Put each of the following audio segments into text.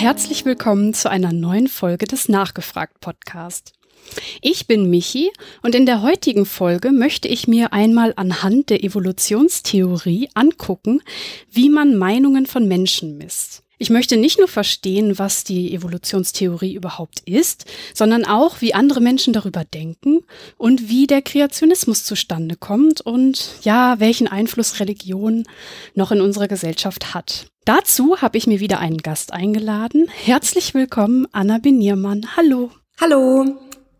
herzlich willkommen zu einer neuen Folge des Nachgefragt Podcast. Ich bin Michi und in der heutigen Folge möchte ich mir einmal anhand der Evolutionstheorie angucken, wie man Meinungen von Menschen misst. Ich möchte nicht nur verstehen, was die Evolutionstheorie überhaupt ist, sondern auch, wie andere Menschen darüber denken und wie der Kreationismus zustande kommt und ja, welchen Einfluss Religion noch in unserer Gesellschaft hat. Dazu habe ich mir wieder einen Gast eingeladen. Herzlich willkommen, Anna Beniermann. Hallo. Hallo.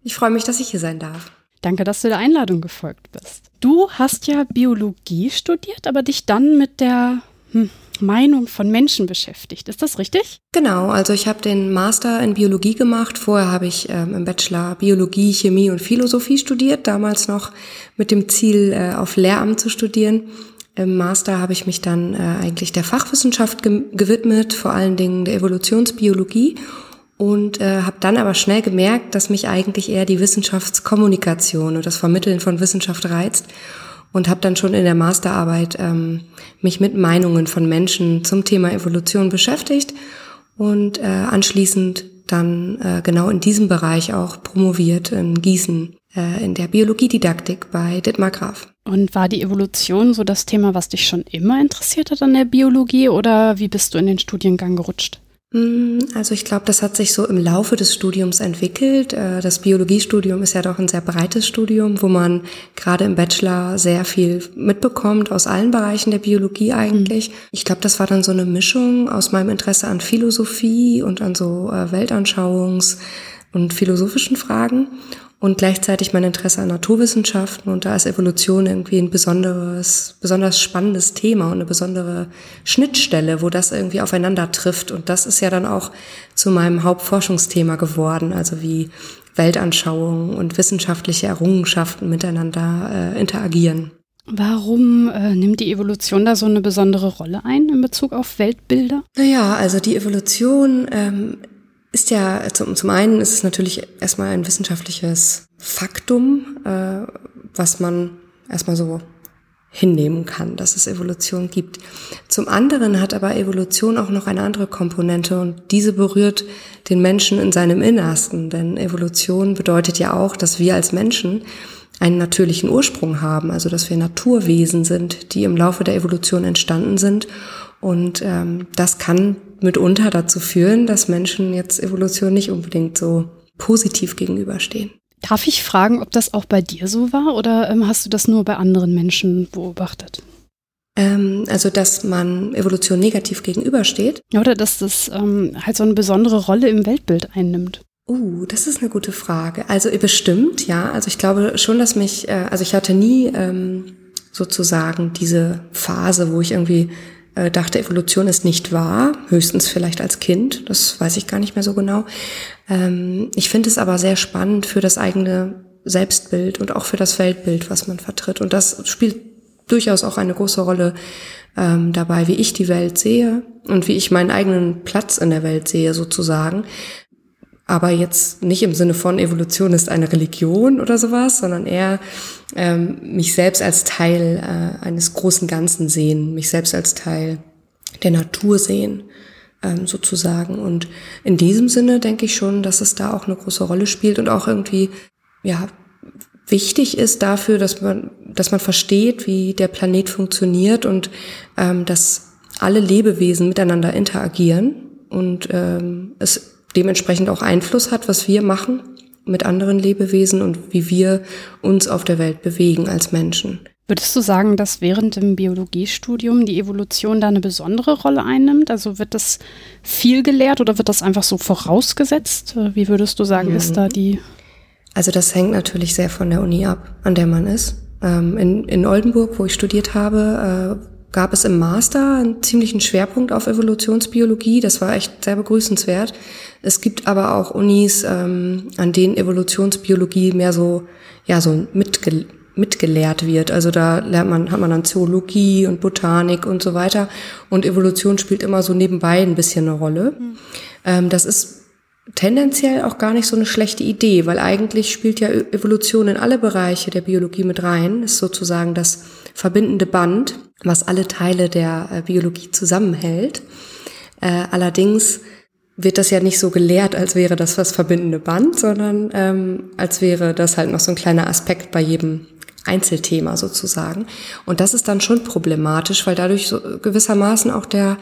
Ich freue mich, dass ich hier sein darf. Danke, dass du der Einladung gefolgt bist. Du hast ja Biologie studiert, aber dich dann mit der hm, Meinung von Menschen beschäftigt. Ist das richtig? Genau, also ich habe den Master in Biologie gemacht. Vorher habe ich ähm, im Bachelor Biologie, Chemie und Philosophie studiert, damals noch mit dem Ziel, äh, auf Lehramt zu studieren. Im Master habe ich mich dann äh, eigentlich der Fachwissenschaft ge gewidmet, vor allen Dingen der Evolutionsbiologie und äh, habe dann aber schnell gemerkt, dass mich eigentlich eher die Wissenschaftskommunikation und das Vermitteln von Wissenschaft reizt und habe dann schon in der Masterarbeit ähm, mich mit Meinungen von Menschen zum Thema Evolution beschäftigt und äh, anschließend dann äh, genau in diesem Bereich auch promoviert in Gießen äh, in der Biologiedidaktik bei Dittmar Graf. Und war die Evolution so das Thema, was dich schon immer interessiert hat an der Biologie oder wie bist du in den Studiengang gerutscht? Mm, also ich glaube, das hat sich so im Laufe des Studiums entwickelt. Äh, das Biologiestudium ist ja doch ein sehr breites Studium, wo man gerade im Bachelor sehr viel mitbekommt aus allen Bereichen der Biologie eigentlich. Mhm. Ich glaube, das war dann so eine Mischung aus meinem Interesse an Philosophie und an so äh, Weltanschauungs- und philosophischen Fragen und gleichzeitig mein Interesse an Naturwissenschaften und da ist Evolution irgendwie ein besonderes, besonders spannendes Thema und eine besondere Schnittstelle, wo das irgendwie aufeinander trifft und das ist ja dann auch zu meinem Hauptforschungsthema geworden, also wie Weltanschauungen und wissenschaftliche Errungenschaften miteinander äh, interagieren. Warum äh, nimmt die Evolution da so eine besondere Rolle ein in Bezug auf Weltbilder? Naja, also die Evolution ähm, ist ja, zum, zum einen ist es natürlich erstmal ein wissenschaftliches Faktum, äh, was man erstmal so hinnehmen kann, dass es Evolution gibt. Zum anderen hat aber Evolution auch noch eine andere Komponente und diese berührt den Menschen in seinem Innersten, denn Evolution bedeutet ja auch, dass wir als Menschen einen natürlichen Ursprung haben, also dass wir Naturwesen sind, die im Laufe der Evolution entstanden sind und ähm, das kann mitunter dazu führen, dass Menschen jetzt Evolution nicht unbedingt so positiv gegenüberstehen. Darf ich fragen, ob das auch bei dir so war oder ähm, hast du das nur bei anderen Menschen beobachtet? Ähm, also, dass man Evolution negativ gegenübersteht. Oder dass das ähm, halt so eine besondere Rolle im Weltbild einnimmt. Uh, das ist eine gute Frage. Also bestimmt, ja. Also ich glaube schon, dass mich, äh, also ich hatte nie ähm, sozusagen diese Phase, wo ich irgendwie äh, dachte, Evolution ist nicht wahr, höchstens vielleicht als Kind, das weiß ich gar nicht mehr so genau. Ähm, ich finde es aber sehr spannend für das eigene Selbstbild und auch für das Weltbild, was man vertritt. Und das spielt durchaus auch eine große Rolle ähm, dabei, wie ich die Welt sehe und wie ich meinen eigenen Platz in der Welt sehe, sozusagen aber jetzt nicht im Sinne von Evolution ist eine Religion oder sowas, sondern eher ähm, mich selbst als Teil äh, eines großen Ganzen sehen, mich selbst als Teil der Natur sehen, ähm, sozusagen. Und in diesem Sinne denke ich schon, dass es da auch eine große Rolle spielt und auch irgendwie, ja, wichtig ist dafür, dass man, dass man versteht, wie der Planet funktioniert und ähm, dass alle Lebewesen miteinander interagieren und ähm, es dementsprechend auch Einfluss hat, was wir machen mit anderen Lebewesen und wie wir uns auf der Welt bewegen als Menschen. Würdest du sagen, dass während dem Biologiestudium die Evolution da eine besondere Rolle einnimmt? Also wird das viel gelehrt oder wird das einfach so vorausgesetzt? Wie würdest du sagen, ist da die? Also das hängt natürlich sehr von der Uni ab, an der man ist. Ähm, in, in Oldenburg, wo ich studiert habe, äh, gab es im Master einen ziemlichen Schwerpunkt auf Evolutionsbiologie. Das war echt sehr begrüßenswert. Es gibt aber auch Unis, ähm, an denen Evolutionsbiologie mehr so, ja, so mitge mitgelehrt wird. Also da lernt man, hat man dann Zoologie und Botanik und so weiter. Und Evolution spielt immer so nebenbei ein bisschen eine Rolle. Mhm. Ähm, das ist tendenziell auch gar nicht so eine schlechte Idee, weil eigentlich spielt ja Evolution in alle Bereiche der Biologie mit rein, ist sozusagen das verbindende Band, was alle Teile der äh, Biologie zusammenhält. Äh, allerdings wird das ja nicht so gelehrt, als wäre das das verbindende Band, sondern ähm, als wäre das halt noch so ein kleiner Aspekt bei jedem Einzelthema sozusagen. Und das ist dann schon problematisch, weil dadurch so gewissermaßen auch der,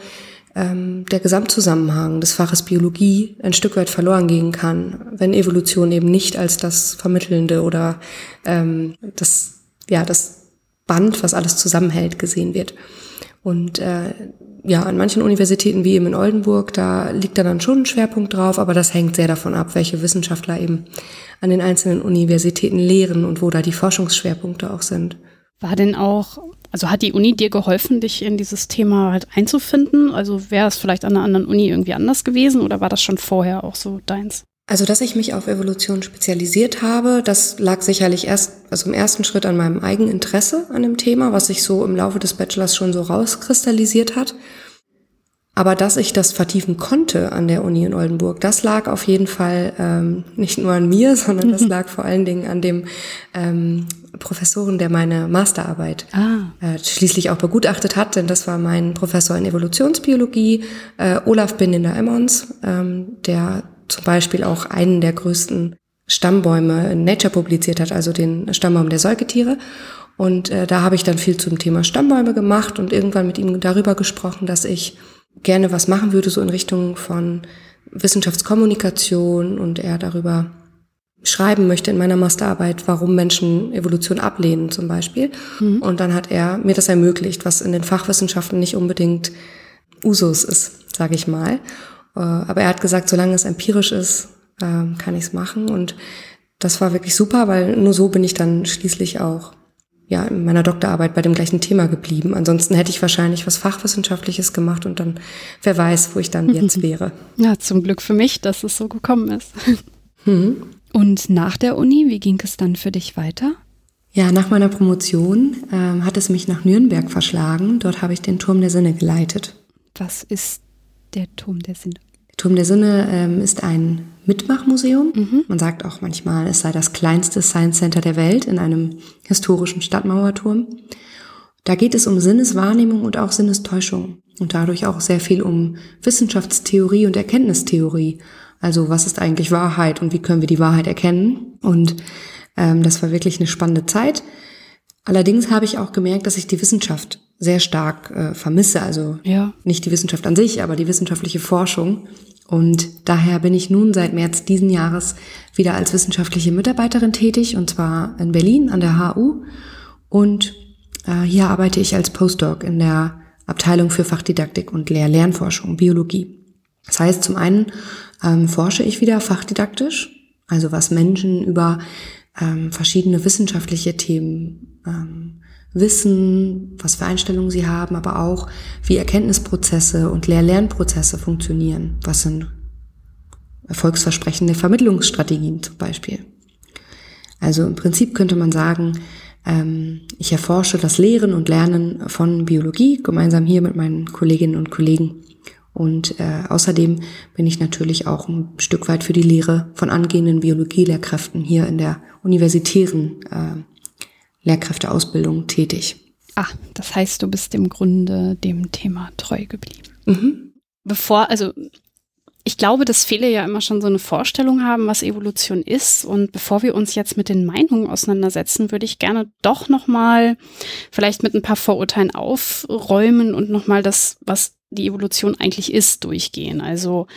ähm, der Gesamtzusammenhang des Faches Biologie ein Stück weit verloren gehen kann, wenn Evolution eben nicht als das Vermittelnde oder ähm, das, ja, das Band, was alles zusammenhält, gesehen wird. Und äh, ja, an manchen Universitäten wie eben in Oldenburg, da liegt da dann schon ein Schwerpunkt drauf, aber das hängt sehr davon ab, welche Wissenschaftler eben an den einzelnen Universitäten lehren und wo da die Forschungsschwerpunkte auch sind. War denn auch, also hat die Uni dir geholfen, dich in dieses Thema halt einzufinden? Also wäre es vielleicht an einer anderen Uni irgendwie anders gewesen oder war das schon vorher auch so deins? Also, dass ich mich auf Evolution spezialisiert habe, das lag sicherlich erst, also im ersten Schritt an meinem eigenen Interesse an dem Thema, was sich so im Laufe des Bachelors schon so rauskristallisiert hat. Aber dass ich das vertiefen konnte an der Uni in Oldenburg, das lag auf jeden Fall ähm, nicht nur an mir, sondern das lag vor allen Dingen an dem ähm, Professoren, der meine Masterarbeit ah. äh, schließlich auch begutachtet hat, denn das war mein Professor in Evolutionsbiologie, äh, Olaf Bindinder-Emmons, ähm, der zum Beispiel auch einen der größten Stammbäume in Nature publiziert hat, also den Stammbaum der Säugetiere. Und äh, da habe ich dann viel zum Thema Stammbäume gemacht und irgendwann mit ihm darüber gesprochen, dass ich gerne was machen würde, so in Richtung von Wissenschaftskommunikation und er darüber schreiben möchte in meiner Masterarbeit, warum Menschen Evolution ablehnen zum Beispiel. Mhm. Und dann hat er mir das ermöglicht, was in den Fachwissenschaften nicht unbedingt Usus ist, sage ich mal. Äh, aber er hat gesagt, solange es empirisch ist, ähm, kann ich es machen. Und das war wirklich super, weil nur so bin ich dann schließlich auch ja, in meiner Doktorarbeit bei dem gleichen Thema geblieben. Ansonsten hätte ich wahrscheinlich was Fachwissenschaftliches gemacht und dann, wer weiß, wo ich dann jetzt wäre. Ja, zum Glück für mich, dass es so gekommen ist. Mhm. Und nach der Uni, wie ging es dann für dich weiter? Ja, nach meiner Promotion ähm, hat es mich nach Nürnberg verschlagen. Dort habe ich den Turm der Sinne geleitet. Was ist der Turm der Sinne? Turm der Sinne ähm, ist ein Mitmachmuseum. Mhm. Man sagt auch manchmal, es sei das kleinste Science Center der Welt in einem historischen Stadtmauerturm. Da geht es um Sinneswahrnehmung und auch Sinnestäuschung und dadurch auch sehr viel um Wissenschaftstheorie und Erkenntnistheorie. Also was ist eigentlich Wahrheit und wie können wir die Wahrheit erkennen? Und ähm, das war wirklich eine spannende Zeit. Allerdings habe ich auch gemerkt, dass ich die Wissenschaft sehr stark äh, vermisse. Also ja. nicht die Wissenschaft an sich, aber die wissenschaftliche Forschung. Und daher bin ich nun seit März diesen Jahres wieder als wissenschaftliche Mitarbeiterin tätig, und zwar in Berlin an der HU. Und äh, hier arbeite ich als Postdoc in der Abteilung für Fachdidaktik und Lehr-Lernforschung, Biologie. Das heißt, zum einen ähm, forsche ich wieder fachdidaktisch, also was Menschen über ähm, verschiedene wissenschaftliche Themen ähm, wissen, was für Einstellungen sie haben, aber auch wie Erkenntnisprozesse und Lehr-Lernprozesse funktionieren. Was sind erfolgsversprechende Vermittlungsstrategien zum Beispiel? Also im Prinzip könnte man sagen, ähm, ich erforsche das Lehren und Lernen von Biologie gemeinsam hier mit meinen Kolleginnen und Kollegen. Und äh, außerdem bin ich natürlich auch ein Stück weit für die Lehre von angehenden Biologielehrkräften hier in der universitären äh, Lehrkräfteausbildung tätig. Ah, das heißt, du bist im Grunde dem Thema treu geblieben. Mhm. Bevor, also ich glaube, dass viele ja immer schon so eine Vorstellung haben, was Evolution ist. Und bevor wir uns jetzt mit den Meinungen auseinandersetzen, würde ich gerne doch nochmal vielleicht mit ein paar Vorurteilen aufräumen und nochmal das, was die Evolution eigentlich ist, durchgehen. Also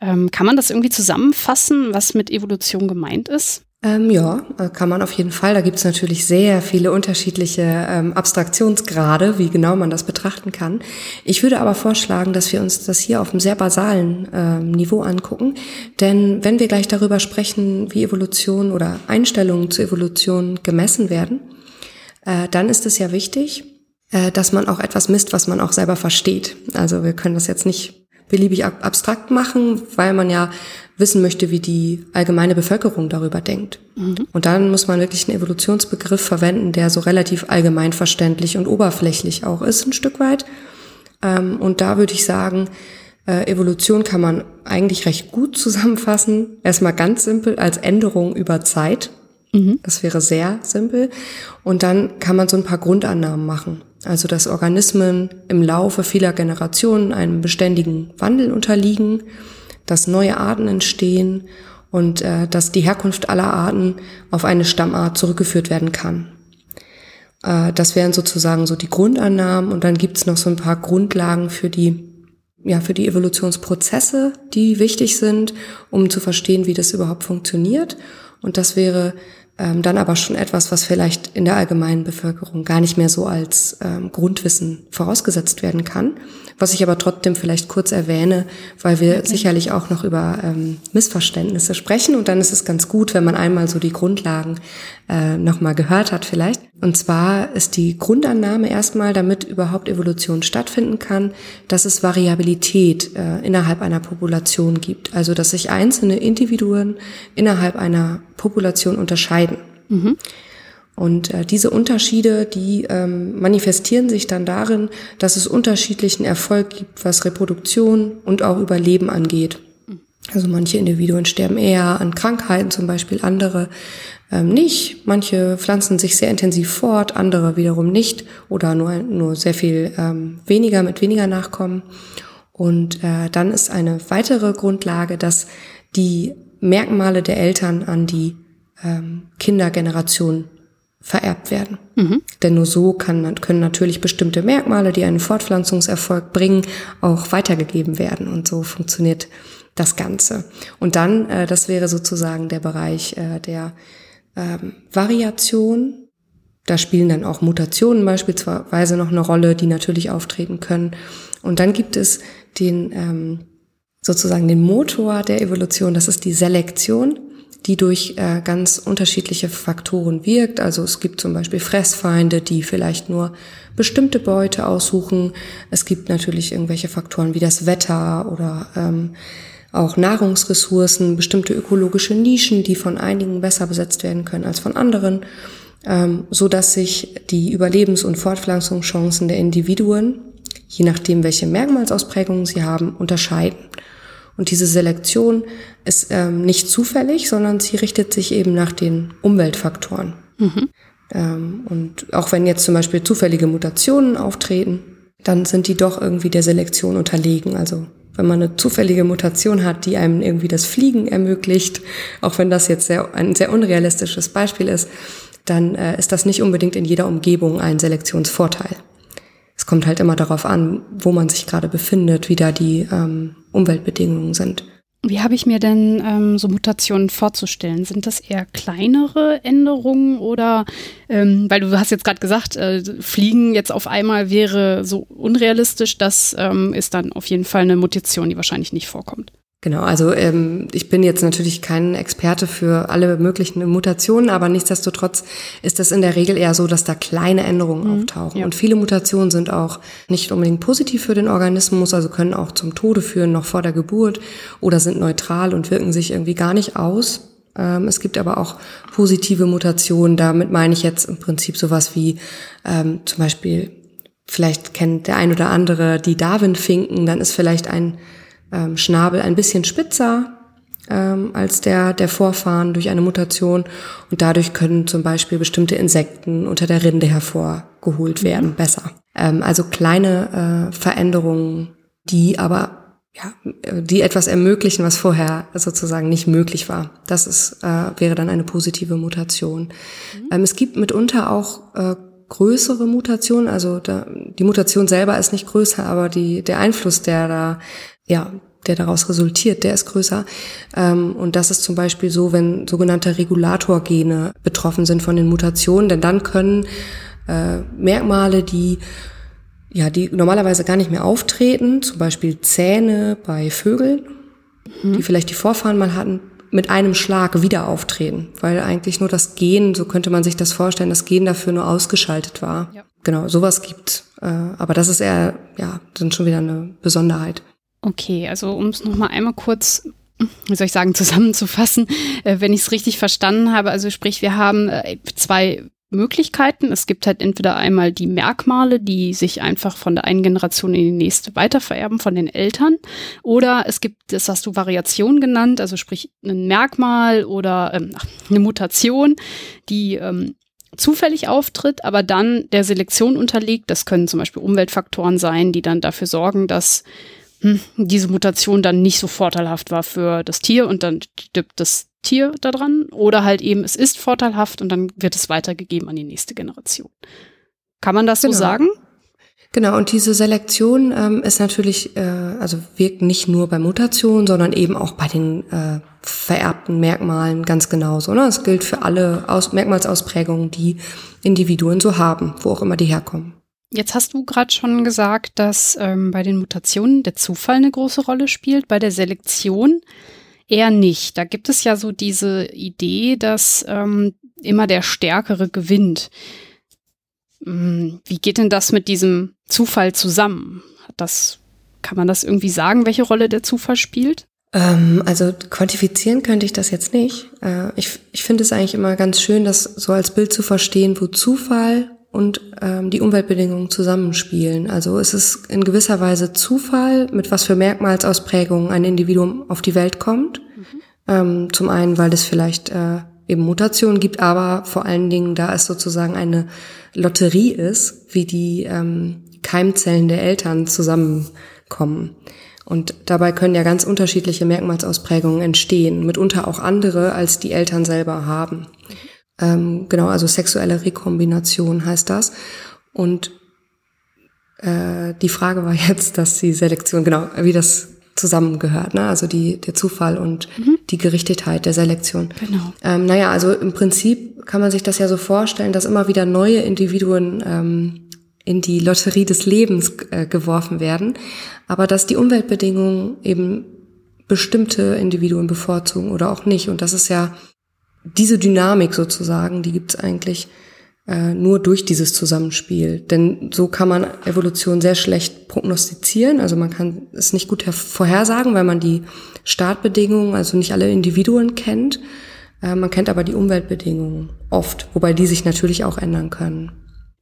ähm, kann man das irgendwie zusammenfassen, was mit Evolution gemeint ist? Ähm, ja, äh, kann man auf jeden Fall. Da gibt es natürlich sehr viele unterschiedliche ähm, Abstraktionsgrade, wie genau man das betrachten kann. Ich würde aber vorschlagen, dass wir uns das hier auf einem sehr basalen ähm, Niveau angucken. Denn wenn wir gleich darüber sprechen, wie Evolution oder Einstellungen zur Evolution gemessen werden, äh, dann ist es ja wichtig, äh, dass man auch etwas misst, was man auch selber versteht. Also wir können das jetzt nicht beliebig abstrakt machen, weil man ja wissen möchte, wie die allgemeine Bevölkerung darüber denkt. Mhm. Und dann muss man wirklich einen Evolutionsbegriff verwenden, der so relativ allgemein verständlich und oberflächlich auch ist, ein Stück weit. Ähm, und da würde ich sagen, äh, Evolution kann man eigentlich recht gut zusammenfassen. Erstmal ganz simpel als Änderung über Zeit. Mhm. Das wäre sehr simpel. Und dann kann man so ein paar Grundannahmen machen. Also, dass Organismen im Laufe vieler Generationen einem beständigen Wandel unterliegen dass neue Arten entstehen und äh, dass die Herkunft aller Arten auf eine Stammart zurückgeführt werden kann. Äh, das wären sozusagen so die Grundannahmen und dann gibt's noch so ein paar Grundlagen für die ja, für die Evolutionsprozesse, die wichtig sind, um zu verstehen, wie das überhaupt funktioniert. Und das wäre ähm, dann aber schon etwas, was vielleicht in der allgemeinen Bevölkerung gar nicht mehr so als ähm, Grundwissen vorausgesetzt werden kann. Was ich aber trotzdem vielleicht kurz erwähne, weil wir okay. sicherlich auch noch über ähm, Missverständnisse sprechen. Und dann ist es ganz gut, wenn man einmal so die Grundlagen äh, nochmal gehört hat vielleicht. Und zwar ist die Grundannahme erstmal, damit überhaupt Evolution stattfinden kann, dass es Variabilität äh, innerhalb einer Population gibt. Also dass sich einzelne Individuen innerhalb einer Population unterscheiden. Mhm. Und äh, diese Unterschiede, die ähm, manifestieren sich dann darin, dass es unterschiedlichen Erfolg gibt, was Reproduktion und auch Überleben angeht. Also manche Individuen sterben eher an Krankheiten, zum Beispiel andere ähm, nicht. Manche pflanzen sich sehr intensiv fort, andere wiederum nicht oder nur, nur sehr viel ähm, weniger mit weniger Nachkommen. Und äh, dann ist eine weitere Grundlage, dass die Merkmale der Eltern an die ähm, Kindergeneration vererbt werden. Mhm. Denn nur so kann, können natürlich bestimmte Merkmale, die einen Fortpflanzungserfolg bringen, auch weitergegeben werden. Und so funktioniert das Ganze. Und dann, äh, das wäre sozusagen der Bereich äh, der ähm, Variation. Da spielen dann auch Mutationen beispielsweise noch eine Rolle, die natürlich auftreten können. Und dann gibt es den ähm, sozusagen den Motor der Evolution, das ist die Selektion die durch äh, ganz unterschiedliche Faktoren wirkt. Also es gibt zum Beispiel Fressfeinde, die vielleicht nur bestimmte Beute aussuchen. Es gibt natürlich irgendwelche Faktoren wie das Wetter oder ähm, auch Nahrungsressourcen, bestimmte ökologische Nischen, die von einigen besser besetzt werden können als von anderen, ähm, so dass sich die Überlebens- und Fortpflanzungschancen der Individuen, je nachdem welche Merkmalsausprägungen sie haben, unterscheiden. Und diese Selektion ist ähm, nicht zufällig, sondern sie richtet sich eben nach den Umweltfaktoren. Mhm. Ähm, und auch wenn jetzt zum Beispiel zufällige Mutationen auftreten, dann sind die doch irgendwie der Selektion unterlegen. Also wenn man eine zufällige Mutation hat, die einem irgendwie das Fliegen ermöglicht, auch wenn das jetzt sehr, ein sehr unrealistisches Beispiel ist, dann äh, ist das nicht unbedingt in jeder Umgebung ein Selektionsvorteil es kommt halt immer darauf an, wo man sich gerade befindet, wie da die ähm, Umweltbedingungen sind. Wie habe ich mir denn ähm, so Mutationen vorzustellen? Sind das eher kleinere Änderungen oder, ähm, weil du hast jetzt gerade gesagt, äh, Fliegen jetzt auf einmal wäre so unrealistisch, das ähm, ist dann auf jeden Fall eine Mutation, die wahrscheinlich nicht vorkommt. Genau, also ähm, ich bin jetzt natürlich kein Experte für alle möglichen Mutationen, aber nichtsdestotrotz ist es in der Regel eher so, dass da kleine Änderungen mhm, auftauchen. Ja. Und viele Mutationen sind auch nicht unbedingt positiv für den Organismus, also können auch zum Tode führen, noch vor der Geburt, oder sind neutral und wirken sich irgendwie gar nicht aus. Ähm, es gibt aber auch positive Mutationen, damit meine ich jetzt im Prinzip sowas wie ähm, zum Beispiel, vielleicht kennt der ein oder andere die Darwin-Finken, dann ist vielleicht ein ähm, Schnabel ein bisschen spitzer ähm, als der der Vorfahren durch eine Mutation und dadurch können zum Beispiel bestimmte Insekten unter der Rinde hervorgeholt werden, mhm. besser. Ähm, also kleine äh, Veränderungen, die aber ja, die etwas ermöglichen, was vorher sozusagen nicht möglich war. Das ist, äh, wäre dann eine positive Mutation. Mhm. Ähm, es gibt mitunter auch äh, größere Mutationen, also da, die Mutation selber ist nicht größer, aber die, der Einfluss, der da ja, der daraus resultiert, der ist größer. Ähm, und das ist zum Beispiel so, wenn sogenannte Regulatorgene betroffen sind von den Mutationen, denn dann können äh, Merkmale, die ja, die normalerweise gar nicht mehr auftreten, zum Beispiel Zähne bei Vögeln, mhm. die vielleicht die Vorfahren mal hatten, mit einem Schlag wieder auftreten, weil eigentlich nur das Gen, so könnte man sich das vorstellen, das Gen dafür nur ausgeschaltet war. Ja. Genau, sowas gibt. Äh, aber das ist eher, ja, dann schon wieder eine Besonderheit. Okay, also um es nochmal einmal kurz, wie soll ich sagen, zusammenzufassen, äh, wenn ich es richtig verstanden habe, also sprich, wir haben äh, zwei Möglichkeiten. Es gibt halt entweder einmal die Merkmale, die sich einfach von der einen Generation in die nächste weitervererben von den Eltern. Oder es gibt, das hast du Variation genannt, also sprich ein Merkmal oder ähm, eine Mutation, die ähm, zufällig auftritt, aber dann der Selektion unterliegt. Das können zum Beispiel Umweltfaktoren sein, die dann dafür sorgen, dass diese Mutation dann nicht so vorteilhaft war für das Tier und dann stirbt das Tier daran. Oder halt eben, es ist vorteilhaft und dann wird es weitergegeben an die nächste Generation. Kann man das genau. so sagen? Genau, und diese Selektion ähm, ist natürlich, äh, also wirkt nicht nur bei Mutationen, sondern eben auch bei den äh, vererbten Merkmalen ganz genauso. Ne? Es gilt für alle Aus Merkmalsausprägungen, die Individuen so haben, wo auch immer die herkommen. Jetzt hast du gerade schon gesagt, dass ähm, bei den Mutationen der Zufall eine große Rolle spielt, bei der Selektion eher nicht. Da gibt es ja so diese Idee, dass ähm, immer der Stärkere gewinnt. Hm, wie geht denn das mit diesem Zufall zusammen? Das, kann man das irgendwie sagen, welche Rolle der Zufall spielt? Ähm, also quantifizieren könnte ich das jetzt nicht. Äh, ich ich finde es eigentlich immer ganz schön, das so als Bild zu verstehen, wo Zufall und ähm, die Umweltbedingungen zusammenspielen. Also es ist in gewisser Weise Zufall, mit was für Merkmalsausprägungen ein Individuum auf die Welt kommt. Mhm. Ähm, zum einen, weil es vielleicht äh, eben Mutationen gibt, aber vor allen Dingen, da es sozusagen eine Lotterie ist, wie die ähm, Keimzellen der Eltern zusammenkommen. Und dabei können ja ganz unterschiedliche Merkmalsausprägungen entstehen, mitunter auch andere, als die Eltern selber haben. Ähm, genau, also sexuelle Rekombination heißt das. Und äh, die Frage war jetzt, dass die Selektion, genau, wie das zusammengehört, ne? also die, der Zufall und mhm. die Gerichtetheit der Selektion. Genau. Ähm, naja, also im Prinzip kann man sich das ja so vorstellen, dass immer wieder neue Individuen ähm, in die Lotterie des Lebens äh, geworfen werden, aber dass die Umweltbedingungen eben bestimmte Individuen bevorzugen oder auch nicht. Und das ist ja diese Dynamik sozusagen, die gibt's eigentlich äh, nur durch dieses Zusammenspiel. Denn so kann man Evolution sehr schlecht prognostizieren. Also man kann es nicht gut vorhersagen, weil man die Startbedingungen, also nicht alle Individuen kennt. Äh, man kennt aber die Umweltbedingungen oft, wobei die sich natürlich auch ändern können.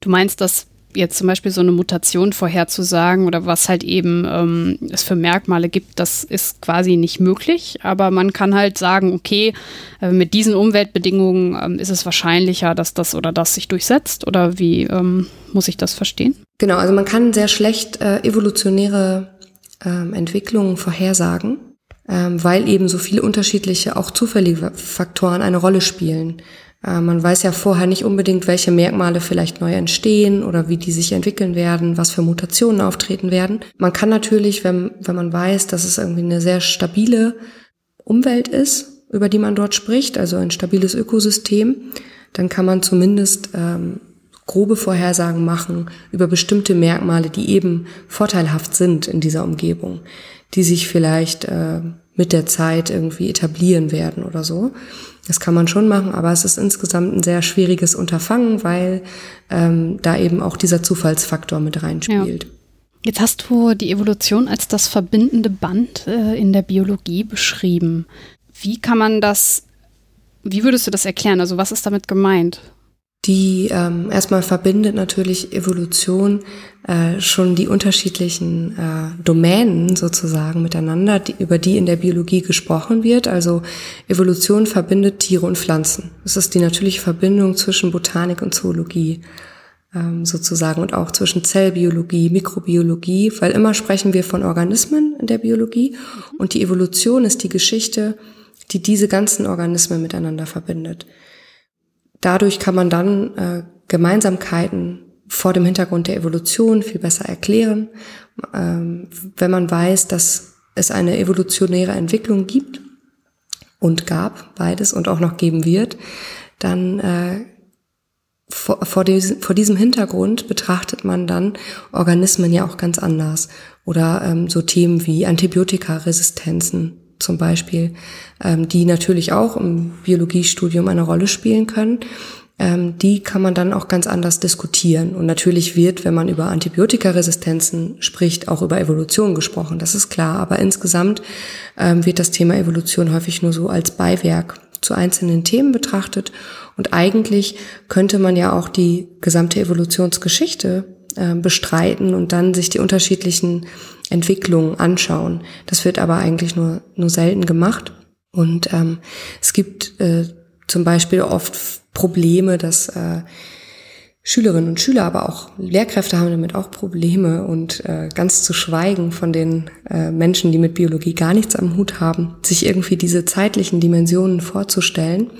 Du meinst, dass jetzt zum Beispiel so eine Mutation vorherzusagen oder was halt eben ähm, es für Merkmale gibt, das ist quasi nicht möglich. Aber man kann halt sagen, okay, äh, mit diesen Umweltbedingungen ähm, ist es wahrscheinlicher, dass das oder das sich durchsetzt. Oder wie ähm, muss ich das verstehen? Genau, also man kann sehr schlecht äh, evolutionäre ähm, Entwicklungen vorhersagen, ähm, weil eben so viele unterschiedliche, auch zufällige Faktoren eine Rolle spielen. Äh, man weiß ja vorher nicht unbedingt, welche Merkmale vielleicht neu entstehen oder wie die sich entwickeln werden, was für Mutationen auftreten werden. Man kann natürlich, wenn, wenn man weiß, dass es irgendwie eine sehr stabile Umwelt ist, über die man dort spricht, also ein stabiles Ökosystem, dann kann man zumindest ähm, grobe Vorhersagen machen über bestimmte Merkmale, die eben vorteilhaft sind in dieser Umgebung, die sich vielleicht äh, mit der Zeit irgendwie etablieren werden oder so. Das kann man schon machen, aber es ist insgesamt ein sehr schwieriges Unterfangen, weil ähm, da eben auch dieser Zufallsfaktor mit reinspielt. Ja. Jetzt hast du die Evolution als das verbindende Band äh, in der Biologie beschrieben. Wie kann man das, wie würdest du das erklären? Also was ist damit gemeint? Die ähm, erstmal verbindet natürlich Evolution äh, schon die unterschiedlichen äh, Domänen sozusagen miteinander, die, über die in der Biologie gesprochen wird. Also Evolution verbindet Tiere und Pflanzen. Das ist die natürliche Verbindung zwischen Botanik und Zoologie ähm, sozusagen und auch zwischen Zellbiologie, Mikrobiologie, weil immer sprechen wir von Organismen in der Biologie und die Evolution ist die Geschichte, die diese ganzen Organismen miteinander verbindet dadurch kann man dann äh, Gemeinsamkeiten vor dem Hintergrund der Evolution viel besser erklären, ähm, wenn man weiß, dass es eine evolutionäre Entwicklung gibt und gab, beides und auch noch geben wird, dann äh, vor, vor, diesem, vor diesem Hintergrund betrachtet man dann Organismen ja auch ganz anders. Oder ähm, so Themen wie Antibiotikaresistenzen zum Beispiel, ähm, die natürlich auch im Biologiestudium eine Rolle spielen können. Ähm, die kann man dann auch ganz anders diskutieren. Und natürlich wird, wenn man über Antibiotikaresistenzen spricht, auch über Evolution gesprochen. Das ist klar. Aber insgesamt ähm, wird das Thema Evolution häufig nur so als Beiwerk zu einzelnen Themen betrachtet. Und eigentlich könnte man ja auch die gesamte Evolutionsgeschichte äh, bestreiten und dann sich die unterschiedlichen Entwicklungen anschauen. Das wird aber eigentlich nur, nur selten gemacht. Und ähm, es gibt äh, zum Beispiel oft Probleme, dass äh, Schülerinnen und Schüler, aber auch Lehrkräfte haben damit auch Probleme und äh, ganz zu schweigen von den äh, Menschen, die mit Biologie gar nichts am Hut haben, sich irgendwie diese zeitlichen Dimensionen vorzustellen.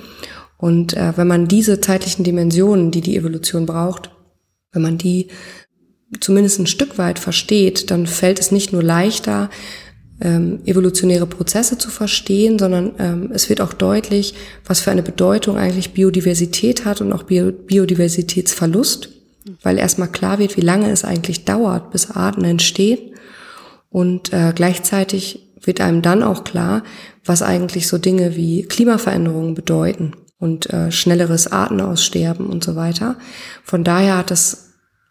Und äh, wenn man diese zeitlichen Dimensionen, die die Evolution braucht, wenn man die zumindest ein Stück weit versteht, dann fällt es nicht nur leichter, ähm, evolutionäre Prozesse zu verstehen, sondern ähm, es wird auch deutlich, was für eine Bedeutung eigentlich Biodiversität hat und auch Bio Biodiversitätsverlust, weil erstmal klar wird, wie lange es eigentlich dauert, bis Arten entstehen. Und äh, gleichzeitig wird einem dann auch klar, was eigentlich so Dinge wie Klimaveränderungen bedeuten und äh, schnelleres Artenaussterben und so weiter. Von daher hat das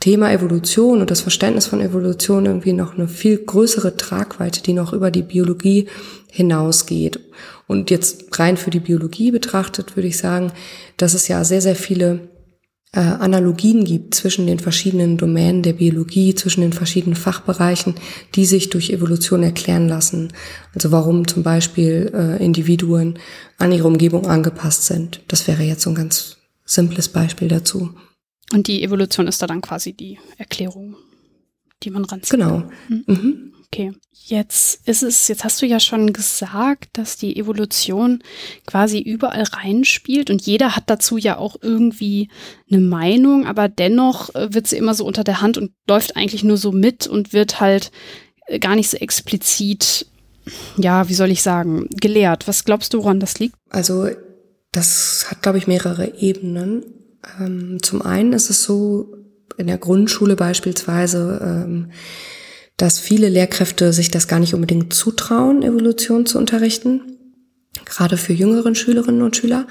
Thema Evolution und das Verständnis von Evolution irgendwie noch eine viel größere Tragweite, die noch über die Biologie hinausgeht. Und jetzt rein für die Biologie betrachtet, würde ich sagen, dass es ja sehr, sehr viele äh, Analogien gibt zwischen den verschiedenen Domänen der Biologie, zwischen den verschiedenen Fachbereichen, die sich durch Evolution erklären lassen. Also warum zum Beispiel äh, Individuen an ihre Umgebung angepasst sind. Das wäre jetzt so ein ganz simples Beispiel dazu. Und die Evolution ist da dann quasi die Erklärung, die man ranzieht. Genau. Hm? Mhm. Okay. Jetzt ist es, jetzt hast du ja schon gesagt, dass die Evolution quasi überall reinspielt und jeder hat dazu ja auch irgendwie eine Meinung, aber dennoch äh, wird sie immer so unter der Hand und läuft eigentlich nur so mit und wird halt äh, gar nicht so explizit, ja, wie soll ich sagen, gelehrt. Was glaubst du, woran das liegt? Also, das hat, glaube ich, mehrere Ebenen. Ähm, zum einen ist es so, in der Grundschule beispielsweise, ähm, dass viele Lehrkräfte sich das gar nicht unbedingt zutrauen, Evolution zu unterrichten, gerade für jüngeren Schülerinnen und Schüler.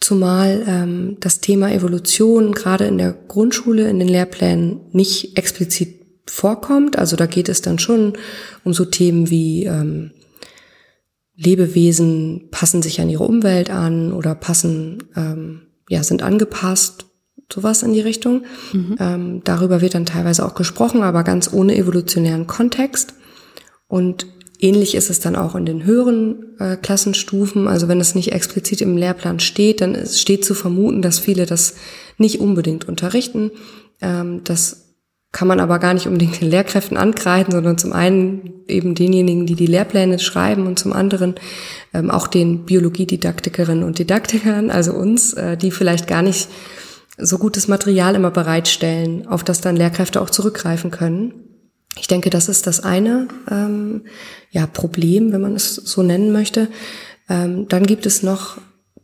Zumal ähm, das Thema Evolution gerade in der Grundschule, in den Lehrplänen nicht explizit vorkommt. Also da geht es dann schon um so Themen wie ähm, Lebewesen passen sich an ihre Umwelt an oder passen ähm, ja, sind angepasst, sowas in die Richtung. Mhm. Ähm, darüber wird dann teilweise auch gesprochen, aber ganz ohne evolutionären Kontext. Und ähnlich ist es dann auch in den höheren äh, Klassenstufen. Also wenn es nicht explizit im Lehrplan steht, dann ist, steht zu vermuten, dass viele das nicht unbedingt unterrichten. Ähm, das kann man aber gar nicht unbedingt den Lehrkräften ankreiden, sondern zum einen eben denjenigen, die die Lehrpläne schreiben und zum anderen ähm, auch den Biologiedidaktikerinnen und Didaktikern, also uns, äh, die vielleicht gar nicht so gutes Material immer bereitstellen, auf das dann Lehrkräfte auch zurückgreifen können. Ich denke, das ist das eine ähm, ja, Problem, wenn man es so nennen möchte. Ähm, dann gibt es noch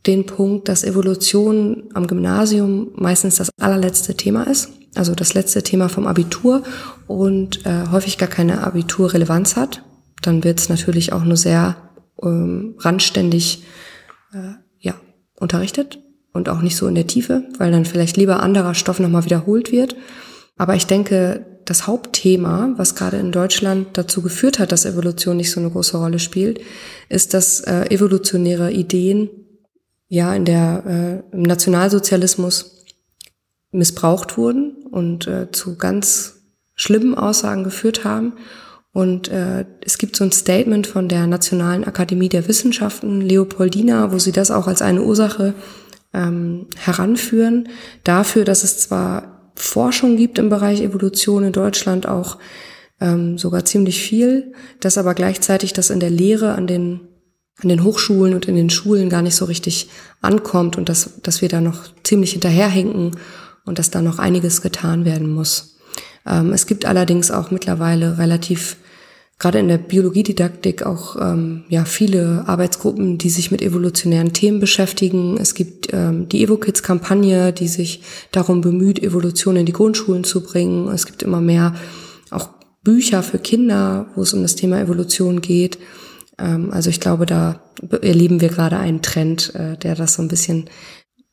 den Punkt, dass Evolution am Gymnasium meistens das allerletzte Thema ist also das letzte Thema vom Abitur und äh, häufig gar keine Abiturrelevanz hat, dann wird es natürlich auch nur sehr ähm, randständig äh, ja, unterrichtet und auch nicht so in der Tiefe, weil dann vielleicht lieber anderer Stoff nochmal wiederholt wird. Aber ich denke, das Hauptthema, was gerade in Deutschland dazu geführt hat, dass Evolution nicht so eine große Rolle spielt, ist, dass äh, evolutionäre Ideen ja in der äh, im Nationalsozialismus missbraucht wurden und äh, zu ganz schlimmen Aussagen geführt haben. Und äh, es gibt so ein Statement von der Nationalen Akademie der Wissenschaften, Leopoldina, wo sie das auch als eine Ursache ähm, heranführen, dafür, dass es zwar Forschung gibt im Bereich Evolution in Deutschland auch ähm, sogar ziemlich viel, dass aber gleichzeitig das in der Lehre an den an den Hochschulen und in den Schulen gar nicht so richtig ankommt und dass, dass wir da noch ziemlich hinterherhinken und dass da noch einiges getan werden muss. Ähm, es gibt allerdings auch mittlerweile relativ gerade in der Biologiedidaktik auch ähm, ja viele Arbeitsgruppen, die sich mit evolutionären Themen beschäftigen. Es gibt ähm, die EvoKids-Kampagne, die sich darum bemüht, Evolution in die Grundschulen zu bringen. Es gibt immer mehr auch Bücher für Kinder, wo es um das Thema Evolution geht. Ähm, also ich glaube, da erleben wir gerade einen Trend, äh, der das so ein bisschen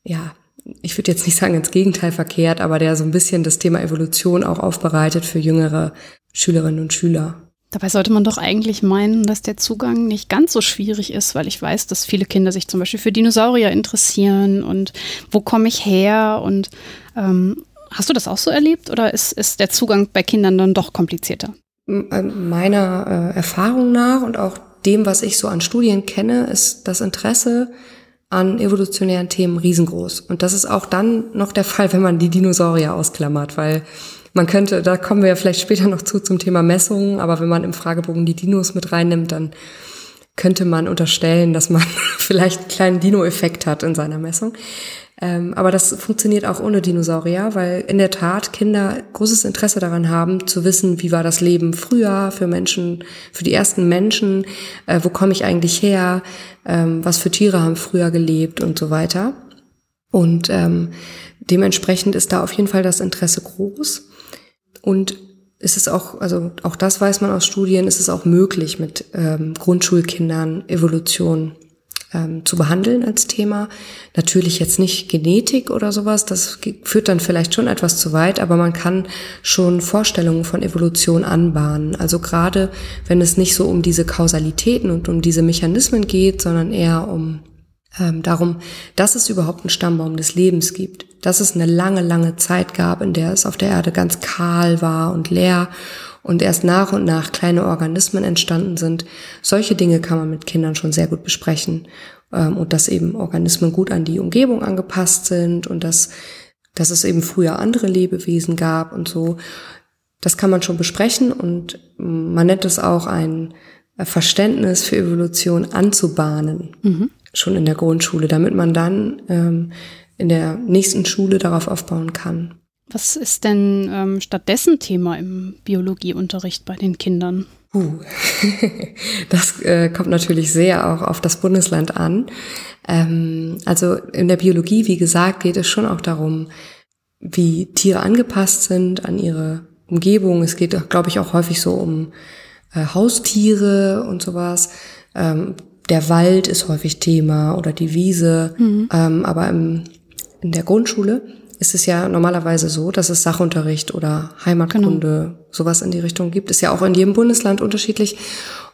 ja ich würde jetzt nicht sagen ins Gegenteil verkehrt, aber der so ein bisschen das Thema Evolution auch aufbereitet für jüngere Schülerinnen und Schüler. Dabei sollte man doch eigentlich meinen, dass der Zugang nicht ganz so schwierig ist, weil ich weiß, dass viele Kinder sich zum Beispiel für Dinosaurier interessieren und wo komme ich her und ähm, hast du das auch so erlebt oder ist, ist der Zugang bei Kindern dann doch komplizierter? Meiner äh, Erfahrung nach und auch dem, was ich so an Studien kenne, ist das Interesse an evolutionären Themen riesengroß. Und das ist auch dann noch der Fall, wenn man die Dinosaurier ausklammert, weil man könnte, da kommen wir ja vielleicht später noch zu zum Thema Messungen, aber wenn man im Fragebogen die Dinos mit reinnimmt, dann könnte man unterstellen, dass man vielleicht einen kleinen Dino-Effekt hat in seiner Messung. Ähm, aber das funktioniert auch ohne Dinosaurier, weil in der Tat Kinder großes Interesse daran haben, zu wissen, wie war das Leben früher für Menschen, für die ersten Menschen, äh, wo komme ich eigentlich her, ähm, was für Tiere haben früher gelebt und so weiter. Und ähm, dementsprechend ist da auf jeden Fall das Interesse groß. Und ist es auch, also auch das weiß man aus Studien, ist es auch möglich, mit ähm, Grundschulkindern Evolution ähm, zu behandeln als Thema. Natürlich jetzt nicht Genetik oder sowas, das führt dann vielleicht schon etwas zu weit, aber man kann schon Vorstellungen von Evolution anbahnen. Also gerade wenn es nicht so um diese Kausalitäten und um diese Mechanismen geht, sondern eher um ähm, darum, dass es überhaupt einen Stammbaum des Lebens gibt, dass es eine lange, lange Zeit gab, in der es auf der Erde ganz kahl war und leer und erst nach und nach kleine Organismen entstanden sind. Solche Dinge kann man mit Kindern schon sehr gut besprechen ähm, und dass eben Organismen gut an die Umgebung angepasst sind und dass, dass es eben früher andere Lebewesen gab und so. Das kann man schon besprechen und man nennt es auch ein Verständnis für Evolution anzubahnen, mhm. schon in der Grundschule, damit man dann ähm, in der nächsten Schule darauf aufbauen kann. Was ist denn ähm, stattdessen Thema im Biologieunterricht bei den Kindern? Uh, das äh, kommt natürlich sehr auch auf das Bundesland an. Ähm, also in der Biologie, wie gesagt, geht es schon auch darum, wie Tiere angepasst sind an ihre Umgebung. Es geht, glaube ich, auch häufig so um äh, Haustiere und sowas. Ähm, der Wald ist häufig Thema oder die Wiese. Mhm. Ähm, aber im, in der Grundschule ist es ja normalerweise so, dass es Sachunterricht oder Heimatkunde, genau. sowas in die Richtung gibt. Ist ja auch in jedem Bundesland unterschiedlich.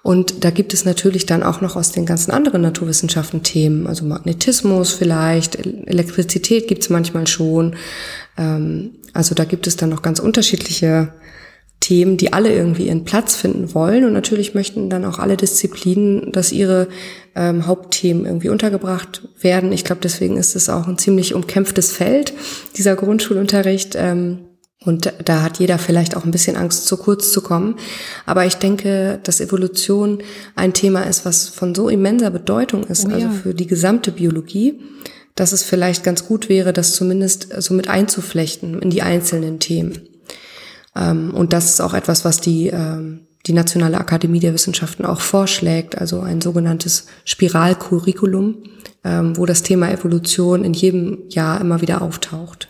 Und da gibt es natürlich dann auch noch aus den ganzen anderen Naturwissenschaften Themen, also Magnetismus vielleicht, Elektrizität gibt es manchmal schon. Ähm, also da gibt es dann noch ganz unterschiedliche Themen, die alle irgendwie ihren Platz finden wollen. Und natürlich möchten dann auch alle Disziplinen, dass ihre ähm, Hauptthemen irgendwie untergebracht werden. Ich glaube, deswegen ist es auch ein ziemlich umkämpftes Feld, dieser Grundschulunterricht. Ähm, und da hat jeder vielleicht auch ein bisschen Angst, zu kurz zu kommen. Aber ich denke, dass Evolution ein Thema ist, was von so immenser Bedeutung ist, oh ja. also für die gesamte Biologie, dass es vielleicht ganz gut wäre, das zumindest so mit einzuflechten in die einzelnen Themen. Ähm, und das ist auch etwas, was die, ähm, die Nationale Akademie der Wissenschaften auch vorschlägt, also ein sogenanntes Spiralcurriculum, ähm, wo das Thema Evolution in jedem Jahr immer wieder auftaucht.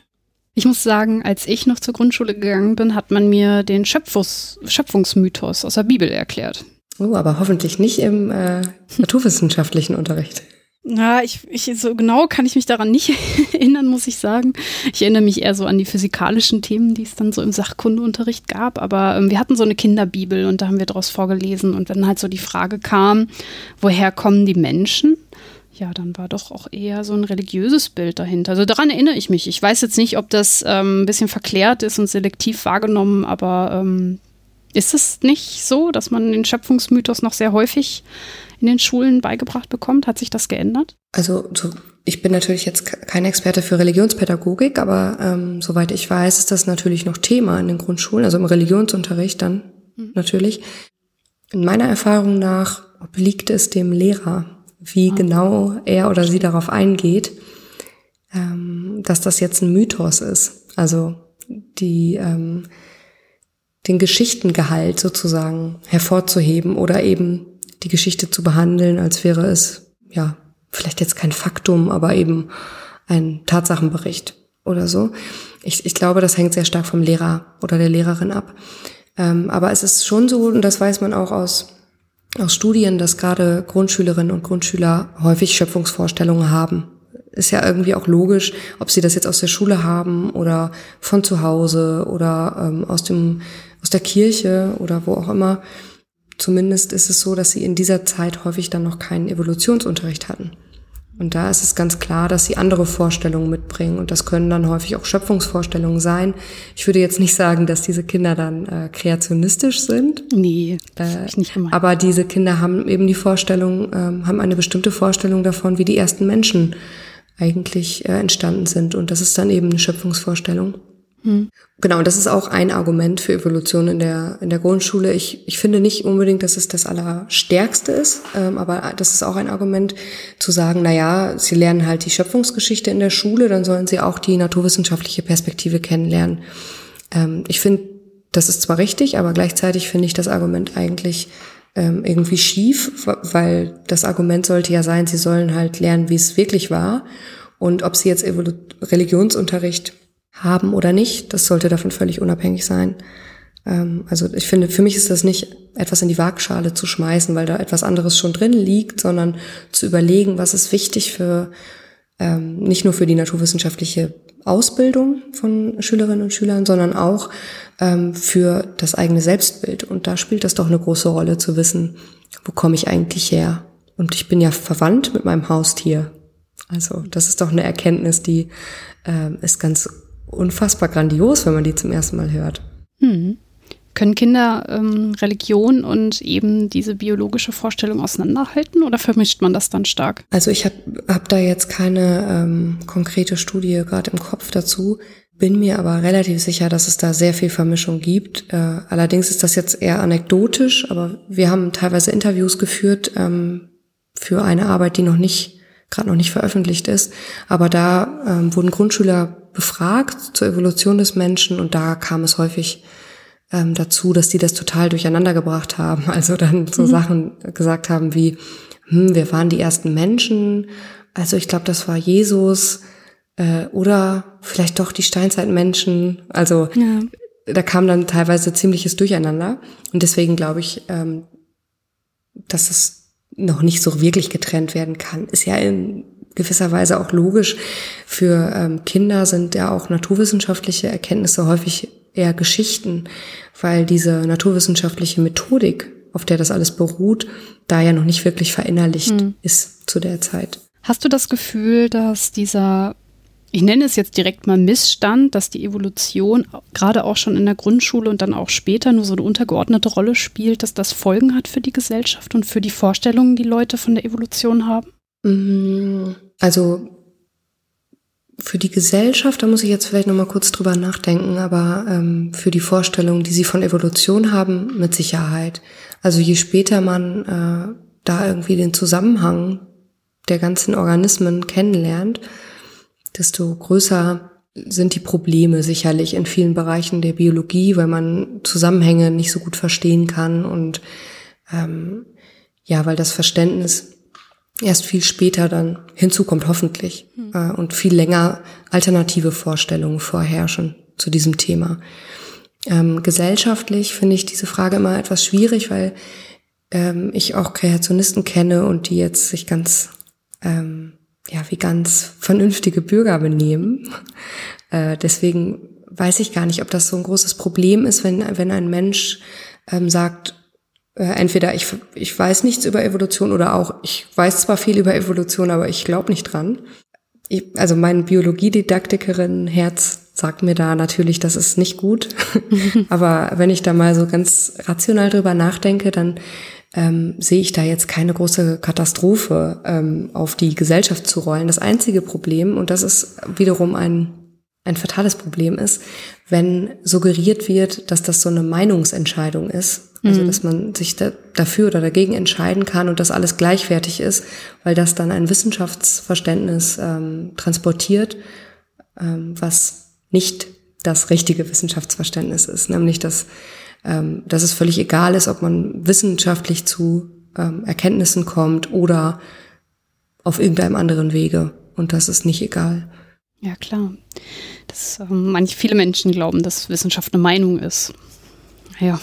Ich muss sagen, als ich noch zur Grundschule gegangen bin, hat man mir den Schöpfungs Schöpfungsmythos aus der Bibel erklärt. Oh, aber hoffentlich nicht im äh, naturwissenschaftlichen Unterricht. Ja, ich, ich, so genau kann ich mich daran nicht erinnern, muss ich sagen. Ich erinnere mich eher so an die physikalischen Themen, die es dann so im Sachkundeunterricht gab. Aber ähm, wir hatten so eine Kinderbibel und da haben wir daraus vorgelesen. Und wenn halt so die Frage kam, woher kommen die Menschen? Ja, dann war doch auch eher so ein religiöses Bild dahinter. Also daran erinnere ich mich. Ich weiß jetzt nicht, ob das ähm, ein bisschen verklärt ist und selektiv wahrgenommen, aber ähm, ist es nicht so, dass man den Schöpfungsmythos noch sehr häufig in den Schulen beigebracht bekommt? Hat sich das geändert? Also so, ich bin natürlich jetzt kein Experte für Religionspädagogik, aber ähm, soweit ich weiß, ist das natürlich noch Thema in den Grundschulen, also im Religionsunterricht dann mhm. natürlich. In meiner Erfahrung nach obliegt es dem Lehrer, wie ah. genau er oder sie darauf eingeht, ähm, dass das jetzt ein Mythos ist. Also die ähm, den Geschichtengehalt sozusagen hervorzuheben oder eben die Geschichte zu behandeln, als wäre es, ja, vielleicht jetzt kein Faktum, aber eben ein Tatsachenbericht oder so. Ich, ich glaube, das hängt sehr stark vom Lehrer oder der Lehrerin ab. Ähm, aber es ist schon so, und das weiß man auch aus, aus Studien, dass gerade Grundschülerinnen und Grundschüler häufig Schöpfungsvorstellungen haben. Ist ja irgendwie auch logisch, ob sie das jetzt aus der Schule haben oder von zu Hause oder ähm, aus dem aus der Kirche oder wo auch immer. Zumindest ist es so, dass sie in dieser Zeit häufig dann noch keinen Evolutionsunterricht hatten. Und da ist es ganz klar, dass sie andere Vorstellungen mitbringen. Und das können dann häufig auch Schöpfungsvorstellungen sein. Ich würde jetzt nicht sagen, dass diese Kinder dann äh, kreationistisch sind. Nee, äh, ich nicht gemeint. Aber diese Kinder haben eben die Vorstellung, äh, haben eine bestimmte Vorstellung davon, wie die ersten Menschen eigentlich äh, entstanden sind. Und das ist dann eben eine Schöpfungsvorstellung. Hm. Genau, und das ist auch ein Argument für Evolution in der, in der Grundschule. Ich, ich finde nicht unbedingt, dass es das Allerstärkste ist, ähm, aber das ist auch ein Argument zu sagen, na ja, sie lernen halt die Schöpfungsgeschichte in der Schule, dann sollen sie auch die naturwissenschaftliche Perspektive kennenlernen. Ähm, ich finde, das ist zwar richtig, aber gleichzeitig finde ich das Argument eigentlich ähm, irgendwie schief, weil das Argument sollte ja sein, sie sollen halt lernen, wie es wirklich war. Und ob sie jetzt Evolu Religionsunterricht haben oder nicht, das sollte davon völlig unabhängig sein. Ähm, also ich finde, für mich ist das nicht etwas in die Waagschale zu schmeißen, weil da etwas anderes schon drin liegt, sondern zu überlegen, was ist wichtig für ähm, nicht nur für die naturwissenschaftliche Ausbildung von Schülerinnen und Schülern, sondern auch ähm, für das eigene Selbstbild. Und da spielt das doch eine große Rolle zu wissen, wo komme ich eigentlich her? Und ich bin ja verwandt mit meinem Haustier. Also das ist doch eine Erkenntnis, die ähm, ist ganz unfassbar grandios, wenn man die zum ersten Mal hört. Hm. Können Kinder ähm, Religion und eben diese biologische Vorstellung auseinanderhalten oder vermischt man das dann stark? Also ich habe hab da jetzt keine ähm, konkrete Studie gerade im Kopf dazu, bin mir aber relativ sicher, dass es da sehr viel Vermischung gibt. Äh, allerdings ist das jetzt eher anekdotisch, aber wir haben teilweise Interviews geführt ähm, für eine Arbeit, die noch nicht gerade noch nicht veröffentlicht ist. Aber da ähm, wurden Grundschüler befragt zur Evolution des Menschen und da kam es häufig ähm, dazu, dass die das total durcheinander gebracht haben. Also dann so mhm. Sachen gesagt haben wie, hm, wir waren die ersten Menschen. Also ich glaube, das war Jesus äh, oder vielleicht doch die Steinzeitmenschen. Also ja. da kam dann teilweise ziemliches Durcheinander. Und deswegen glaube ich, ähm, dass es noch nicht so wirklich getrennt werden kann. Ist ja in gewisser Weise auch logisch. Für ähm, Kinder sind ja auch naturwissenschaftliche Erkenntnisse häufig eher Geschichten, weil diese naturwissenschaftliche Methodik, auf der das alles beruht, da ja noch nicht wirklich verinnerlicht hm. ist zu der Zeit. Hast du das Gefühl, dass dieser ich nenne es jetzt direkt mal Missstand, dass die Evolution gerade auch schon in der Grundschule und dann auch später nur so eine untergeordnete Rolle spielt, dass das Folgen hat für die Gesellschaft und für die Vorstellungen, die Leute von der Evolution haben? Mm, also für die Gesellschaft, da muss ich jetzt vielleicht noch mal kurz drüber nachdenken, aber ähm, für die Vorstellungen, die sie von Evolution haben, mit Sicherheit. Also je später man äh, da irgendwie den Zusammenhang der ganzen Organismen kennenlernt, desto größer sind die Probleme sicherlich in vielen Bereichen der Biologie, weil man Zusammenhänge nicht so gut verstehen kann und ähm, ja, weil das Verständnis erst viel später dann hinzukommt, hoffentlich, mhm. äh, und viel länger alternative Vorstellungen vorherrschen zu diesem Thema. Ähm, gesellschaftlich finde ich diese Frage immer etwas schwierig, weil ähm, ich auch Kreationisten kenne und die jetzt sich ganz ähm, ja, wie ganz vernünftige Bürger benehmen. Äh, deswegen weiß ich gar nicht, ob das so ein großes Problem ist, wenn, wenn ein Mensch ähm, sagt, äh, entweder ich, ich weiß nichts über Evolution oder auch ich weiß zwar viel über Evolution, aber ich glaube nicht dran. Ich, also mein Biologiedidaktikerin Herz sagt mir da natürlich, das ist nicht gut. aber wenn ich da mal so ganz rational drüber nachdenke, dann ähm, sehe ich da jetzt keine große Katastrophe ähm, auf die Gesellschaft zu rollen. Das einzige Problem, und das ist wiederum ein, ein fatales Problem ist, wenn suggeriert wird, dass das so eine Meinungsentscheidung ist. Also, mhm. dass man sich da, dafür oder dagegen entscheiden kann und das alles gleichwertig ist, weil das dann ein Wissenschaftsverständnis ähm, transportiert, ähm, was nicht das richtige Wissenschaftsverständnis ist, nämlich dass ähm, dass es völlig egal ist, ob man wissenschaftlich zu ähm, Erkenntnissen kommt oder auf irgendeinem anderen Wege. Und das ist nicht egal. Ja, klar. Das, ähm, manche, viele Menschen glauben, dass Wissenschaft eine Meinung ist. Ja.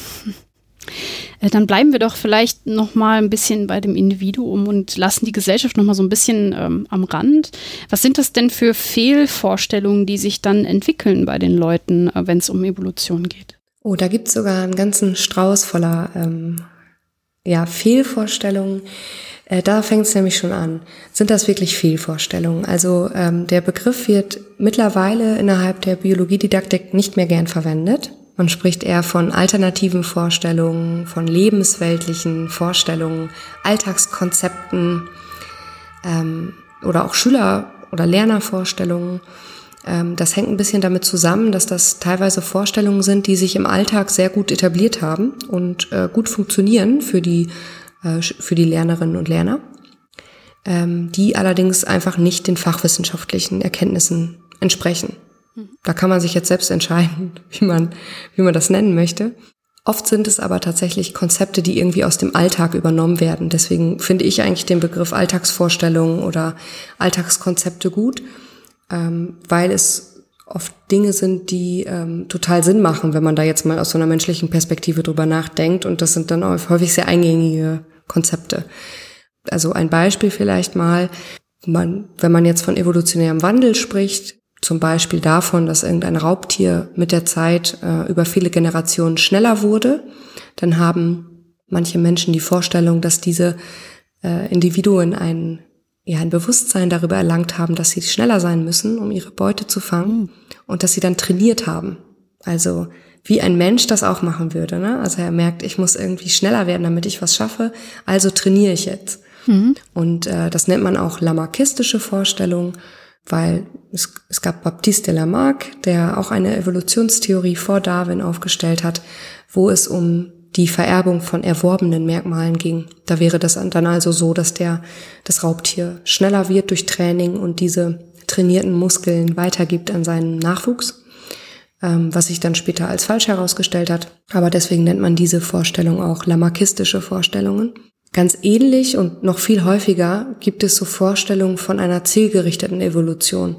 Äh, dann bleiben wir doch vielleicht noch mal ein bisschen bei dem Individuum und lassen die Gesellschaft noch mal so ein bisschen ähm, am Rand. Was sind das denn für Fehlvorstellungen, die sich dann entwickeln bei den Leuten, äh, wenn es um Evolution geht? Oh, da gibt's sogar einen ganzen Strauß voller ähm, Ja, Fehlvorstellungen. Äh, da fängt es nämlich schon an. Sind das wirklich Fehlvorstellungen? Also ähm, der Begriff wird mittlerweile innerhalb der Biologiedidaktik nicht mehr gern verwendet. Man spricht eher von alternativen Vorstellungen, von lebensweltlichen Vorstellungen, Alltagskonzepten ähm, oder auch Schüler- oder Lernervorstellungen. Ähm, das hängt ein bisschen damit zusammen, dass das teilweise Vorstellungen sind, die sich im Alltag sehr gut etabliert haben und äh, gut funktionieren für die, äh, für die Lernerinnen und Lerner, ähm, die allerdings einfach nicht den fachwissenschaftlichen Erkenntnissen entsprechen. Mhm. Da kann man sich jetzt selbst entscheiden, wie man, wie man das nennen möchte. Oft sind es aber tatsächlich Konzepte, die irgendwie aus dem Alltag übernommen werden. Deswegen finde ich eigentlich den Begriff Alltagsvorstellungen oder Alltagskonzepte gut ähm, weil es oft Dinge sind, die ähm, total Sinn machen, wenn man da jetzt mal aus so einer menschlichen Perspektive drüber nachdenkt. Und das sind dann häufig sehr eingängige Konzepte. Also ein Beispiel vielleicht mal, man, wenn man jetzt von evolutionärem Wandel spricht, zum Beispiel davon, dass irgendein Raubtier mit der Zeit äh, über viele Generationen schneller wurde, dann haben manche Menschen die Vorstellung, dass diese äh, Individuen einen ja ein Bewusstsein darüber erlangt haben, dass sie schneller sein müssen, um ihre Beute zu fangen mhm. und dass sie dann trainiert haben. Also wie ein Mensch das auch machen würde. Ne? Also er merkt, ich muss irgendwie schneller werden, damit ich was schaffe, also trainiere ich jetzt. Mhm. Und äh, das nennt man auch lamarckistische Vorstellung, weil es, es gab Baptiste de Lamarck, der auch eine Evolutionstheorie vor Darwin aufgestellt hat, wo es um die Vererbung von erworbenen Merkmalen ging. Da wäre das dann also so, dass der, das Raubtier schneller wird durch Training und diese trainierten Muskeln weitergibt an seinen Nachwuchs, ähm, was sich dann später als falsch herausgestellt hat. Aber deswegen nennt man diese Vorstellung auch lamarckistische Vorstellungen. Ganz ähnlich und noch viel häufiger gibt es so Vorstellungen von einer zielgerichteten Evolution,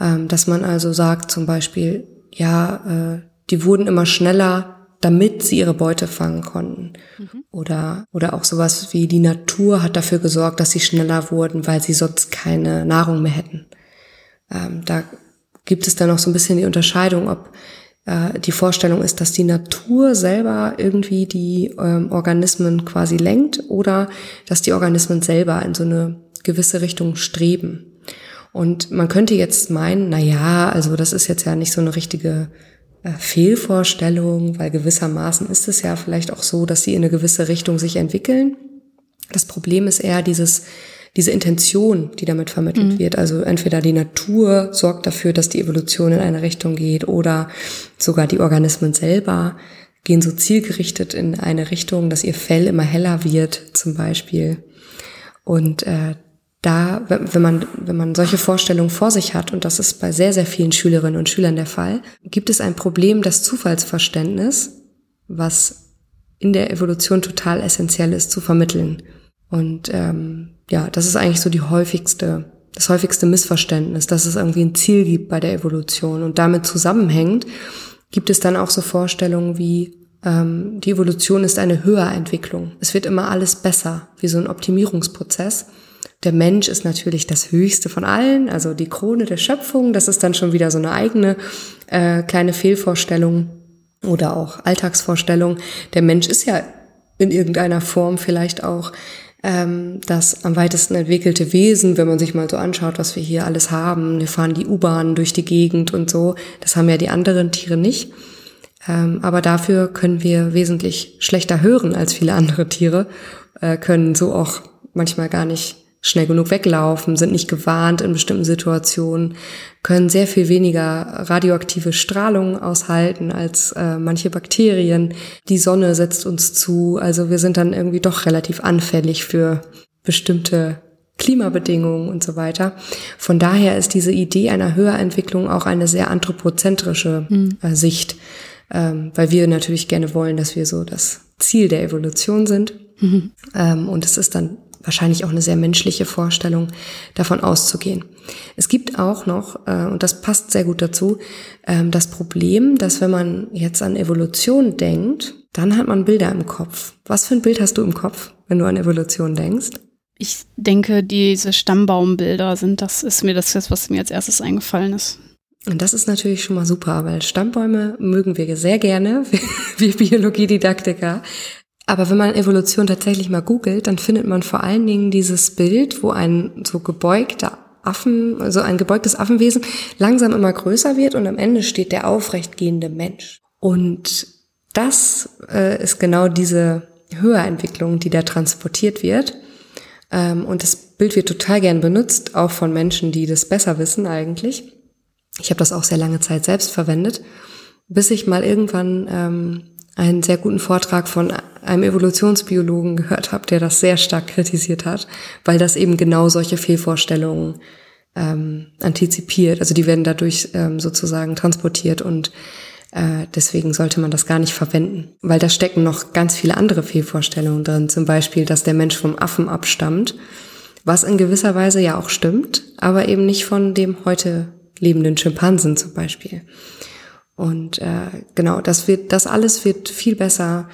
ähm, dass man also sagt zum Beispiel, ja, äh, die wurden immer schneller damit sie ihre Beute fangen konnten. Mhm. Oder, oder auch sowas wie die Natur hat dafür gesorgt, dass sie schneller wurden, weil sie sonst keine Nahrung mehr hätten. Ähm, da gibt es dann noch so ein bisschen die Unterscheidung, ob äh, die Vorstellung ist, dass die Natur selber irgendwie die ähm, Organismen quasi lenkt oder dass die Organismen selber in so eine gewisse Richtung streben. Und man könnte jetzt meinen, na ja, also das ist jetzt ja nicht so eine richtige äh, Fehlvorstellung, weil gewissermaßen ist es ja vielleicht auch so, dass sie in eine gewisse Richtung sich entwickeln. Das Problem ist eher dieses, diese Intention, die damit vermittelt mhm. wird. Also entweder die Natur sorgt dafür, dass die Evolution in eine Richtung geht oder sogar die Organismen selber gehen so zielgerichtet in eine Richtung, dass ihr Fell immer heller wird, zum Beispiel. Und äh, da, wenn man, wenn man solche Vorstellungen vor sich hat, und das ist bei sehr, sehr vielen Schülerinnen und Schülern der Fall, gibt es ein Problem, das Zufallsverständnis, was in der Evolution total essentiell ist, zu vermitteln. Und ähm, ja, das ist eigentlich so die häufigste, das häufigste Missverständnis, dass es irgendwie ein Ziel gibt bei der Evolution. Und damit zusammenhängend gibt es dann auch so Vorstellungen wie, ähm, die Evolution ist eine Höherentwicklung. Es wird immer alles besser, wie so ein Optimierungsprozess. Der Mensch ist natürlich das Höchste von allen, also die Krone der Schöpfung. Das ist dann schon wieder so eine eigene äh, kleine Fehlvorstellung oder auch Alltagsvorstellung. Der Mensch ist ja in irgendeiner Form vielleicht auch ähm, das am weitesten entwickelte Wesen, wenn man sich mal so anschaut, was wir hier alles haben. Wir fahren die U-Bahn durch die Gegend und so. Das haben ja die anderen Tiere nicht. Ähm, aber dafür können wir wesentlich schlechter hören als viele andere Tiere, äh, können so auch manchmal gar nicht schnell genug weglaufen, sind nicht gewarnt in bestimmten Situationen, können sehr viel weniger radioaktive Strahlung aushalten als äh, manche Bakterien. Die Sonne setzt uns zu, also wir sind dann irgendwie doch relativ anfällig für bestimmte Klimabedingungen und so weiter. Von daher ist diese Idee einer Höherentwicklung auch eine sehr anthropozentrische mhm. äh, Sicht, ähm, weil wir natürlich gerne wollen, dass wir so das Ziel der Evolution sind. Mhm. Ähm, und es ist dann wahrscheinlich auch eine sehr menschliche Vorstellung, davon auszugehen. Es gibt auch noch, äh, und das passt sehr gut dazu, ähm, das Problem, dass wenn man jetzt an Evolution denkt, dann hat man Bilder im Kopf. Was für ein Bild hast du im Kopf, wenn du an Evolution denkst? Ich denke, diese Stammbaumbilder sind, das ist mir das, was mir als erstes eingefallen ist. Und das ist natürlich schon mal super, weil Stammbäume mögen wir sehr gerne, wir Biologiedidaktiker. Aber wenn man Evolution tatsächlich mal googelt, dann findet man vor allen Dingen dieses Bild, wo ein so gebeugter Affen, also ein gebeugtes Affenwesen langsam immer größer wird und am Ende steht der aufrechtgehende Mensch. Und das äh, ist genau diese Höherentwicklung, die da transportiert wird. Ähm, und das Bild wird total gern benutzt, auch von Menschen, die das besser wissen eigentlich. Ich habe das auch sehr lange Zeit selbst verwendet, bis ich mal irgendwann ähm, einen sehr guten Vortrag von einem Evolutionsbiologen gehört habe, der das sehr stark kritisiert hat, weil das eben genau solche Fehlvorstellungen ähm, antizipiert. Also die werden dadurch ähm, sozusagen transportiert und äh, deswegen sollte man das gar nicht verwenden, weil da stecken noch ganz viele andere Fehlvorstellungen drin. Zum Beispiel, dass der Mensch vom Affen abstammt, was in gewisser Weise ja auch stimmt, aber eben nicht von dem heute lebenden Schimpansen zum Beispiel. Und äh, genau, das wird, das alles wird viel besser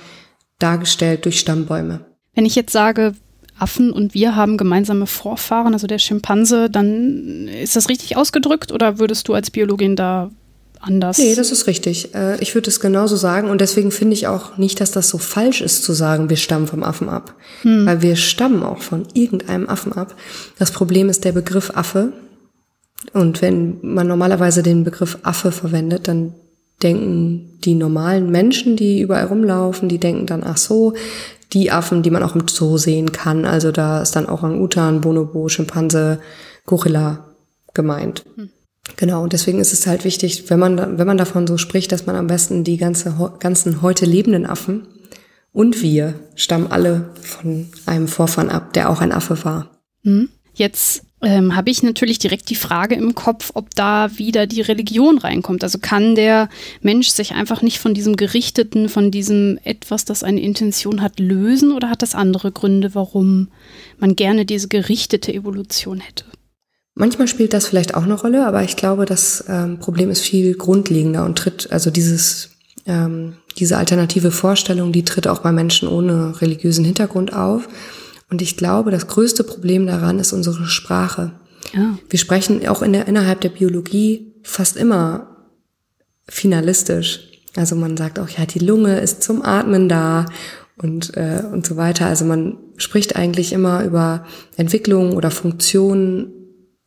dargestellt durch Stammbäume. Wenn ich jetzt sage, Affen und wir haben gemeinsame Vorfahren, also der Schimpanse, dann ist das richtig ausgedrückt oder würdest du als Biologin da anders? Nee, das ist richtig. Äh, ich würde es genauso sagen und deswegen finde ich auch nicht, dass das so falsch ist zu sagen, wir stammen vom Affen ab. Hm. Weil wir stammen auch von irgendeinem Affen ab. Das Problem ist der Begriff Affe. Und wenn man normalerweise den Begriff Affe verwendet, dann denken die normalen Menschen, die überall rumlaufen, die denken dann, ach so, die Affen, die man auch im Zoo sehen kann. Also da ist dann auch ein Utan, Bonobo, Schimpanse, Gorilla gemeint. Hm. Genau, und deswegen ist es halt wichtig, wenn man, wenn man davon so spricht, dass man am besten die ganze, ganzen heute lebenden Affen und wir stammen alle von einem Vorfahren ab, der auch ein Affe war. Hm. Jetzt ähm, habe ich natürlich direkt die Frage im Kopf, ob da wieder die Religion reinkommt. Also kann der Mensch sich einfach nicht von diesem Gerichteten, von diesem etwas, das eine Intention hat, lösen oder hat das andere Gründe, warum man gerne diese gerichtete Evolution hätte? Manchmal spielt das vielleicht auch eine Rolle, aber ich glaube, das ähm, Problem ist viel grundlegender und tritt, also dieses, ähm, diese alternative Vorstellung, die tritt auch bei Menschen ohne religiösen Hintergrund auf. Und ich glaube, das größte Problem daran ist unsere Sprache. Ja. Wir sprechen auch in der, innerhalb der Biologie fast immer finalistisch. Also man sagt auch, ja, die Lunge ist zum Atmen da und, äh, und so weiter. Also man spricht eigentlich immer über Entwicklungen oder Funktionen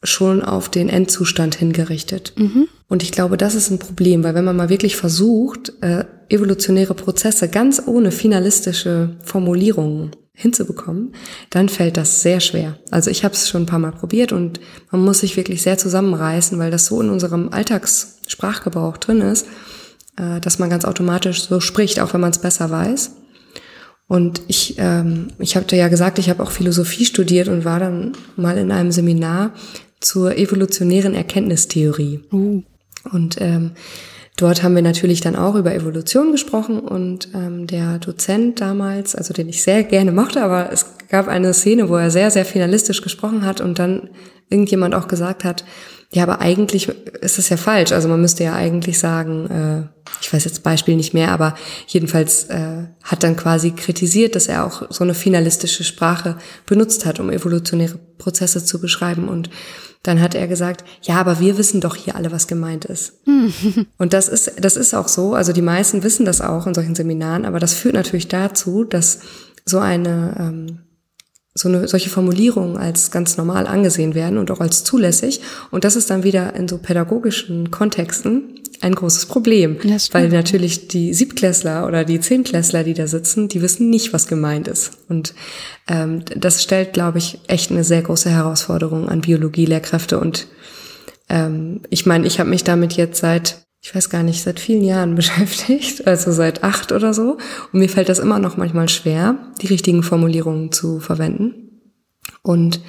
schon auf den Endzustand hingerichtet. Mhm. Und ich glaube, das ist ein Problem, weil wenn man mal wirklich versucht, äh, evolutionäre Prozesse ganz ohne finalistische Formulierungen hinzubekommen, dann fällt das sehr schwer. Also ich habe es schon ein paar Mal probiert und man muss sich wirklich sehr zusammenreißen, weil das so in unserem Alltagssprachgebrauch drin ist, äh, dass man ganz automatisch so spricht, auch wenn man es besser weiß. Und ich, ähm, ich habe ja gesagt, ich habe auch Philosophie studiert und war dann mal in einem Seminar zur evolutionären Erkenntnistheorie. Uh. Und ähm, Dort haben wir natürlich dann auch über Evolution gesprochen und ähm, der Dozent damals, also den ich sehr gerne mochte, aber es gab eine Szene, wo er sehr, sehr finalistisch gesprochen hat und dann irgendjemand auch gesagt hat, ja, aber eigentlich ist es ja falsch. Also man müsste ja eigentlich sagen, äh, ich weiß jetzt Beispiel nicht mehr, aber jedenfalls äh, hat dann quasi kritisiert, dass er auch so eine finalistische Sprache benutzt hat, um evolutionäre Prozesse zu beschreiben und dann hat er gesagt, ja, aber wir wissen doch hier alle, was gemeint ist. Und das ist, das ist auch so. Also die meisten wissen das auch in solchen Seminaren, aber das führt natürlich dazu, dass so eine, ähm, so eine, solche Formulierungen als ganz normal angesehen werden und auch als zulässig. Und das ist dann wieder in so pädagogischen Kontexten ein großes Problem, weil natürlich die Siebklässler oder die Zehntklässler, die da sitzen, die wissen nicht, was gemeint ist. Und ähm, das stellt, glaube ich, echt eine sehr große Herausforderung an Biologielehrkräfte. Und ähm, ich meine, ich habe mich damit jetzt seit, ich weiß gar nicht, seit vielen Jahren beschäftigt, also seit acht oder so. Und mir fällt das immer noch manchmal schwer, die richtigen Formulierungen zu verwenden. Und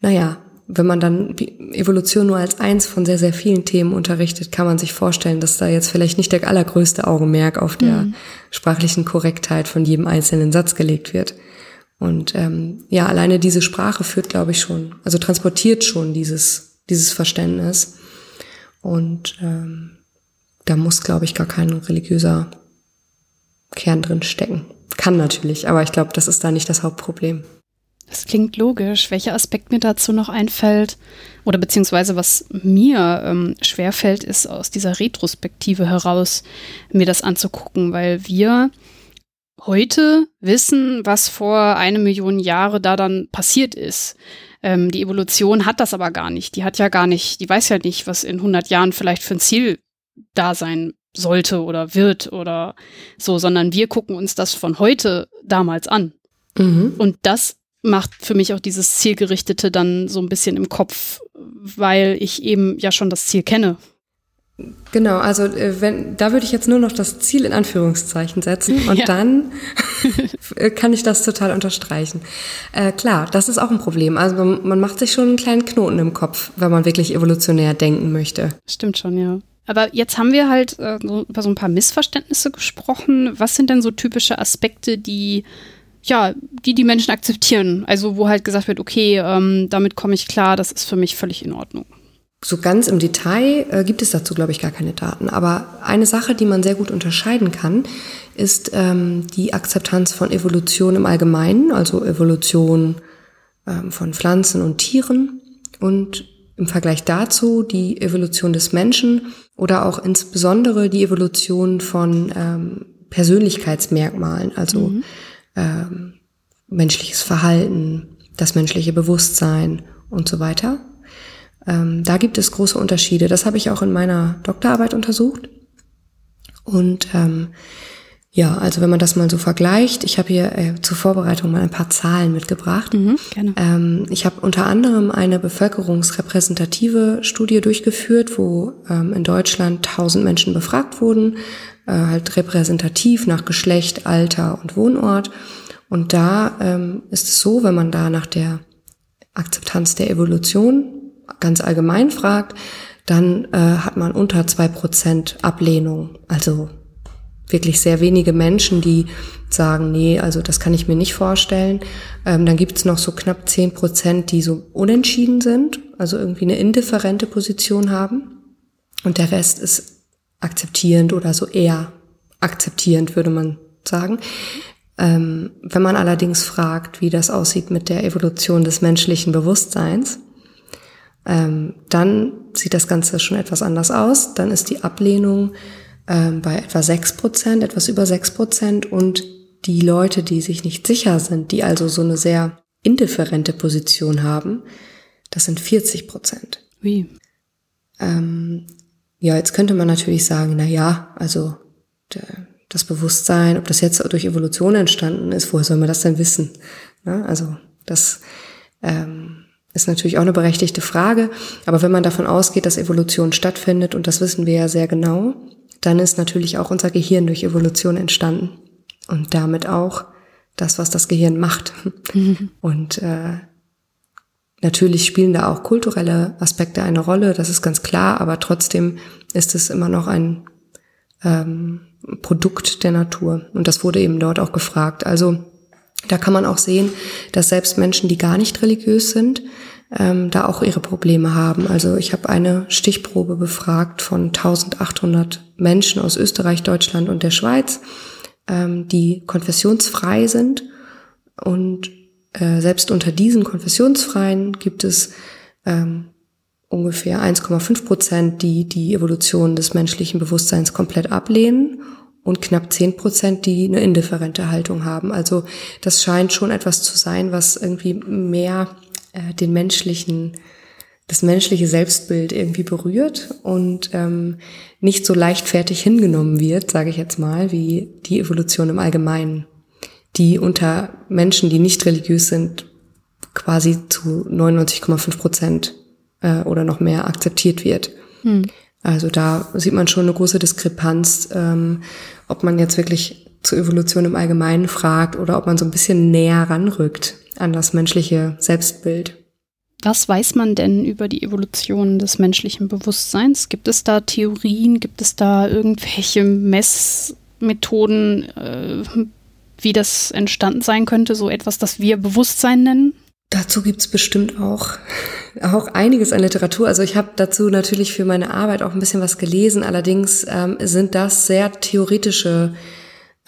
naja, wenn man dann Evolution nur als eins von sehr, sehr vielen Themen unterrichtet, kann man sich vorstellen, dass da jetzt vielleicht nicht der allergrößte Augenmerk auf der mhm. sprachlichen Korrektheit von jedem einzelnen Satz gelegt wird. Und ähm, ja, alleine diese Sprache führt, glaube ich, schon, also transportiert schon dieses, dieses Verständnis. Und ähm, da muss, glaube ich, gar kein religiöser Kern drin stecken. Kann natürlich, aber ich glaube, das ist da nicht das Hauptproblem. Das klingt logisch. Welcher Aspekt mir dazu noch einfällt, oder beziehungsweise was mir ähm, schwerfällt, ist aus dieser Retrospektive heraus mir das anzugucken, weil wir heute wissen, was vor eine Million Jahre da dann passiert ist. Ähm, die Evolution hat das aber gar nicht. Die hat ja gar nicht, die weiß ja nicht, was in 100 Jahren vielleicht für ein Ziel da sein sollte oder wird oder so, sondern wir gucken uns das von heute damals an. Mhm. Und das macht für mich auch dieses Zielgerichtete dann so ein bisschen im Kopf, weil ich eben ja schon das Ziel kenne. Genau, also äh, wenn, da würde ich jetzt nur noch das Ziel in Anführungszeichen setzen und ja. dann kann ich das total unterstreichen. Äh, klar, das ist auch ein Problem. Also man, man macht sich schon einen kleinen Knoten im Kopf, wenn man wirklich evolutionär denken möchte. Stimmt schon, ja. Aber jetzt haben wir halt äh, so, über so ein paar Missverständnisse gesprochen. Was sind denn so typische Aspekte, die ja, die die Menschen akzeptieren? Also wo halt gesagt wird, okay, ähm, damit komme ich klar, das ist für mich völlig in Ordnung. So ganz im Detail äh, gibt es dazu, glaube ich, gar keine Daten. Aber eine Sache, die man sehr gut unterscheiden kann, ist ähm, die Akzeptanz von Evolution im Allgemeinen, also Evolution ähm, von Pflanzen und Tieren und im Vergleich dazu die Evolution des Menschen oder auch insbesondere die Evolution von ähm, Persönlichkeitsmerkmalen, also mhm. Ähm, menschliches Verhalten, das menschliche Bewusstsein und so weiter. Ähm, da gibt es große Unterschiede. Das habe ich auch in meiner Doktorarbeit untersucht. Und ähm, ja, also wenn man das mal so vergleicht, ich habe hier äh, zur Vorbereitung mal ein paar Zahlen mitgebracht. Mhm, gerne. Ähm, ich habe unter anderem eine bevölkerungsrepräsentative Studie durchgeführt, wo ähm, in Deutschland 1000 Menschen befragt wurden, äh, halt repräsentativ nach Geschlecht, Alter und Wohnort. Und da ähm, ist es so, wenn man da nach der Akzeptanz der Evolution ganz allgemein fragt, dann äh, hat man unter zwei Prozent Ablehnung. Also wirklich sehr wenige Menschen, die sagen, nee, also das kann ich mir nicht vorstellen. Ähm, dann gibt es noch so knapp zehn Prozent, die so unentschieden sind, also irgendwie eine indifferente Position haben. Und der Rest ist akzeptierend oder so eher akzeptierend, würde man sagen. Ähm, wenn man allerdings fragt, wie das aussieht mit der Evolution des menschlichen Bewusstseins, ähm, dann sieht das Ganze schon etwas anders aus. Dann ist die Ablehnung ähm, bei etwa sechs Prozent, etwas über sechs Prozent und die Leute, die sich nicht sicher sind, die also so eine sehr indifferente Position haben, das sind 40 Prozent. Wie? Ähm, ja, jetzt könnte man natürlich sagen, na ja, also der, das Bewusstsein, ob das jetzt durch Evolution entstanden ist, woher soll man das denn wissen? Na, also das ähm, ist natürlich auch eine berechtigte Frage. Aber wenn man davon ausgeht, dass Evolution stattfindet, und das wissen wir ja sehr genau, dann ist natürlich auch unser Gehirn durch Evolution entstanden und damit auch das, was das Gehirn macht. Mhm. Und äh, natürlich spielen da auch kulturelle Aspekte eine Rolle, das ist ganz klar, aber trotzdem ist es immer noch ein ähm, Produkt der Natur. Und das wurde eben dort auch gefragt. Also da kann man auch sehen, dass selbst Menschen, die gar nicht religiös sind, ähm, da auch ihre Probleme haben. Also ich habe eine Stichprobe befragt von 1800 Menschen aus Österreich, Deutschland und der Schweiz, ähm, die konfessionsfrei sind. Und äh, selbst unter diesen Konfessionsfreien gibt es ähm, ungefähr 1,5 Prozent, die die Evolution des menschlichen Bewusstseins komplett ablehnen und knapp 10 Prozent, die eine indifferente Haltung haben. Also das scheint schon etwas zu sein, was irgendwie mehr äh, den menschlichen, das menschliche Selbstbild irgendwie berührt und ähm, nicht so leichtfertig hingenommen wird, sage ich jetzt mal, wie die Evolution im Allgemeinen, die unter Menschen, die nicht religiös sind, quasi zu 99,5 Prozent äh, oder noch mehr akzeptiert wird. Hm. Also da sieht man schon eine große Diskrepanz, ähm, ob man jetzt wirklich zur Evolution im Allgemeinen fragt oder ob man so ein bisschen näher ranrückt an das menschliche Selbstbild. Was weiß man denn über die Evolution des menschlichen Bewusstseins? Gibt es da Theorien? Gibt es da irgendwelche Messmethoden, äh, wie das entstanden sein könnte? So etwas, das wir Bewusstsein nennen? Dazu gibt's bestimmt auch, auch einiges an Literatur. Also ich habe dazu natürlich für meine Arbeit auch ein bisschen was gelesen. Allerdings ähm, sind das sehr theoretische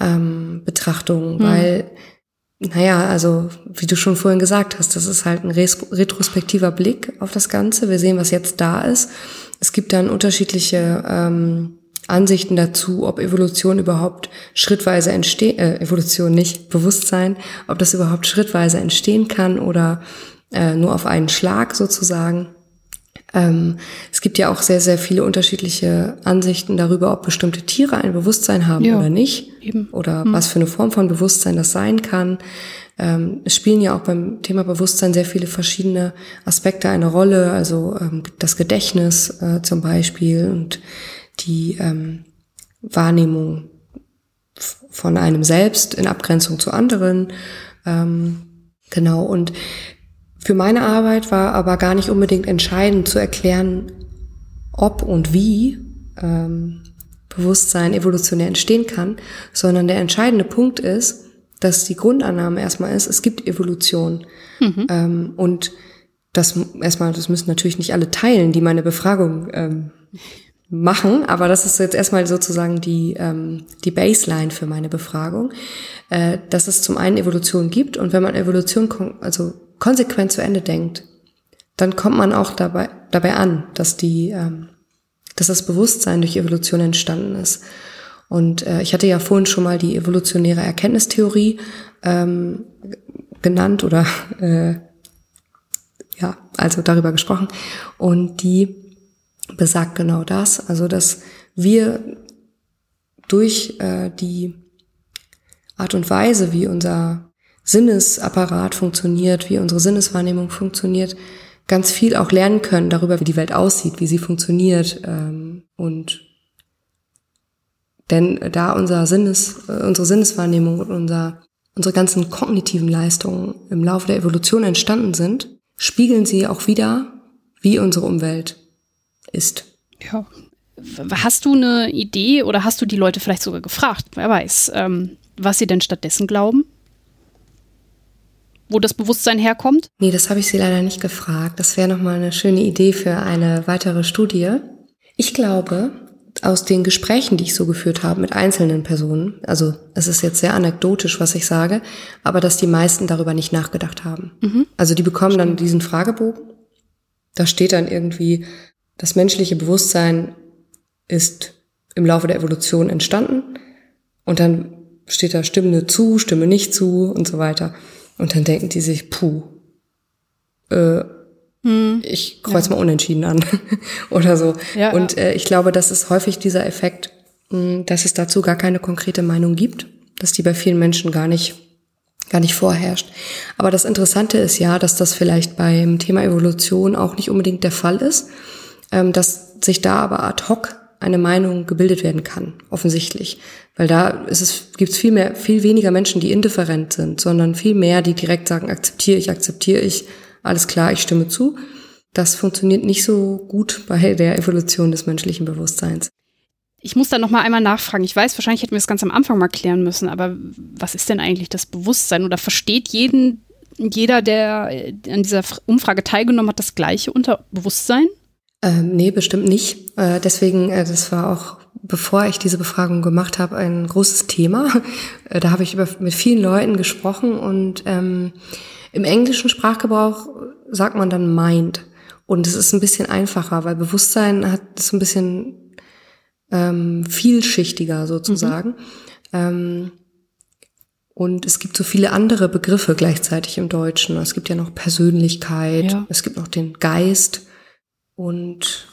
ähm, Betrachtungen, hm. weil naja, also wie du schon vorhin gesagt hast, das ist halt ein retrospektiver Blick auf das Ganze. Wir sehen, was jetzt da ist. Es gibt dann unterschiedliche ähm, Ansichten dazu, ob Evolution überhaupt schrittweise entsteht, äh, Evolution nicht, Bewusstsein, ob das überhaupt schrittweise entstehen kann oder äh, nur auf einen Schlag sozusagen. Ähm, es gibt ja auch sehr, sehr viele unterschiedliche Ansichten darüber, ob bestimmte Tiere ein Bewusstsein haben ja, oder nicht. Eben. Oder hm. was für eine Form von Bewusstsein das sein kann. Ähm, es spielen ja auch beim Thema Bewusstsein sehr viele verschiedene Aspekte eine Rolle, also ähm, das Gedächtnis äh, zum Beispiel und die ähm, Wahrnehmung von einem selbst in Abgrenzung zu anderen. Ähm, genau, und für meine Arbeit war aber gar nicht unbedingt entscheidend zu erklären, ob und wie ähm, Bewusstsein evolutionär entstehen kann, sondern der entscheidende Punkt ist, dass die Grundannahme erstmal ist, es gibt Evolution. Mhm. Ähm, und das erstmal, das müssen natürlich nicht alle teilen, die meine Befragung ähm, machen, aber das ist jetzt erstmal sozusagen die, ähm, die Baseline für meine Befragung, äh, dass es zum einen Evolution gibt und wenn man Evolution also konsequent zu Ende denkt, dann kommt man auch dabei, dabei an, dass die, ähm, dass das Bewusstsein durch Evolution entstanden ist. Und äh, ich hatte ja vorhin schon mal die evolutionäre Erkenntnistheorie ähm, genannt oder äh, ja, also darüber gesprochen. Und die besagt genau das, also dass wir durch äh, die Art und Weise, wie unser Sinnesapparat funktioniert, wie unsere Sinneswahrnehmung funktioniert, ganz viel auch lernen können darüber, wie die Welt aussieht, wie sie funktioniert. Ähm, und denn da unser Sinnes, äh, unsere Sinneswahrnehmung und unser, unsere ganzen kognitiven Leistungen im Laufe der Evolution entstanden sind, spiegeln sie auch wieder, wie unsere Umwelt ist. Ja. Hast du eine Idee oder hast du die Leute vielleicht sogar gefragt, wer weiß, ähm, was sie denn stattdessen glauben? Wo das Bewusstsein herkommt? Nee, das habe ich sie leider nicht gefragt. Das wäre nochmal eine schöne Idee für eine weitere Studie. Ich glaube, aus den Gesprächen, die ich so geführt habe mit einzelnen Personen, also es ist jetzt sehr anekdotisch, was ich sage, aber dass die meisten darüber nicht nachgedacht haben. Mhm. Also die bekommen dann diesen Fragebogen. Da steht dann irgendwie, das menschliche Bewusstsein ist im Laufe der Evolution entstanden und dann steht da Stimme zu, Stimme nicht zu und so weiter. Und dann denken die sich, puh, äh, hm, ich kreuz ja. mal unentschieden an oder so. Ja, und äh, ich glaube, das ist häufig dieser Effekt, mh, hm, dass es dazu gar keine konkrete Meinung gibt, dass die bei vielen Menschen gar nicht gar nicht vorherrscht. Aber das Interessante ist ja, dass das vielleicht beim Thema Evolution auch nicht unbedingt der Fall ist, ähm, dass sich da aber ad hoc eine Meinung gebildet werden kann, offensichtlich. Weil da ist es, gibt es viel mehr, viel weniger Menschen, die indifferent sind, sondern viel mehr, die direkt sagen, akzeptiere ich, akzeptiere ich, alles klar, ich stimme zu. Das funktioniert nicht so gut bei der Evolution des menschlichen Bewusstseins. Ich muss da noch mal einmal nachfragen. Ich weiß, wahrscheinlich hätten wir es ganz am Anfang mal klären müssen, aber was ist denn eigentlich das Bewusstsein? Oder versteht jeden, jeder, der an dieser Umfrage teilgenommen hat, das Gleiche unter Bewusstsein? Ähm, nee, bestimmt nicht. Äh, deswegen, äh, das war auch, bevor ich diese Befragung gemacht habe, ein großes Thema. Äh, da habe ich über, mit vielen Leuten gesprochen und ähm, im englischen Sprachgebrauch sagt man dann Mind. Und es ist ein bisschen einfacher, weil Bewusstsein hat ist ein bisschen ähm, vielschichtiger sozusagen. Mhm. Ähm, und es gibt so viele andere Begriffe gleichzeitig im Deutschen. Es gibt ja noch Persönlichkeit, ja. es gibt noch den Geist. Und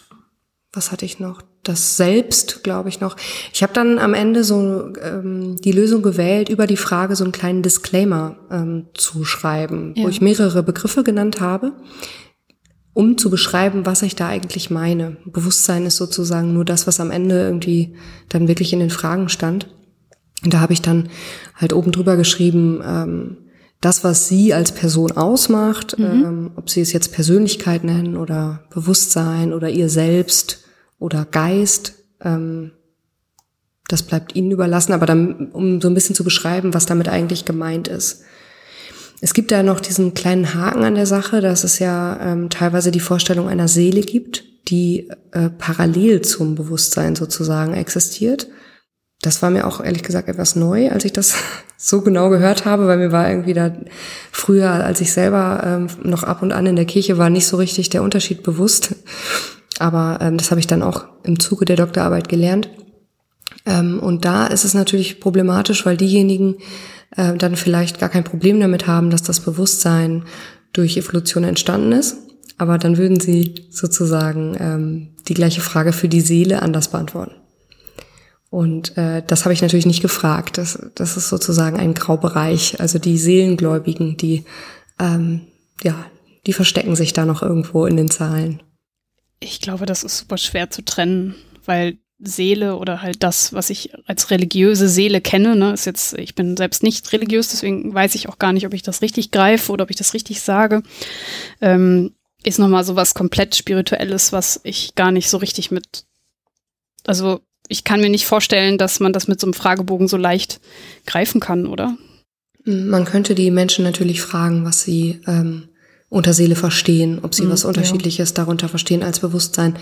was hatte ich noch? Das Selbst, glaube ich noch. Ich habe dann am Ende so ähm, die Lösung gewählt, über die Frage so einen kleinen Disclaimer ähm, zu schreiben, ja. wo ich mehrere Begriffe genannt habe, um zu beschreiben, was ich da eigentlich meine. Bewusstsein ist sozusagen nur das, was am Ende irgendwie dann wirklich in den Fragen stand. Und da habe ich dann halt oben drüber geschrieben, ähm, das, was sie als Person ausmacht, mhm. ähm, ob sie es jetzt Persönlichkeit nennen oder Bewusstsein oder ihr Selbst oder Geist, ähm, das bleibt ihnen überlassen, aber dann, um so ein bisschen zu beschreiben, was damit eigentlich gemeint ist. Es gibt da noch diesen kleinen Haken an der Sache, dass es ja ähm, teilweise die Vorstellung einer Seele gibt, die äh, parallel zum Bewusstsein sozusagen existiert das war mir auch ehrlich gesagt etwas neu, als ich das so genau gehört habe, weil mir war irgendwie da früher, als ich selber ähm, noch ab und an in der Kirche war, nicht so richtig der Unterschied bewusst. Aber ähm, das habe ich dann auch im Zuge der Doktorarbeit gelernt. Ähm, und da ist es natürlich problematisch, weil diejenigen äh, dann vielleicht gar kein Problem damit haben, dass das Bewusstsein durch Evolution entstanden ist. Aber dann würden sie sozusagen ähm, die gleiche Frage für die Seele anders beantworten. Und äh, das habe ich natürlich nicht gefragt. Das, das ist sozusagen ein Graubereich. Also die Seelengläubigen, die ähm, ja, die verstecken sich da noch irgendwo in den Zahlen. Ich glaube, das ist super schwer zu trennen, weil Seele oder halt das, was ich als religiöse Seele kenne, ne, ist jetzt, ich bin selbst nicht religiös, deswegen weiß ich auch gar nicht, ob ich das richtig greife oder ob ich das richtig sage, ähm, ist nochmal so was komplett Spirituelles, was ich gar nicht so richtig mit, also ich kann mir nicht vorstellen, dass man das mit so einem Fragebogen so leicht greifen kann, oder? Man könnte die Menschen natürlich fragen, was sie ähm, unter Seele verstehen, ob sie mhm, was Unterschiedliches ja. darunter verstehen als Bewusstsein.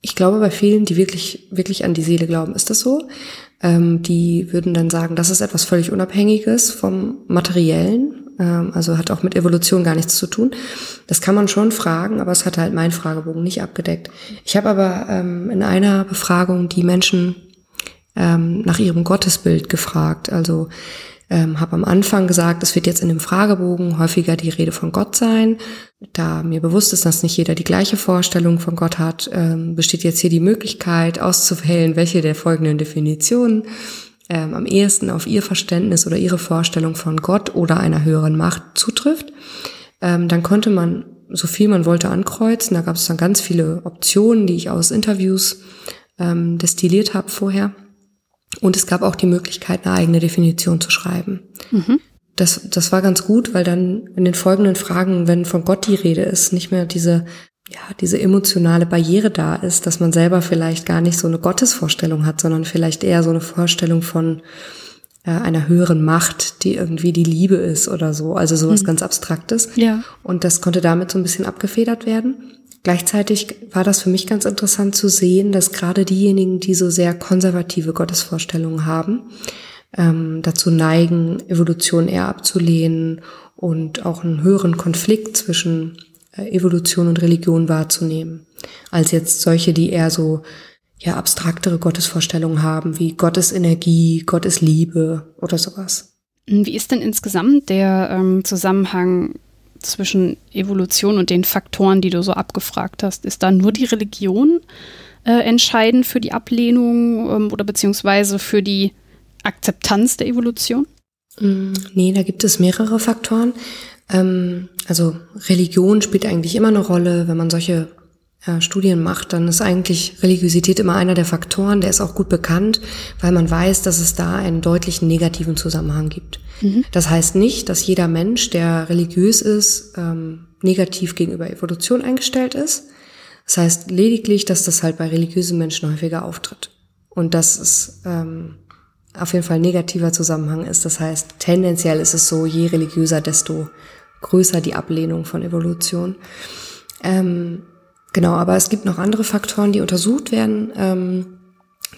Ich glaube, bei vielen, die wirklich, wirklich an die Seele glauben, ist das so. Ähm, die würden dann sagen, das ist etwas völlig Unabhängiges vom Materiellen, also hat auch mit Evolution gar nichts zu tun. Das kann man schon fragen, aber es hat halt mein Fragebogen nicht abgedeckt. Ich habe aber ähm, in einer Befragung die Menschen ähm, nach ihrem Gottesbild gefragt. Also ähm, habe am Anfang gesagt, es wird jetzt in dem Fragebogen häufiger die Rede von Gott sein. Da mir bewusst ist, dass nicht jeder die gleiche Vorstellung von Gott hat, ähm, besteht jetzt hier die Möglichkeit auszuwählen, welche der folgenden Definitionen ähm, am ehesten auf ihr Verständnis oder ihre Vorstellung von Gott oder einer höheren Macht zutrifft. Ähm, dann konnte man so viel man wollte ankreuzen. Da gab es dann ganz viele Optionen, die ich aus Interviews ähm, destilliert habe vorher. Und es gab auch die Möglichkeit, eine eigene Definition zu schreiben. Mhm. Das, das war ganz gut, weil dann in den folgenden Fragen, wenn von Gott die Rede ist, nicht mehr diese, ja, diese emotionale Barriere da ist, dass man selber vielleicht gar nicht so eine Gottesvorstellung hat, sondern vielleicht eher so eine Vorstellung von äh, einer höheren Macht, die irgendwie die Liebe ist oder so. Also sowas mhm. ganz Abstraktes. Ja. Und das konnte damit so ein bisschen abgefedert werden. Gleichzeitig war das für mich ganz interessant zu sehen, dass gerade diejenigen, die so sehr konservative Gottesvorstellungen haben, ähm, dazu neigen, Evolution eher abzulehnen und auch einen höheren Konflikt zwischen Evolution und Religion wahrzunehmen, als jetzt solche, die eher so ja abstraktere Gottesvorstellungen haben, wie Gott ist Energie, Gott ist Liebe oder sowas. Wie ist denn insgesamt der ähm, Zusammenhang zwischen Evolution und den Faktoren, die du so abgefragt hast? Ist da nur die Religion äh, entscheidend für die Ablehnung ähm, oder beziehungsweise für die Akzeptanz der Evolution? Mm, nee, da gibt es mehrere Faktoren. Ähm, also Religion spielt eigentlich immer eine Rolle, wenn man solche äh, Studien macht, dann ist eigentlich Religiosität immer einer der Faktoren, der ist auch gut bekannt, weil man weiß, dass es da einen deutlichen negativen Zusammenhang gibt. Mhm. Das heißt nicht, dass jeder Mensch, der religiös ist, ähm, negativ gegenüber Evolution eingestellt ist. Das heißt lediglich, dass das halt bei religiösen Menschen häufiger auftritt. Und dass es ähm, auf jeden Fall ein negativer Zusammenhang ist. Das heißt, tendenziell ist es so, je religiöser, desto größer die Ablehnung von Evolution. Ähm, Genau, aber es gibt noch andere Faktoren, die untersucht werden. Ähm,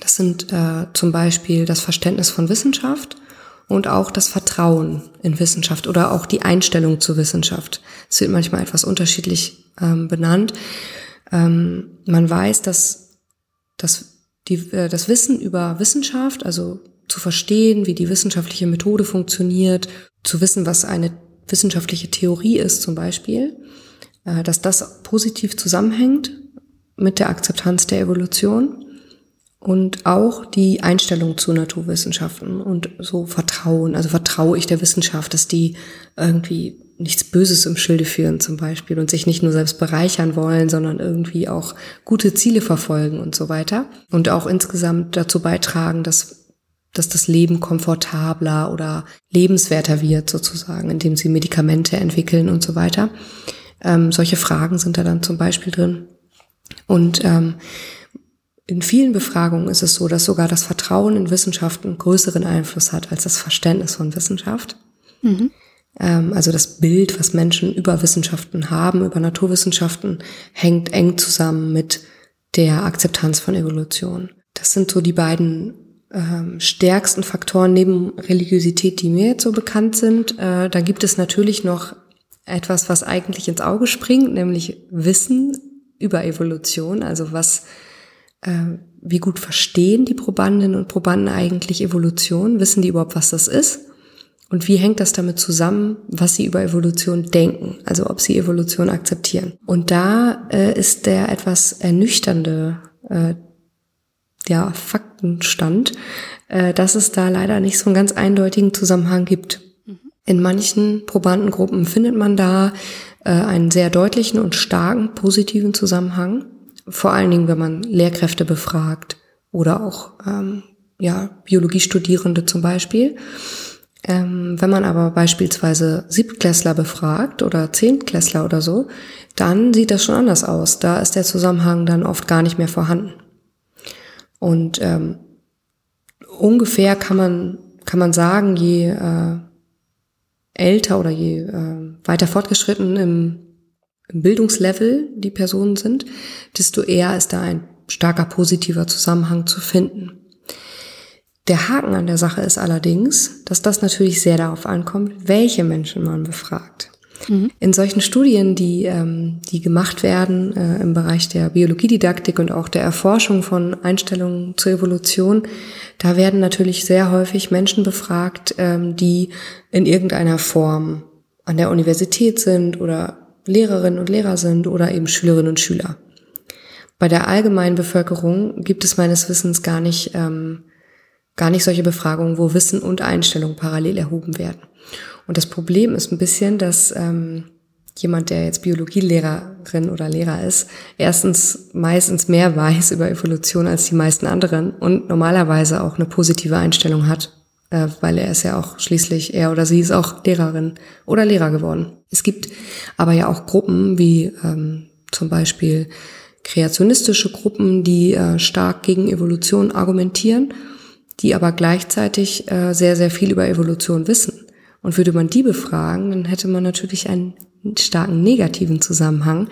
das sind äh, zum Beispiel das Verständnis von Wissenschaft und auch das Vertrauen in Wissenschaft oder auch die Einstellung zur Wissenschaft. Es wird manchmal etwas unterschiedlich ähm, benannt. Ähm, man weiß, dass, dass die, äh, das Wissen über Wissenschaft, also zu verstehen, wie die wissenschaftliche Methode funktioniert, zu wissen, was eine wissenschaftliche Theorie ist zum Beispiel, äh, dass das positiv zusammenhängt mit der Akzeptanz der Evolution und auch die Einstellung zu Naturwissenschaften und so Vertrauen. Also vertraue ich der Wissenschaft, dass die irgendwie nichts Böses im Schilde führen zum Beispiel und sich nicht nur selbst bereichern wollen, sondern irgendwie auch gute Ziele verfolgen und so weiter. Und auch insgesamt dazu beitragen, dass dass das Leben komfortabler oder lebenswerter wird sozusagen, indem sie Medikamente entwickeln und so weiter. Ähm, solche Fragen sind da dann zum Beispiel drin. Und ähm, in vielen Befragungen ist es so, dass sogar das Vertrauen in Wissenschaft einen größeren Einfluss hat als das Verständnis von Wissenschaft. Mhm. Ähm, also das Bild, was Menschen über Wissenschaften haben, über Naturwissenschaften, hängt eng zusammen mit der Akzeptanz von Evolution. Das sind so die beiden ähm, stärksten Faktoren neben Religiosität, die mir jetzt so bekannt sind. Äh, da gibt es natürlich noch etwas, was eigentlich ins Auge springt, nämlich Wissen über Evolution, also was äh, wie gut verstehen die Probandinnen und Probanden eigentlich Evolution? Wissen die überhaupt, was das ist? Und wie hängt das damit zusammen, was sie über Evolution denken? Also ob sie Evolution akzeptieren. Und da äh, ist der etwas ernüchternde äh, ja, Faktenstand, äh, dass es da leider nicht so einen ganz eindeutigen Zusammenhang gibt. Mhm. In manchen Probandengruppen findet man da äh, einen sehr deutlichen und starken positiven Zusammenhang vor allen Dingen, wenn man Lehrkräfte befragt oder auch ähm, ja, Biologiestudierende zum Beispiel. Ähm, wenn man aber beispielsweise Siebtklässler befragt oder Zehntklässler oder so, dann sieht das schon anders aus. Da ist der Zusammenhang dann oft gar nicht mehr vorhanden. Und ähm, ungefähr kann man, kann man sagen, je äh, älter oder je äh, weiter fortgeschritten im im Bildungslevel die Personen sind, desto eher ist da ein starker positiver Zusammenhang zu finden. Der Haken an der Sache ist allerdings, dass das natürlich sehr darauf ankommt, welche Menschen man befragt. Mhm. In solchen Studien, die, ähm, die gemacht werden äh, im Bereich der Biologiedidaktik und auch der Erforschung von Einstellungen zur Evolution, da werden natürlich sehr häufig Menschen befragt, ähm, die in irgendeiner Form an der Universität sind oder Lehrerinnen und Lehrer sind oder eben Schülerinnen und Schüler. Bei der allgemeinen Bevölkerung gibt es meines Wissens gar nicht, ähm, gar nicht solche Befragungen, wo Wissen und Einstellung parallel erhoben werden. Und das Problem ist ein bisschen, dass ähm, jemand, der jetzt Biologielehrerin oder Lehrer ist, erstens meistens mehr weiß über Evolution als die meisten anderen und normalerweise auch eine positive Einstellung hat äh, weil er ist ja auch schließlich, er oder sie ist auch Lehrerin oder Lehrer geworden. Es gibt aber ja auch Gruppen wie ähm, zum Beispiel kreationistische Gruppen, die äh, stark gegen Evolution argumentieren, die aber gleichzeitig äh, sehr, sehr viel über Evolution wissen. Und würde man die befragen, dann hätte man natürlich einen starken negativen Zusammenhang.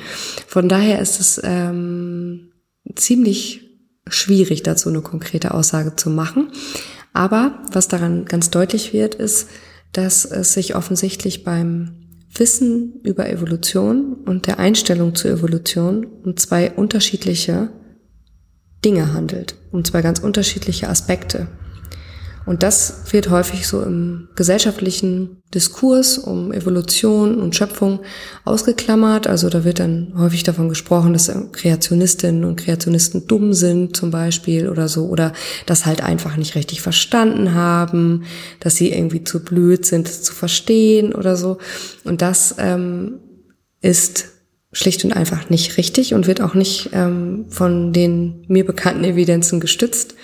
Von daher ist es ähm, ziemlich schwierig, dazu eine konkrete Aussage zu machen. Aber was daran ganz deutlich wird, ist, dass es sich offensichtlich beim Wissen über Evolution und der Einstellung zur Evolution um zwei unterschiedliche Dinge handelt, um zwei ganz unterschiedliche Aspekte. Und das wird häufig so im gesellschaftlichen Diskurs um Evolution und Schöpfung ausgeklammert. Also da wird dann häufig davon gesprochen, dass Kreationistinnen und Kreationisten dumm sind zum Beispiel oder so. Oder das halt einfach nicht richtig verstanden haben, dass sie irgendwie zu blöd sind, das zu verstehen oder so. Und das ähm, ist schlicht und einfach nicht richtig und wird auch nicht ähm, von den mir bekannten Evidenzen gestützt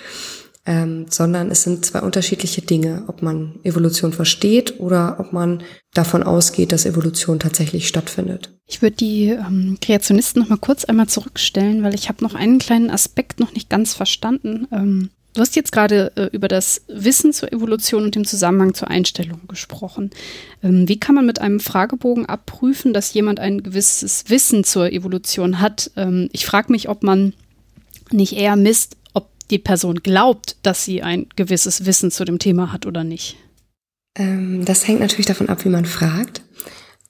ähm, sondern es sind zwei unterschiedliche Dinge, ob man Evolution versteht oder ob man davon ausgeht, dass Evolution tatsächlich stattfindet. Ich würde die ähm, Kreationisten noch mal kurz einmal zurückstellen, weil ich habe noch einen kleinen Aspekt noch nicht ganz verstanden. Ähm, du hast jetzt gerade äh, über das Wissen zur Evolution und dem Zusammenhang zur Einstellung gesprochen. Ähm, wie kann man mit einem Fragebogen abprüfen, dass jemand ein gewisses Wissen zur Evolution hat? Ähm, ich frage mich, ob man nicht eher misst, die Person glaubt, dass sie ein gewisses Wissen zu dem Thema hat oder nicht? Ähm, das hängt natürlich davon ab, wie man fragt.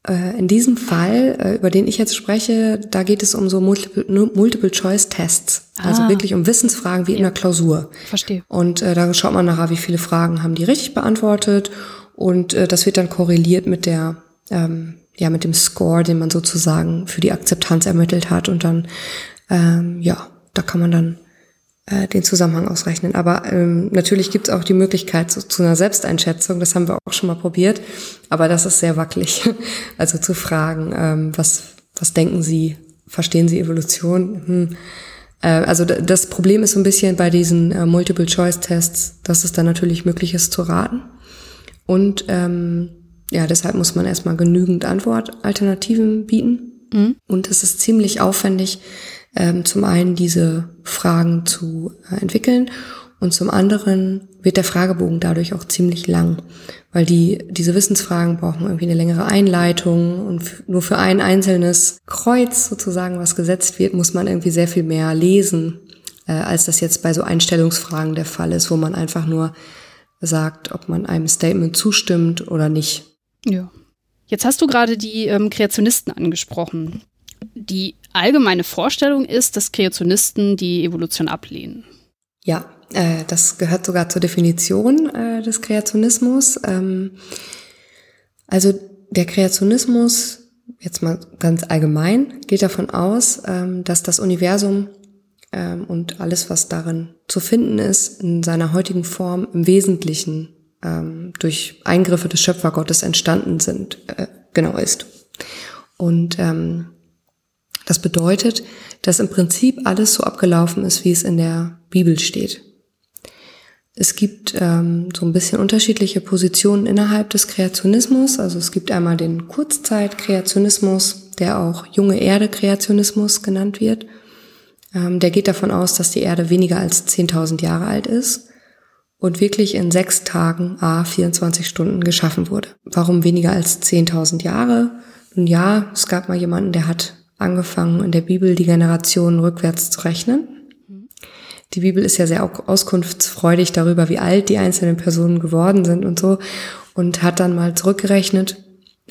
Äh, in diesem Fall, äh, über den ich jetzt spreche, da geht es um so Multiple-Choice-Tests. Also ah. wirklich um Wissensfragen wie ja. in der Klausur. Verstehe. Und äh, da schaut man nachher, wie viele Fragen haben die richtig beantwortet. Und das wird dann korreliert mit der, ähm, ja, mit dem Score, den man sozusagen für die Akzeptanz ermittelt hat. Und dann, ähm, ja, da kann man dann äh, den Zusammenhang ausrechnen. Aber ähm, natürlich gibt es auch die Möglichkeit zu, zu einer Selbsteinschätzung. Das haben wir auch schon mal probiert. Aber das ist sehr wackelig. Also zu fragen, ähm, was, was denken Sie? Verstehen Sie Evolution? Hm. Äh, also das Problem ist so ein bisschen bei diesen äh, Multiple-Choice-Tests, dass es dann natürlich möglich ist zu raten. Und ähm, ja, deshalb muss man erstmal genügend Antwortalternativen bieten. Mhm. Und es ist ziemlich aufwendig, ähm, zum einen diese Fragen zu äh, entwickeln und zum anderen wird der Fragebogen dadurch auch ziemlich lang, weil die, diese Wissensfragen brauchen irgendwie eine längere Einleitung und nur für ein einzelnes Kreuz sozusagen, was gesetzt wird, muss man irgendwie sehr viel mehr lesen, äh, als das jetzt bei so Einstellungsfragen der Fall ist, wo man einfach nur sagt, ob man einem Statement zustimmt oder nicht. Ja. Jetzt hast du gerade die ähm, Kreationisten angesprochen die allgemeine Vorstellung ist, dass Kreationisten die Evolution ablehnen. Ja, äh, das gehört sogar zur Definition äh, des Kreationismus. Ähm, also der Kreationismus, jetzt mal ganz allgemein, geht davon aus, ähm, dass das Universum ähm, und alles, was darin zu finden ist, in seiner heutigen Form im Wesentlichen ähm, durch Eingriffe des Schöpfergottes entstanden sind, äh, genau ist. Und ähm, das bedeutet, dass im Prinzip alles so abgelaufen ist, wie es in der Bibel steht. Es gibt ähm, so ein bisschen unterschiedliche Positionen innerhalb des Kreationismus. Also es gibt einmal den Kurzzeit-Kreationismus, der auch junge Erde-Kreationismus genannt wird. Ähm, der geht davon aus, dass die Erde weniger als 10.000 Jahre alt ist und wirklich in sechs Tagen, a 24 Stunden geschaffen wurde. Warum weniger als 10.000 Jahre? Nun ja, es gab mal jemanden, der hat angefangen, in der Bibel die Generationen rückwärts zu rechnen. Die Bibel ist ja sehr auskunftsfreudig darüber, wie alt die einzelnen Personen geworden sind und so und hat dann mal zurückgerechnet,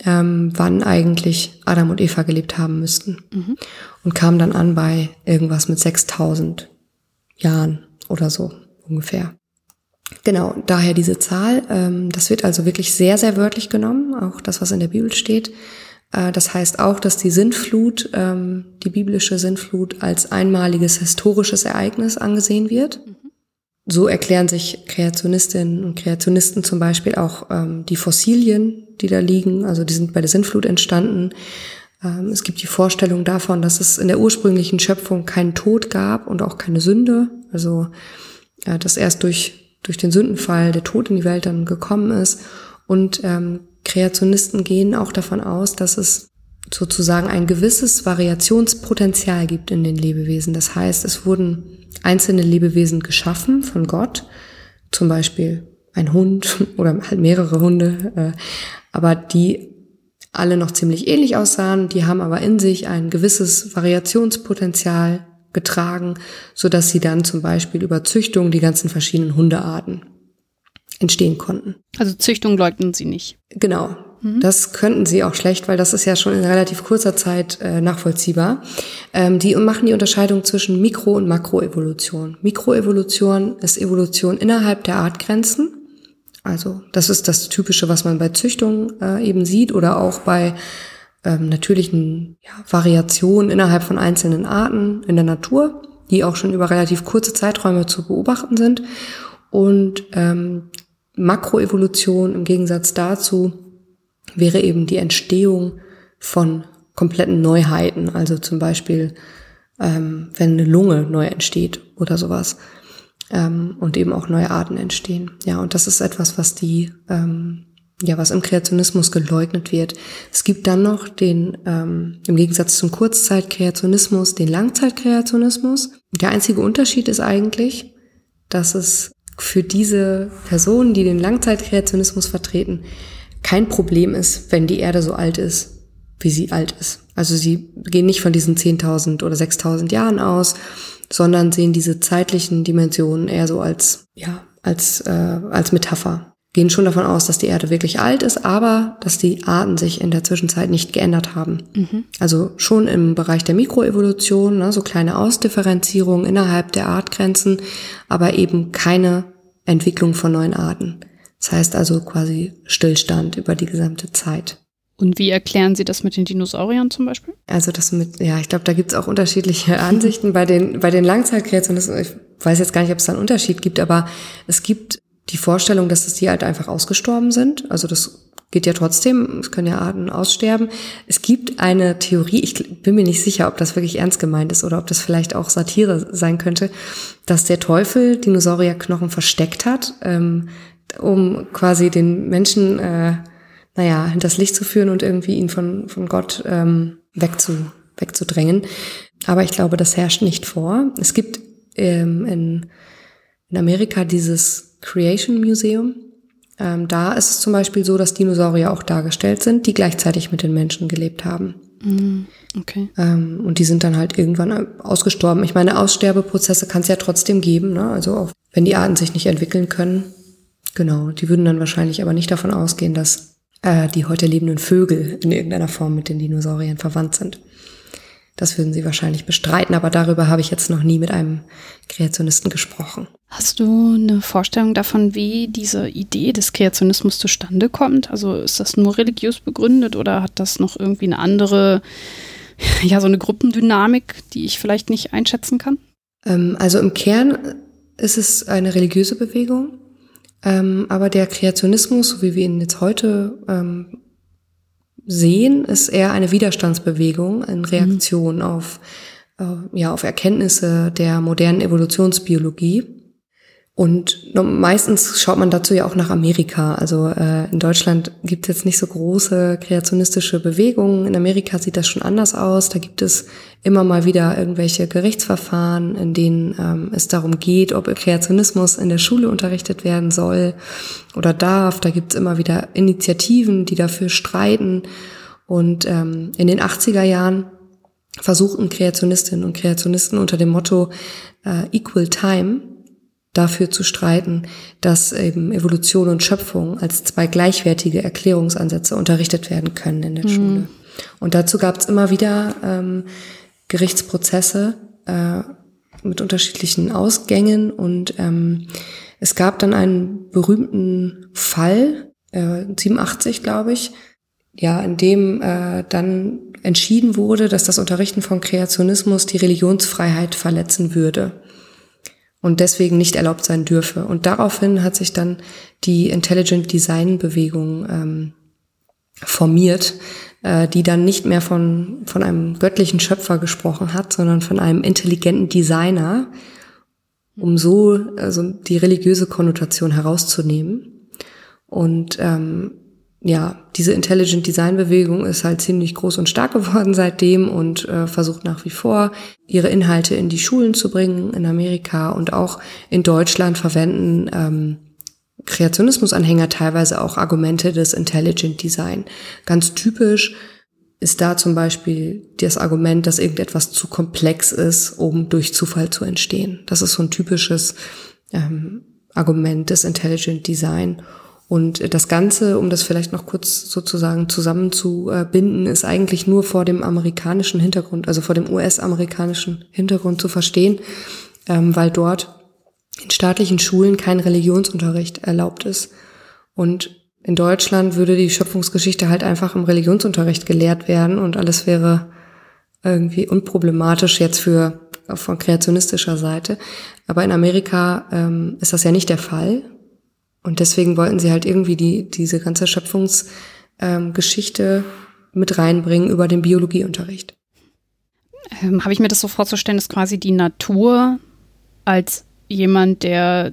ähm, wann eigentlich Adam und Eva gelebt haben müssten. Mhm. Und kam dann an bei irgendwas mit 6000 Jahren oder so ungefähr. Genau, daher diese Zahl. Ähm, das wird also wirklich sehr, sehr wörtlich genommen, auch das, was in der Bibel steht. Äh, das heißt auch, dass die Sintflut, ähm, die biblische Sintflut, als einmaliges historisches Ereignis angesehen wird. Mhm. So erklären sich Kreationistinnen und Kreationisten zum Beispiel auch ähm, die Fossilien, die da liegen. Also die sind bei der Sintflut entstanden. Ähm, es gibt die Vorstellung davon, dass es in der ursprünglichen Schöpfung keinen Tod gab und auch keine Sünde. Also äh, dass erst durch, durch den Sündenfall der Tod in die Welt dann gekommen ist. Und ähm, Kreationisten gehen auch davon aus, dass es sozusagen ein gewisses Variationspotenzial gibt in den Lebewesen. Das heißt, es wurden einzelne Lebewesen geschaffen von Gott, zum Beispiel ein Hund oder halt mehrere Hunde, äh, aber die alle noch ziemlich ähnlich aussahen, die haben aber in sich ein gewisses Variationspotenzial getragen, so dass sie dann zum Beispiel über Züchtung die ganzen verschiedenen Hundearten entstehen konnten. Also Züchtung leugnen Sie nicht. Genau. Mhm. Das könnten sie auch schlecht, weil das ist ja schon in relativ kurzer Zeit äh, nachvollziehbar. Ähm, die machen die Unterscheidung zwischen Mikro- und Makroevolution. Mikroevolution ist Evolution innerhalb der Artgrenzen. Also das ist das Typische, was man bei Züchtung äh, eben sieht oder auch bei ähm, natürlichen ja, Variationen innerhalb von einzelnen Arten in der Natur, die auch schon über relativ kurze Zeiträume zu beobachten sind. Und ähm, Makroevolution im Gegensatz dazu wäre eben die Entstehung von kompletten Neuheiten, also zum Beispiel ähm, wenn eine Lunge neu entsteht oder sowas ähm, und eben auch neue Arten entstehen. Ja, und das ist etwas, was die ähm, ja, was im Kreationismus geleugnet wird. Es gibt dann noch den, ähm, im Gegensatz zum Kurzzeitkreationismus, den Langzeitkreationismus. Der einzige Unterschied ist eigentlich, dass es für diese Personen, die den Langzeitkreationismus vertreten, kein Problem ist, wenn die Erde so alt ist, wie sie alt ist. Also sie gehen nicht von diesen 10.000 oder 6.000 Jahren aus, sondern sehen diese zeitlichen Dimensionen eher so als, ja, als, äh, als Metapher. Gehen schon davon aus, dass die Erde wirklich alt ist, aber dass die Arten sich in der Zwischenzeit nicht geändert haben. Mhm. Also schon im Bereich der Mikroevolution, ne, so kleine Ausdifferenzierungen innerhalb der Artgrenzen, aber eben keine Entwicklung von neuen Arten. Das heißt also quasi Stillstand über die gesamte Zeit. Und wie erklären Sie das mit den Dinosauriern zum Beispiel? Also das mit, ja, ich glaube, da gibt es auch unterschiedliche Ansichten. bei den, bei den Langzeitkreationen, ich weiß jetzt gar nicht, ob es da einen Unterschied gibt, aber es gibt die Vorstellung, dass die halt einfach ausgestorben sind. Also das geht ja trotzdem, es können ja Arten aussterben. Es gibt eine Theorie, ich bin mir nicht sicher, ob das wirklich ernst gemeint ist oder ob das vielleicht auch Satire sein könnte, dass der Teufel Dinosaurierknochen versteckt hat, ähm, um quasi den Menschen, äh, naja, hinters Licht zu führen und irgendwie ihn von, von Gott ähm, wegzu, wegzudrängen. Aber ich glaube, das herrscht nicht vor. Es gibt ähm, in, in Amerika dieses Creation Museum. Ähm, da ist es zum Beispiel so, dass Dinosaurier auch dargestellt sind, die gleichzeitig mit den Menschen gelebt haben. Mm, okay. Ähm, und die sind dann halt irgendwann ausgestorben. Ich meine, Aussterbeprozesse kann es ja trotzdem geben, ne? Also auch wenn die Arten sich nicht entwickeln können, Genau, die würden dann wahrscheinlich aber nicht davon ausgehen, dass äh, die heute lebenden Vögel in irgendeiner Form mit den Dinosauriern verwandt sind. Das würden sie wahrscheinlich bestreiten, aber darüber habe ich jetzt noch nie mit einem Kreationisten gesprochen. Hast du eine Vorstellung davon, wie diese Idee des Kreationismus zustande kommt? Also ist das nur religiös begründet oder hat das noch irgendwie eine andere, ja, so eine Gruppendynamik, die ich vielleicht nicht einschätzen kann? Ähm, also im Kern ist es eine religiöse Bewegung, ähm, aber der Kreationismus, so wie wir ihn jetzt heute ähm, sehen, ist eher eine Widerstandsbewegung in Reaktion mhm. auf, äh, ja, auf Erkenntnisse der modernen Evolutionsbiologie. Und meistens schaut man dazu ja auch nach Amerika. Also äh, in Deutschland gibt es jetzt nicht so große kreationistische Bewegungen. In Amerika sieht das schon anders aus. Da gibt es immer mal wieder irgendwelche Gerichtsverfahren, in denen ähm, es darum geht, ob Kreationismus in der Schule unterrichtet werden soll oder darf. Da gibt es immer wieder Initiativen, die dafür streiten. Und ähm, in den 80er Jahren versuchten Kreationistinnen und Kreationisten unter dem Motto äh, Equal Time dafür zu streiten, dass eben Evolution und Schöpfung als zwei gleichwertige Erklärungsansätze unterrichtet werden können in der mhm. Schule. Und dazu gab es immer wieder ähm, Gerichtsprozesse äh, mit unterschiedlichen Ausgängen und ähm, es gab dann einen berühmten Fall, äh, 87 glaube ich, ja, in dem äh, dann entschieden wurde, dass das Unterrichten von Kreationismus die Religionsfreiheit verletzen würde und deswegen nicht erlaubt sein dürfe. Und daraufhin hat sich dann die Intelligent Design Bewegung ähm, formiert, äh, die dann nicht mehr von, von einem göttlichen Schöpfer gesprochen hat, sondern von einem intelligenten Designer, um so also die religiöse Konnotation herauszunehmen. Und ähm, ja, diese Intelligent Design Bewegung ist halt ziemlich groß und stark geworden seitdem und äh, versucht nach wie vor ihre Inhalte in die Schulen zu bringen in Amerika und auch in Deutschland verwenden ähm, Kreationismus-Anhänger teilweise auch Argumente des Intelligent Design. Ganz typisch ist da zum Beispiel das Argument, dass irgendetwas zu komplex ist, um durch Zufall zu entstehen. Das ist so ein typisches ähm, Argument des Intelligent Design. Und das Ganze, um das vielleicht noch kurz sozusagen zusammenzubinden, ist eigentlich nur vor dem amerikanischen Hintergrund, also vor dem US-amerikanischen Hintergrund zu verstehen, ähm, weil dort in staatlichen Schulen kein Religionsunterricht erlaubt ist. Und in Deutschland würde die Schöpfungsgeschichte halt einfach im Religionsunterricht gelehrt werden und alles wäre irgendwie unproblematisch jetzt für von kreationistischer Seite. Aber in Amerika ähm, ist das ja nicht der Fall. Und deswegen wollten sie halt irgendwie die, diese ganze Schöpfungsgeschichte ähm, mit reinbringen über den Biologieunterricht. Ähm, Habe ich mir das so vorzustellen, dass quasi die Natur als jemand, der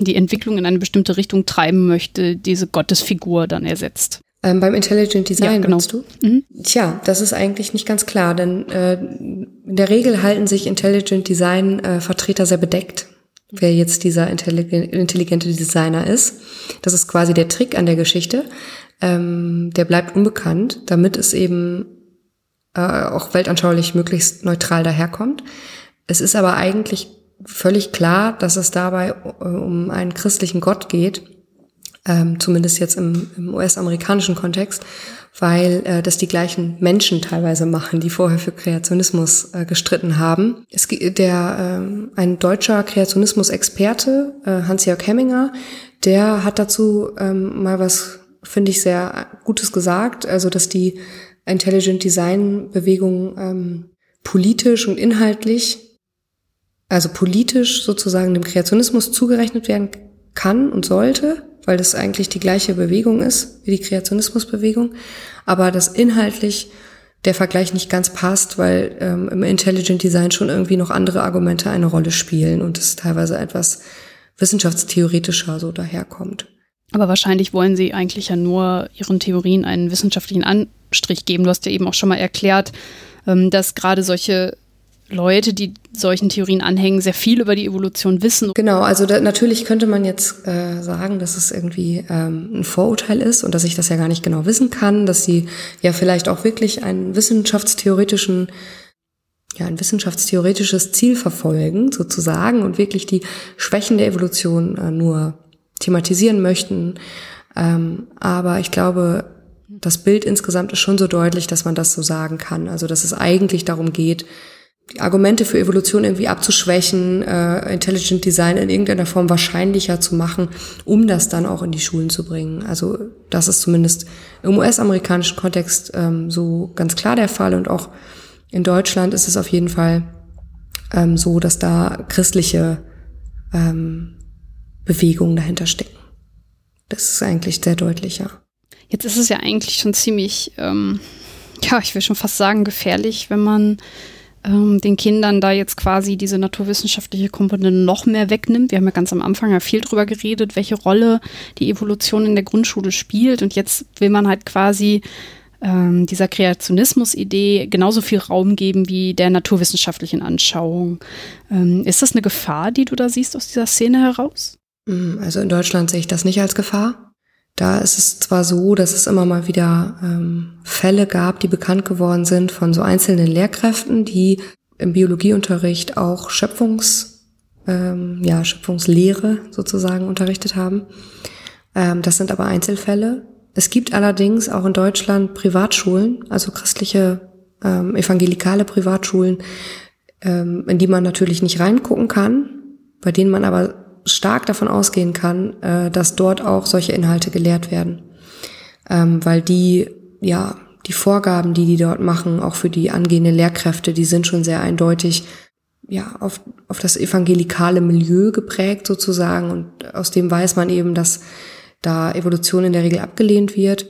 die Entwicklung in eine bestimmte Richtung treiben möchte, diese Gottesfigur dann ersetzt. Ähm, beim Intelligent Design, ja, genau. meinst du? Mhm. Tja, das ist eigentlich nicht ganz klar, denn äh, in der Regel halten sich Intelligent Design äh, Vertreter sehr bedeckt wer jetzt dieser intelligente Designer ist. Das ist quasi der Trick an der Geschichte. Ähm, der bleibt unbekannt, damit es eben äh, auch weltanschaulich möglichst neutral daherkommt. Es ist aber eigentlich völlig klar, dass es dabei äh, um einen christlichen Gott geht, ähm, zumindest jetzt im, im US-amerikanischen Kontext weil äh, das die gleichen Menschen teilweise machen, die vorher für Kreationismus äh, gestritten haben. Es der äh, ein deutscher Kreationismus-Experte äh, Hans-Jörg Hemminger, der hat dazu ähm, mal was finde ich sehr Gutes gesagt, also dass die Intelligent Design Bewegung ähm, politisch und inhaltlich, also politisch sozusagen dem Kreationismus zugerechnet werden kann und sollte, weil das eigentlich die gleiche Bewegung ist wie die Kreationismusbewegung, aber dass inhaltlich der Vergleich nicht ganz passt, weil ähm, im Intelligent Design schon irgendwie noch andere Argumente eine Rolle spielen und es teilweise etwas wissenschaftstheoretischer so daherkommt. Aber wahrscheinlich wollen Sie eigentlich ja nur Ihren Theorien einen wissenschaftlichen Anstrich geben. Du hast ja eben auch schon mal erklärt, ähm, dass gerade solche Leute, die solchen Theorien anhängen, sehr viel über die Evolution wissen. Genau, also da, natürlich könnte man jetzt äh, sagen, dass es irgendwie ähm, ein Vorurteil ist und dass ich das ja gar nicht genau wissen kann, dass sie ja vielleicht auch wirklich einen wissenschaftstheoretischen ja, ein wissenschaftstheoretisches Ziel verfolgen, sozusagen, und wirklich die Schwächen der Evolution äh, nur thematisieren möchten. Ähm, aber ich glaube, das Bild insgesamt ist schon so deutlich, dass man das so sagen kann. Also dass es eigentlich darum geht, die Argumente für Evolution irgendwie abzuschwächen, äh, Intelligent Design in irgendeiner Form wahrscheinlicher zu machen, um das dann auch in die Schulen zu bringen. Also das ist zumindest im US-amerikanischen Kontext ähm, so ganz klar der Fall und auch in Deutschland ist es auf jeden Fall ähm, so, dass da christliche ähm, Bewegungen dahinter stecken. Das ist eigentlich sehr deutlich, ja. Jetzt ist es ja eigentlich schon ziemlich, ähm, ja, ich will schon fast sagen, gefährlich, wenn man ähm, den Kindern da jetzt quasi diese naturwissenschaftliche Komponente noch mehr wegnimmt. Wir haben ja ganz am Anfang ja viel drüber geredet, welche Rolle die Evolution in der Grundschule spielt. Und jetzt will man halt quasi ähm, dieser Kreationismus-Idee genauso viel Raum geben wie der naturwissenschaftlichen Anschauung. Ähm, ist das eine Gefahr, die du da siehst aus dieser Szene heraus? Mm, also in Deutschland sehe ich das nicht als Gefahr. Da ist es zwar so, dass es immer mal wieder ähm, Fälle gab, die bekannt geworden sind von so einzelnen Lehrkräften, die im Biologieunterricht auch Schöpfungs, ähm, ja, Schöpfungslehre sozusagen unterrichtet haben. Ähm, das sind aber Einzelfälle. Es gibt allerdings auch in Deutschland Privatschulen, also christliche ähm, evangelikale Privatschulen, ähm, in die man natürlich nicht reingucken kann, bei denen man aber stark davon ausgehen kann, äh, dass dort auch solche Inhalte gelehrt werden. Ähm, weil die, ja, die Vorgaben, die die dort machen, auch für die angehenden Lehrkräfte, die sind schon sehr eindeutig, ja, auf, auf das evangelikale Milieu geprägt sozusagen. Und aus dem weiß man eben, dass da Evolution in der Regel abgelehnt wird.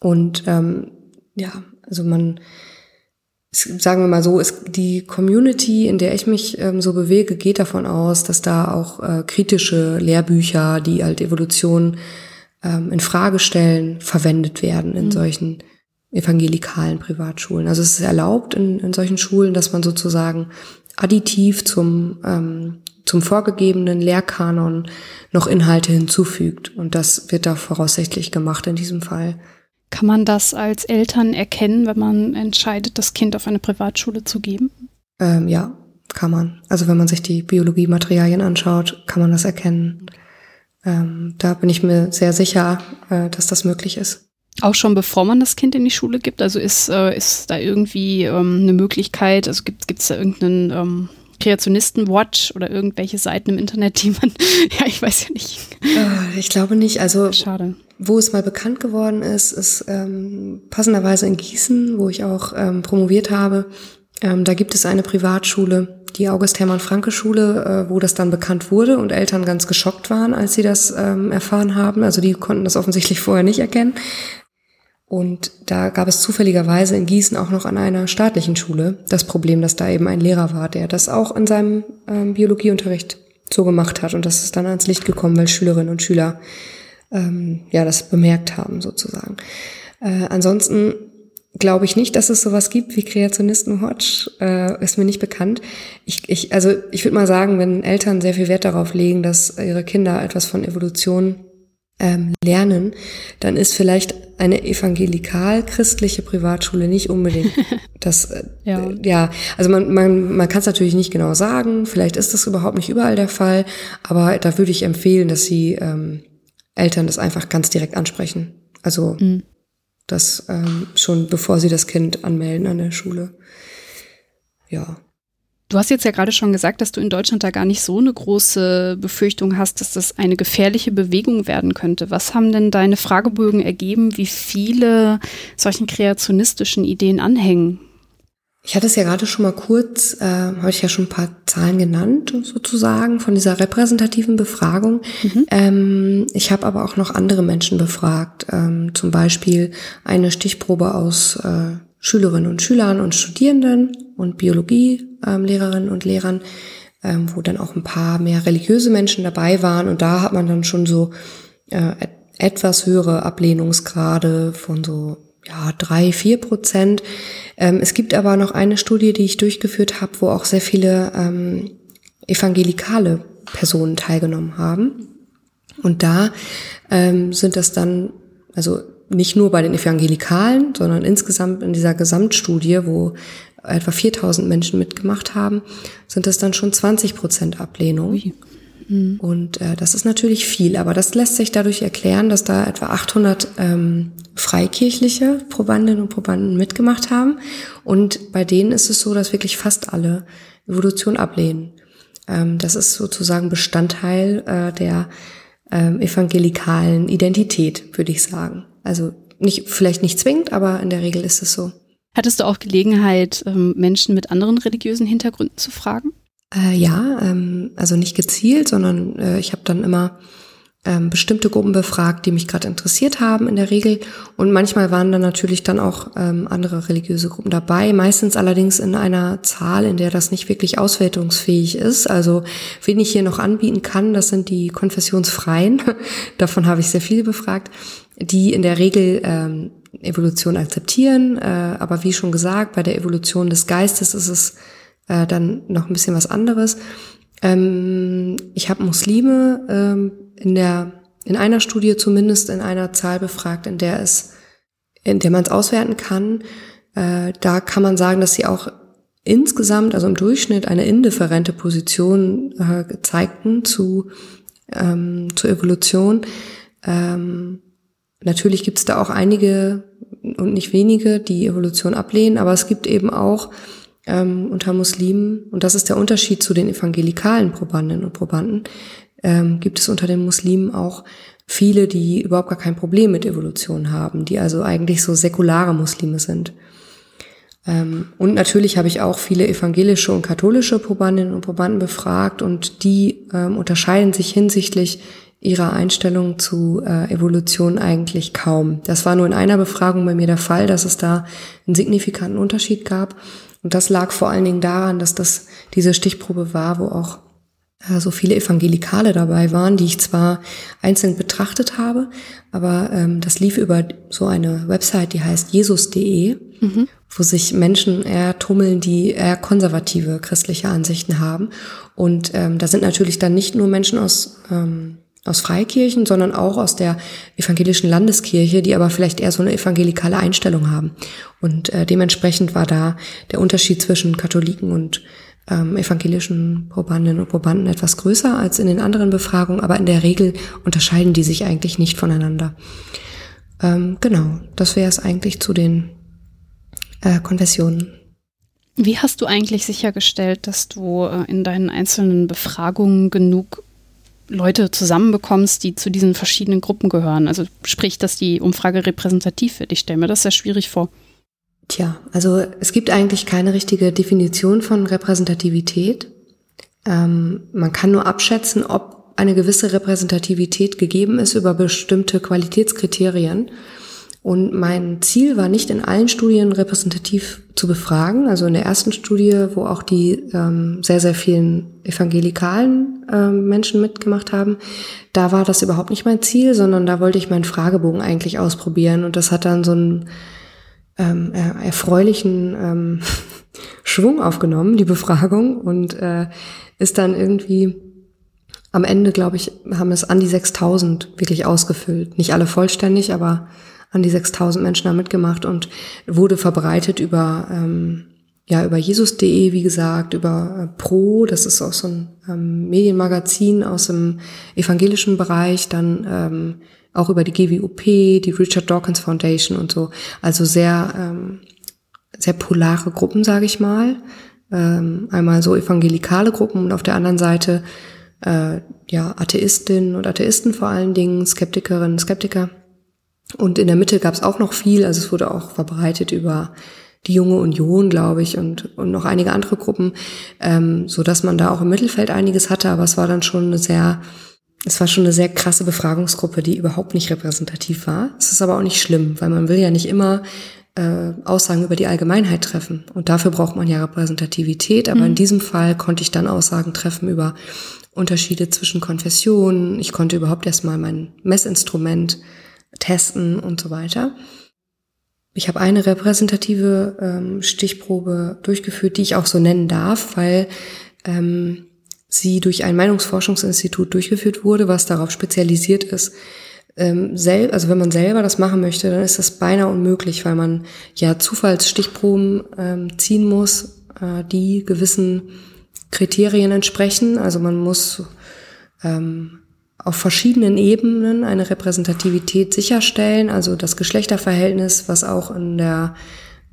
Und ähm, ja, also man, sagen wir mal so, ist die Community, in der ich mich ähm, so bewege, geht davon aus, dass da auch äh, kritische Lehrbücher, die halt Evolution ähm, in Frage stellen, verwendet werden in mhm. solchen evangelikalen Privatschulen. Also es ist erlaubt in, in solchen Schulen, dass man sozusagen additiv zum, ähm, zum vorgegebenen Lehrkanon noch Inhalte hinzufügt. Und das wird da voraussichtlich gemacht in diesem Fall. Kann man das als Eltern erkennen, wenn man entscheidet, das Kind auf eine Privatschule zu geben? Ähm, ja, kann man. Also wenn man sich die Biologiematerialien anschaut, kann man das erkennen. Ähm, da bin ich mir sehr sicher, äh, dass das möglich ist. Auch schon bevor man das Kind in die Schule gibt? Also ist, äh, ist da irgendwie ähm, eine Möglichkeit, also gibt es da irgendeinen ähm, Kreationisten-Watch oder irgendwelche Seiten im Internet, die man, ja, ich weiß ja nicht. Äh, ich glaube nicht. Also Schade. Wo es mal bekannt geworden ist, ist ähm, passenderweise in Gießen, wo ich auch ähm, promoviert habe. Ähm, da gibt es eine Privatschule, die August-Hermann-Franke-Schule, äh, wo das dann bekannt wurde und Eltern ganz geschockt waren, als sie das ähm, erfahren haben. Also die konnten das offensichtlich vorher nicht erkennen. Und da gab es zufälligerweise in Gießen auch noch an einer staatlichen Schule das Problem, dass da eben ein Lehrer war, der das auch in seinem ähm, Biologieunterricht so gemacht hat. Und das ist dann ans Licht gekommen, weil Schülerinnen und Schüler ähm, ja das bemerkt haben sozusagen. Äh, ansonsten glaube ich nicht, dass es sowas gibt wie Kreationisten-Watch, äh, ist mir nicht bekannt. Ich, ich, also ich würde mal sagen, wenn Eltern sehr viel Wert darauf legen, dass ihre Kinder etwas von Evolution ähm, lernen, dann ist vielleicht eine evangelikal-christliche Privatschule nicht unbedingt das. Äh, ja. ja, also man, man, man kann es natürlich nicht genau sagen. Vielleicht ist das überhaupt nicht überall der Fall, aber da würde ich empfehlen, dass sie ähm, Eltern das einfach ganz direkt ansprechen. Also mhm. das ähm, schon bevor sie das Kind anmelden an der Schule. Ja. Du hast jetzt ja gerade schon gesagt, dass du in Deutschland da gar nicht so eine große Befürchtung hast, dass das eine gefährliche Bewegung werden könnte. Was haben denn deine Fragebögen ergeben, wie viele solchen kreationistischen Ideen anhängen? Ich hatte es ja gerade schon mal kurz, äh, habe ich ja schon ein paar Zahlen genannt, sozusagen, von dieser repräsentativen Befragung. Mhm. Ähm, ich habe aber auch noch andere Menschen befragt, ähm, zum Beispiel eine Stichprobe aus äh, Schülerinnen und Schülern und Studierenden und Biologielehrerinnen ähm, und Lehrern, ähm, wo dann auch ein paar mehr religiöse Menschen dabei waren. Und da hat man dann schon so äh, etwas höhere Ablehnungsgrade von so ja, drei, vier Prozent. Ähm, es gibt aber noch eine Studie, die ich durchgeführt habe, wo auch sehr viele ähm, evangelikale Personen teilgenommen haben. Und da ähm, sind das dann, also nicht nur bei den Evangelikalen, sondern insgesamt in dieser Gesamtstudie, wo etwa 4000 Menschen mitgemacht haben, sind das dann schon 20 Prozent Ablehnung. Mhm. Und äh, das ist natürlich viel, aber das lässt sich dadurch erklären, dass da etwa 800 ähm, freikirchliche Probandinnen und Probanden mitgemacht haben. Und bei denen ist es so, dass wirklich fast alle Evolution ablehnen. Ähm, das ist sozusagen Bestandteil äh, der ähm, evangelikalen Identität, würde ich sagen. Also nicht, vielleicht nicht zwingend, aber in der Regel ist es so. Hattest du auch Gelegenheit, ähm, Menschen mit anderen religiösen Hintergründen zu fragen? Äh, ja, ähm, also nicht gezielt, sondern äh, ich habe dann immer ähm, bestimmte Gruppen befragt, die mich gerade interessiert haben in der Regel. Und manchmal waren dann natürlich dann auch ähm, andere religiöse Gruppen dabei, meistens allerdings in einer Zahl, in der das nicht wirklich auswertungsfähig ist. Also wen ich hier noch anbieten kann, das sind die Konfessionsfreien. Davon habe ich sehr viele befragt, die in der Regel ähm, Evolution akzeptieren. Äh, aber wie schon gesagt, bei der Evolution des Geistes ist es äh, dann noch ein bisschen was anderes. Ähm, ich habe Muslime ähm, in der in einer Studie zumindest in einer Zahl befragt, in der es in der man es auswerten kann. Äh, da kann man sagen, dass sie auch insgesamt, also im Durchschnitt, eine indifferente Position äh, zeigten zu ähm, zur Evolution. Ähm, natürlich gibt es da auch einige und nicht wenige, die Evolution ablehnen, aber es gibt eben auch ähm, unter Muslimen, und das ist der Unterschied zu den evangelikalen Probandinnen und Probanden, ähm, gibt es unter den Muslimen auch viele, die überhaupt gar kein Problem mit Evolution haben, die also eigentlich so säkulare Muslime sind. Ähm, und natürlich habe ich auch viele evangelische und katholische Probandinnen und Probanden befragt und die ähm, unterscheiden sich hinsichtlich ihrer Einstellung zu äh, Evolution eigentlich kaum. Das war nur in einer Befragung bei mir der Fall, dass es da einen signifikanten Unterschied gab. Und das lag vor allen Dingen daran, dass das diese Stichprobe war, wo auch äh, so viele Evangelikale dabei waren, die ich zwar einzeln betrachtet habe, aber ähm, das lief über so eine Website, die heißt jesus.de, mhm. wo sich Menschen eher tummeln, die eher konservative christliche Ansichten haben. Und ähm, da sind natürlich dann nicht nur Menschen aus ähm, aus Freikirchen, sondern auch aus der evangelischen Landeskirche, die aber vielleicht eher so eine evangelikale Einstellung haben. Und äh, dementsprechend war da der Unterschied zwischen Katholiken und ähm, evangelischen Probandinnen und Probanden etwas größer als in den anderen Befragungen, aber in der Regel unterscheiden die sich eigentlich nicht voneinander. Ähm, genau, das wäre es eigentlich zu den äh, Konfessionen. Wie hast du eigentlich sichergestellt, dass du äh, in deinen einzelnen Befragungen genug Leute zusammenbekommst, die zu diesen verschiedenen Gruppen gehören? Also sprich, dass die Umfrage repräsentativ wird. Ich stelle mir das sehr schwierig vor. Tja, also es gibt eigentlich keine richtige Definition von Repräsentativität. Ähm, man kann nur abschätzen, ob eine gewisse Repräsentativität gegeben ist über bestimmte Qualitätskriterien. Und mein Ziel war nicht in allen Studien repräsentativ zu befragen. Also in der ersten Studie, wo auch die ähm, sehr, sehr vielen evangelikalen ähm, Menschen mitgemacht haben, da war das überhaupt nicht mein Ziel, sondern da wollte ich meinen Fragebogen eigentlich ausprobieren. Und das hat dann so einen ähm, erfreulichen ähm, Schwung aufgenommen, die Befragung, und äh, ist dann irgendwie am Ende, glaube ich, haben es an die 6000 wirklich ausgefüllt. Nicht alle vollständig, aber an die 6000 Menschen da mitgemacht und wurde verbreitet über, ähm, ja, über Jesus.de, wie gesagt, über äh, Pro, das ist auch so ein ähm, Medienmagazin aus dem evangelischen Bereich, dann ähm, auch über die GWUP, die Richard Dawkins Foundation und so. Also sehr, ähm, sehr polare Gruppen, sage ich mal. Ähm, einmal so evangelikale Gruppen und auf der anderen Seite äh, ja Atheistinnen und Atheisten vor allen Dingen, Skeptikerinnen, Skeptiker. Und in der Mitte gab es auch noch viel, also es wurde auch verbreitet über die Junge Union, glaube ich, und, und noch einige andere Gruppen, ähm, so dass man da auch im Mittelfeld einiges hatte, aber es war dann schon eine sehr, es war schon eine sehr krasse Befragungsgruppe, die überhaupt nicht repräsentativ war. Es ist aber auch nicht schlimm, weil man will ja nicht immer äh, Aussagen über die Allgemeinheit treffen. Und dafür braucht man ja Repräsentativität. Aber mhm. in diesem Fall konnte ich dann Aussagen treffen über Unterschiede zwischen Konfessionen. Ich konnte überhaupt erstmal mein Messinstrument testen und so weiter. Ich habe eine repräsentative ähm, Stichprobe durchgeführt, die ich auch so nennen darf, weil ähm, sie durch ein Meinungsforschungsinstitut durchgeführt wurde, was darauf spezialisiert ist. Ähm, sel also wenn man selber das machen möchte, dann ist das beinahe unmöglich, weil man ja Zufallsstichproben ähm, ziehen muss, äh, die gewissen Kriterien entsprechen. Also man muss ähm, auf verschiedenen Ebenen eine Repräsentativität sicherstellen, also das Geschlechterverhältnis, was auch in der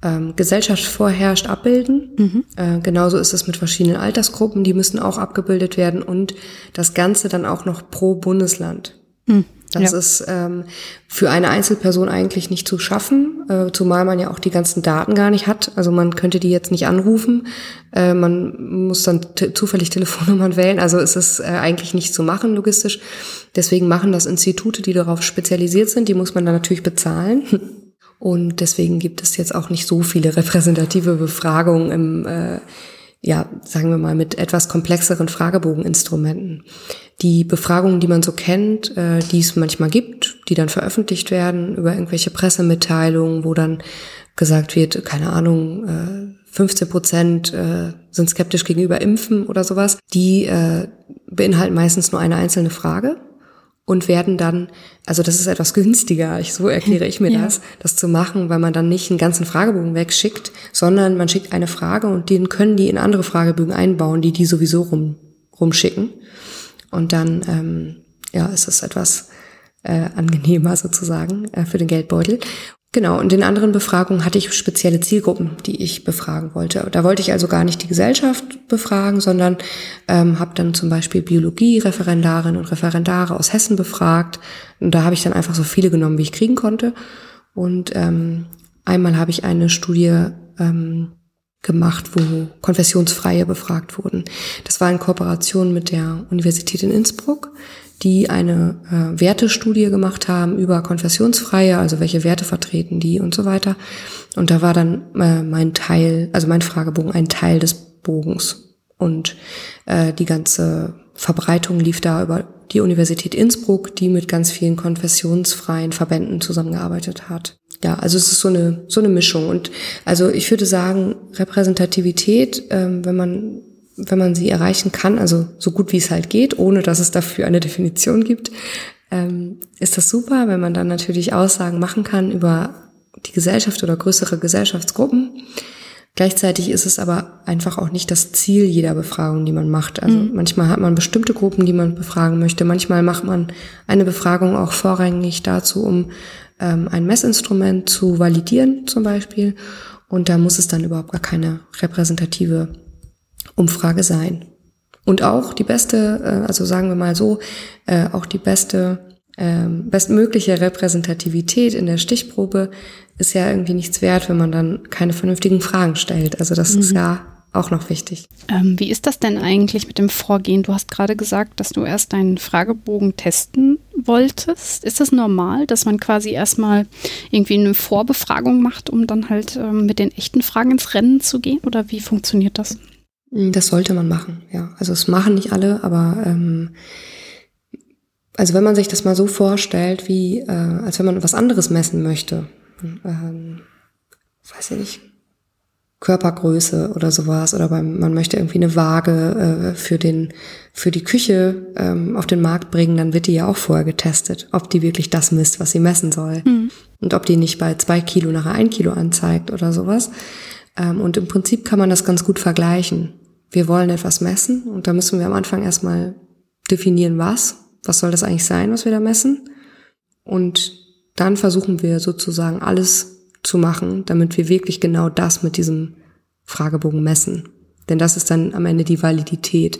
ähm, Gesellschaft vorherrscht, abbilden. Mhm. Äh, genauso ist es mit verschiedenen Altersgruppen, die müssen auch abgebildet werden und das Ganze dann auch noch pro Bundesland. Mhm. Das ja. ist ähm, für eine Einzelperson eigentlich nicht zu schaffen, äh, zumal man ja auch die ganzen Daten gar nicht hat. Also man könnte die jetzt nicht anrufen, äh, man muss dann zufällig Telefonnummern wählen. Also ist es äh, eigentlich nicht zu machen logistisch. Deswegen machen das Institute, die darauf spezialisiert sind. Die muss man dann natürlich bezahlen. Und deswegen gibt es jetzt auch nicht so viele repräsentative Befragungen im äh, ja, sagen wir mal, mit etwas komplexeren Fragebogeninstrumenten. Die Befragungen, die man so kennt, äh, die es manchmal gibt, die dann veröffentlicht werden über irgendwelche Pressemitteilungen, wo dann gesagt wird, keine Ahnung, äh, 15 Prozent äh, sind skeptisch gegenüber Impfen oder sowas, die äh, beinhalten meistens nur eine einzelne Frage und werden dann, also das ist etwas günstiger, ich, so erkläre ich mir ja. das, das zu machen, weil man dann nicht einen ganzen Fragebogen wegschickt, sondern man schickt eine Frage und den können die in andere Fragebögen einbauen, die die sowieso rum, rumschicken. Und dann, ähm, ja, ist es etwas äh, angenehmer sozusagen äh, für den Geldbeutel. Genau, und in anderen Befragungen hatte ich spezielle Zielgruppen, die ich befragen wollte. Da wollte ich also gar nicht die Gesellschaft befragen, sondern ähm, habe dann zum Beispiel Biologie-Referendarinnen und Referendare aus Hessen befragt. Und da habe ich dann einfach so viele genommen, wie ich kriegen konnte. Und ähm, einmal habe ich eine Studie ähm, gemacht, wo Konfessionsfreie befragt wurden. Das war in Kooperation mit der Universität in Innsbruck die eine äh, Wertestudie gemacht haben über Konfessionsfreie, also welche Werte vertreten die und so weiter. Und da war dann äh, mein Teil, also mein Fragebogen ein Teil des Bogens. Und äh, die ganze Verbreitung lief da über die Universität Innsbruck, die mit ganz vielen konfessionsfreien Verbänden zusammengearbeitet hat. Ja, also es ist so eine so eine Mischung und also ich würde sagen Repräsentativität, ähm, wenn man wenn man sie erreichen kann, also so gut wie es halt geht, ohne dass es dafür eine Definition gibt, ähm, ist das super, wenn man dann natürlich Aussagen machen kann über die Gesellschaft oder größere Gesellschaftsgruppen. Gleichzeitig ist es aber einfach auch nicht das Ziel jeder Befragung, die man macht. Also mhm. manchmal hat man bestimmte Gruppen, die man befragen möchte. Manchmal macht man eine Befragung auch vorrangig dazu, um ähm, ein Messinstrument zu validieren zum Beispiel. Und da muss es dann überhaupt gar keine repräsentative Umfrage sein. Und auch die beste, äh, also sagen wir mal so, äh, auch die beste, ähm, bestmögliche Repräsentativität in der Stichprobe ist ja irgendwie nichts wert, wenn man dann keine vernünftigen Fragen stellt. Also das mhm. ist ja auch noch wichtig. Ähm, wie ist das denn eigentlich mit dem Vorgehen? Du hast gerade gesagt, dass du erst deinen Fragebogen testen wolltest. Ist das normal, dass man quasi erstmal irgendwie eine Vorbefragung macht, um dann halt ähm, mit den echten Fragen ins Rennen zu gehen? Oder wie funktioniert das? Hm, das sollte man machen, ja. Also es machen nicht alle, aber ähm, also wenn man sich das mal so vorstellt, wie äh, als wenn man was anderes messen möchte, ähm, weiß ich nicht, Körpergröße oder sowas, oder beim, man möchte irgendwie eine Waage äh, für den für die Küche ähm, auf den Markt bringen, dann wird die ja auch vorher getestet, ob die wirklich das misst, was sie messen soll. Mhm. Und ob die nicht bei zwei Kilo nachher ein Kilo anzeigt oder sowas. Ähm, und im Prinzip kann man das ganz gut vergleichen. Wir wollen etwas messen und da müssen wir am Anfang erstmal definieren, was. Was soll das eigentlich sein, was wir da messen? Und dann versuchen wir sozusagen alles zu machen, damit wir wirklich genau das mit diesem Fragebogen messen. Denn das ist dann am Ende die Validität.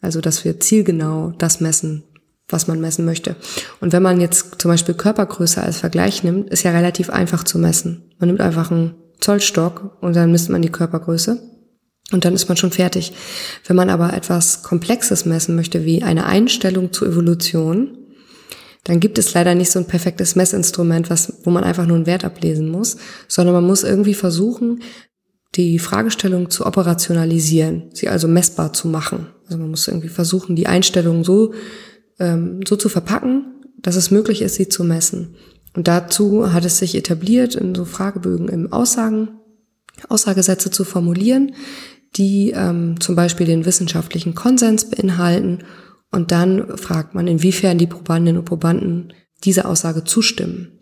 Also, dass wir zielgenau das messen, was man messen möchte. Und wenn man jetzt zum Beispiel Körpergröße als Vergleich nimmt, ist ja relativ einfach zu messen. Man nimmt einfach einen Zollstock und dann misst man die Körpergröße. Und dann ist man schon fertig. Wenn man aber etwas Komplexes messen möchte, wie eine Einstellung zur Evolution, dann gibt es leider nicht so ein perfektes Messinstrument, was, wo man einfach nur einen Wert ablesen muss, sondern man muss irgendwie versuchen, die Fragestellung zu operationalisieren, sie also messbar zu machen. Also man muss irgendwie versuchen, die Einstellung so, ähm, so zu verpacken, dass es möglich ist, sie zu messen. Und dazu hat es sich etabliert, in so Fragebögen im Aussagen, Aussagesätze zu formulieren, die ähm, zum Beispiel den wissenschaftlichen Konsens beinhalten. Und dann fragt man, inwiefern die Probandinnen und Probanden dieser Aussage zustimmen.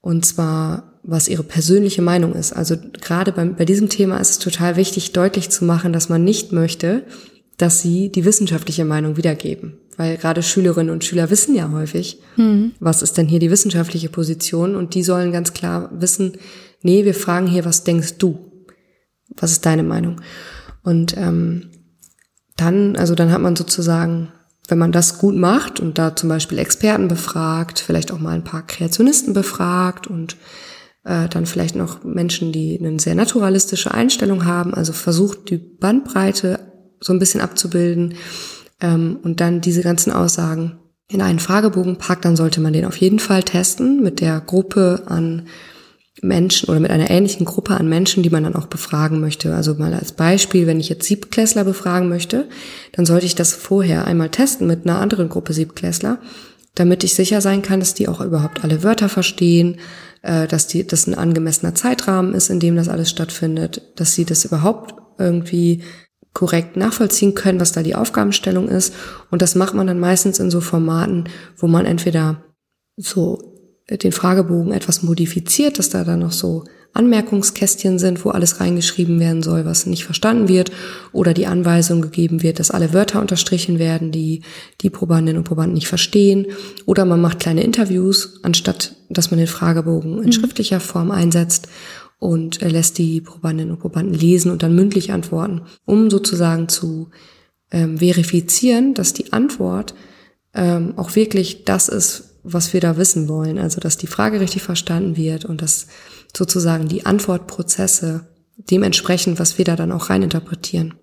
Und zwar, was ihre persönliche Meinung ist. Also gerade bei, bei diesem Thema ist es total wichtig, deutlich zu machen, dass man nicht möchte, dass sie die wissenschaftliche Meinung wiedergeben. Weil gerade Schülerinnen und Schüler wissen ja häufig, mhm. was ist denn hier die wissenschaftliche Position und die sollen ganz klar wissen, nee, wir fragen hier, was denkst du? Was ist deine Meinung? Und ähm, dann, also dann hat man sozusagen, wenn man das gut macht und da zum Beispiel Experten befragt, vielleicht auch mal ein paar Kreationisten befragt und äh, dann vielleicht noch Menschen, die eine sehr naturalistische Einstellung haben, also versucht die Bandbreite so ein bisschen abzubilden ähm, und dann diese ganzen Aussagen in einen Fragebogen packt, dann sollte man den auf jeden Fall testen mit der Gruppe an Menschen oder mit einer ähnlichen Gruppe an Menschen, die man dann auch befragen möchte. Also mal als Beispiel, wenn ich jetzt Siebklässler befragen möchte, dann sollte ich das vorher einmal testen mit einer anderen Gruppe Siebklässler, damit ich sicher sein kann, dass die auch überhaupt alle Wörter verstehen, äh, dass die, das ein angemessener Zeitrahmen ist, in dem das alles stattfindet, dass sie das überhaupt irgendwie korrekt nachvollziehen können, was da die Aufgabenstellung ist. Und das macht man dann meistens in so Formaten, wo man entweder so den Fragebogen etwas modifiziert, dass da dann noch so Anmerkungskästchen sind, wo alles reingeschrieben werden soll, was nicht verstanden wird, oder die Anweisung gegeben wird, dass alle Wörter unterstrichen werden, die die Probandinnen und Probanden nicht verstehen, oder man macht kleine Interviews, anstatt dass man den Fragebogen in mhm. schriftlicher Form einsetzt und lässt die Probandinnen und Probanden lesen und dann mündlich antworten, um sozusagen zu ähm, verifizieren, dass die Antwort ähm, auch wirklich das ist, was wir da wissen wollen. Also, dass die Frage richtig verstanden wird und dass sozusagen die Antwortprozesse dementsprechend, was wir da dann auch reininterpretieren.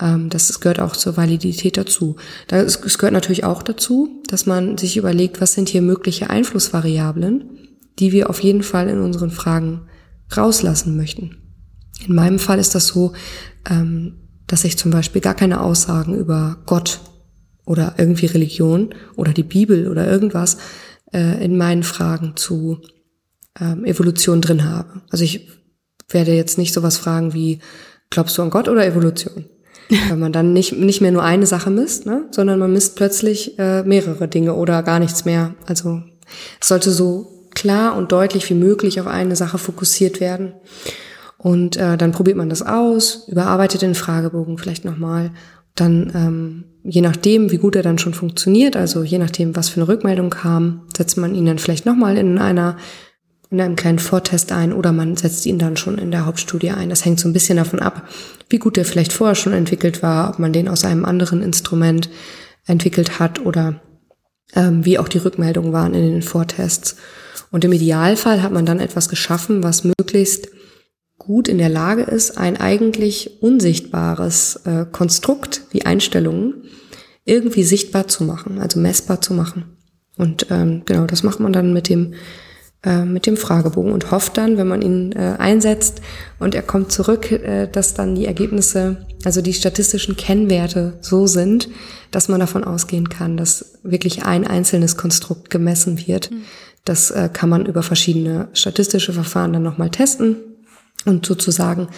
Ähm, das gehört auch zur Validität dazu. Es gehört natürlich auch dazu, dass man sich überlegt, was sind hier mögliche Einflussvariablen, die wir auf jeden Fall in unseren Fragen rauslassen möchten. In meinem Fall ist das so, ähm, dass ich zum Beispiel gar keine Aussagen über Gott oder irgendwie Religion oder die Bibel oder irgendwas äh, in meinen Fragen zu ähm, Evolution drin habe. Also ich werde jetzt nicht sowas fragen wie, glaubst du an Gott oder Evolution? Weil man dann nicht, nicht mehr nur eine Sache misst, ne? sondern man misst plötzlich äh, mehrere Dinge oder gar nichts mehr. Also es sollte so klar und deutlich wie möglich auf eine Sache fokussiert werden. Und äh, dann probiert man das aus, überarbeitet den Fragebogen vielleicht nochmal dann, ähm, je nachdem, wie gut er dann schon funktioniert, also je nachdem, was für eine Rückmeldung kam, setzt man ihn dann vielleicht nochmal in einer in einem kleinen Vortest ein oder man setzt ihn dann schon in der Hauptstudie ein. Das hängt so ein bisschen davon ab, wie gut der vielleicht vorher schon entwickelt war, ob man den aus einem anderen Instrument entwickelt hat oder ähm, wie auch die Rückmeldungen waren in den Vortests. Und im Idealfall hat man dann etwas geschaffen, was möglichst gut in der Lage ist, ein eigentlich unsichtbares äh, Konstrukt wie Einstellungen irgendwie sichtbar zu machen, also messbar zu machen. Und ähm, genau, das macht man dann mit dem äh, mit dem Fragebogen und hofft dann, wenn man ihn äh, einsetzt und er kommt zurück, äh, dass dann die Ergebnisse, also die statistischen Kennwerte so sind, dass man davon ausgehen kann, dass wirklich ein einzelnes Konstrukt gemessen wird. Mhm. Das äh, kann man über verschiedene statistische Verfahren dann nochmal testen und sozusagen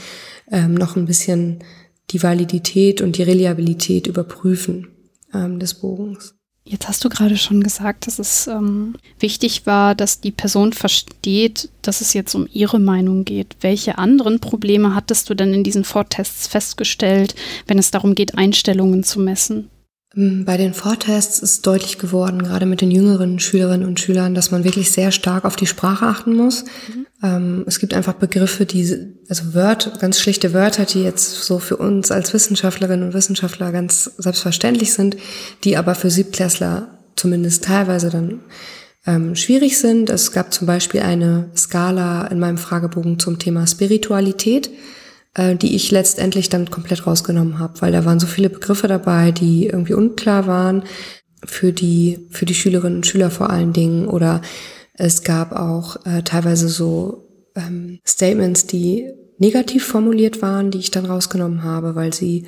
ähm, noch ein bisschen die Validität und die Reliabilität überprüfen ähm, des Bogens. Jetzt hast du gerade schon gesagt, dass es ähm, wichtig war, dass die Person versteht, dass es jetzt um ihre Meinung geht. Welche anderen Probleme hattest du denn in diesen Vortests festgestellt, wenn es darum geht, Einstellungen zu messen? Ähm, bei den Vortests ist deutlich geworden, gerade mit den jüngeren Schülerinnen und Schülern, dass man wirklich sehr stark auf die Sprache achten muss. Mhm. Ähm, es gibt einfach Begriffe, die, also Wörter, ganz schlichte Wörter, die jetzt so für uns als Wissenschaftlerinnen und Wissenschaftler ganz selbstverständlich sind, die aber für Siebklässler zumindest teilweise dann ähm, schwierig sind. Es gab zum Beispiel eine Skala in meinem Fragebogen zum Thema Spiritualität äh, die ich letztendlich dann komplett rausgenommen habe, weil da waren so viele Begriffe dabei, die irgendwie unklar waren für die für die Schülerinnen und Schüler vor allen Dingen. Oder es gab auch äh, teilweise so ähm, Statements, die negativ formuliert waren, die ich dann rausgenommen habe, weil sie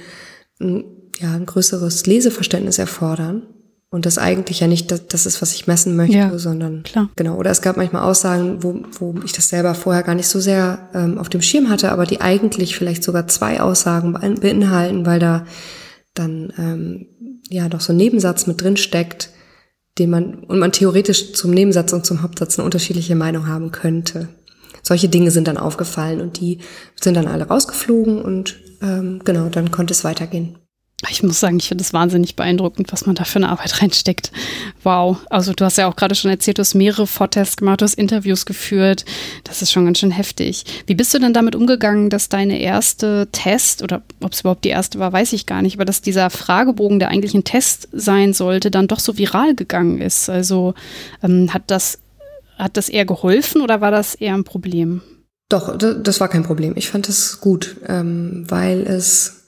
ein, ja ein größeres Leseverständnis erfordern und das eigentlich ja nicht das, das ist, was ich messen möchte, ja, sondern klar. genau. Oder es gab manchmal Aussagen, wo, wo ich das selber vorher gar nicht so sehr ähm, auf dem Schirm hatte, aber die eigentlich vielleicht sogar zwei Aussagen beinhalten, weil da dann ähm, ja noch so ein Nebensatz mit drin steckt, den man und man theoretisch zum Nebensatz und zum Hauptsatz eine unterschiedliche Meinung haben könnte. Solche Dinge sind dann aufgefallen und die sind dann alle rausgeflogen und ähm, genau, dann konnte es weitergehen. Ich muss sagen, ich finde es wahnsinnig beeindruckend, was man da für eine Arbeit reinsteckt. Wow. Also du hast ja auch gerade schon erzählt, du hast mehrere Vortests gemacht, du hast Interviews geführt. Das ist schon ganz schön heftig. Wie bist du denn damit umgegangen, dass deine erste Test, oder ob es überhaupt die erste war, weiß ich gar nicht, aber dass dieser Fragebogen, der eigentlich ein Test sein sollte, dann doch so viral gegangen ist? Also ähm, hat, das, hat das eher geholfen oder war das eher ein Problem? Doch, das war kein Problem. Ich fand es gut, ähm, weil es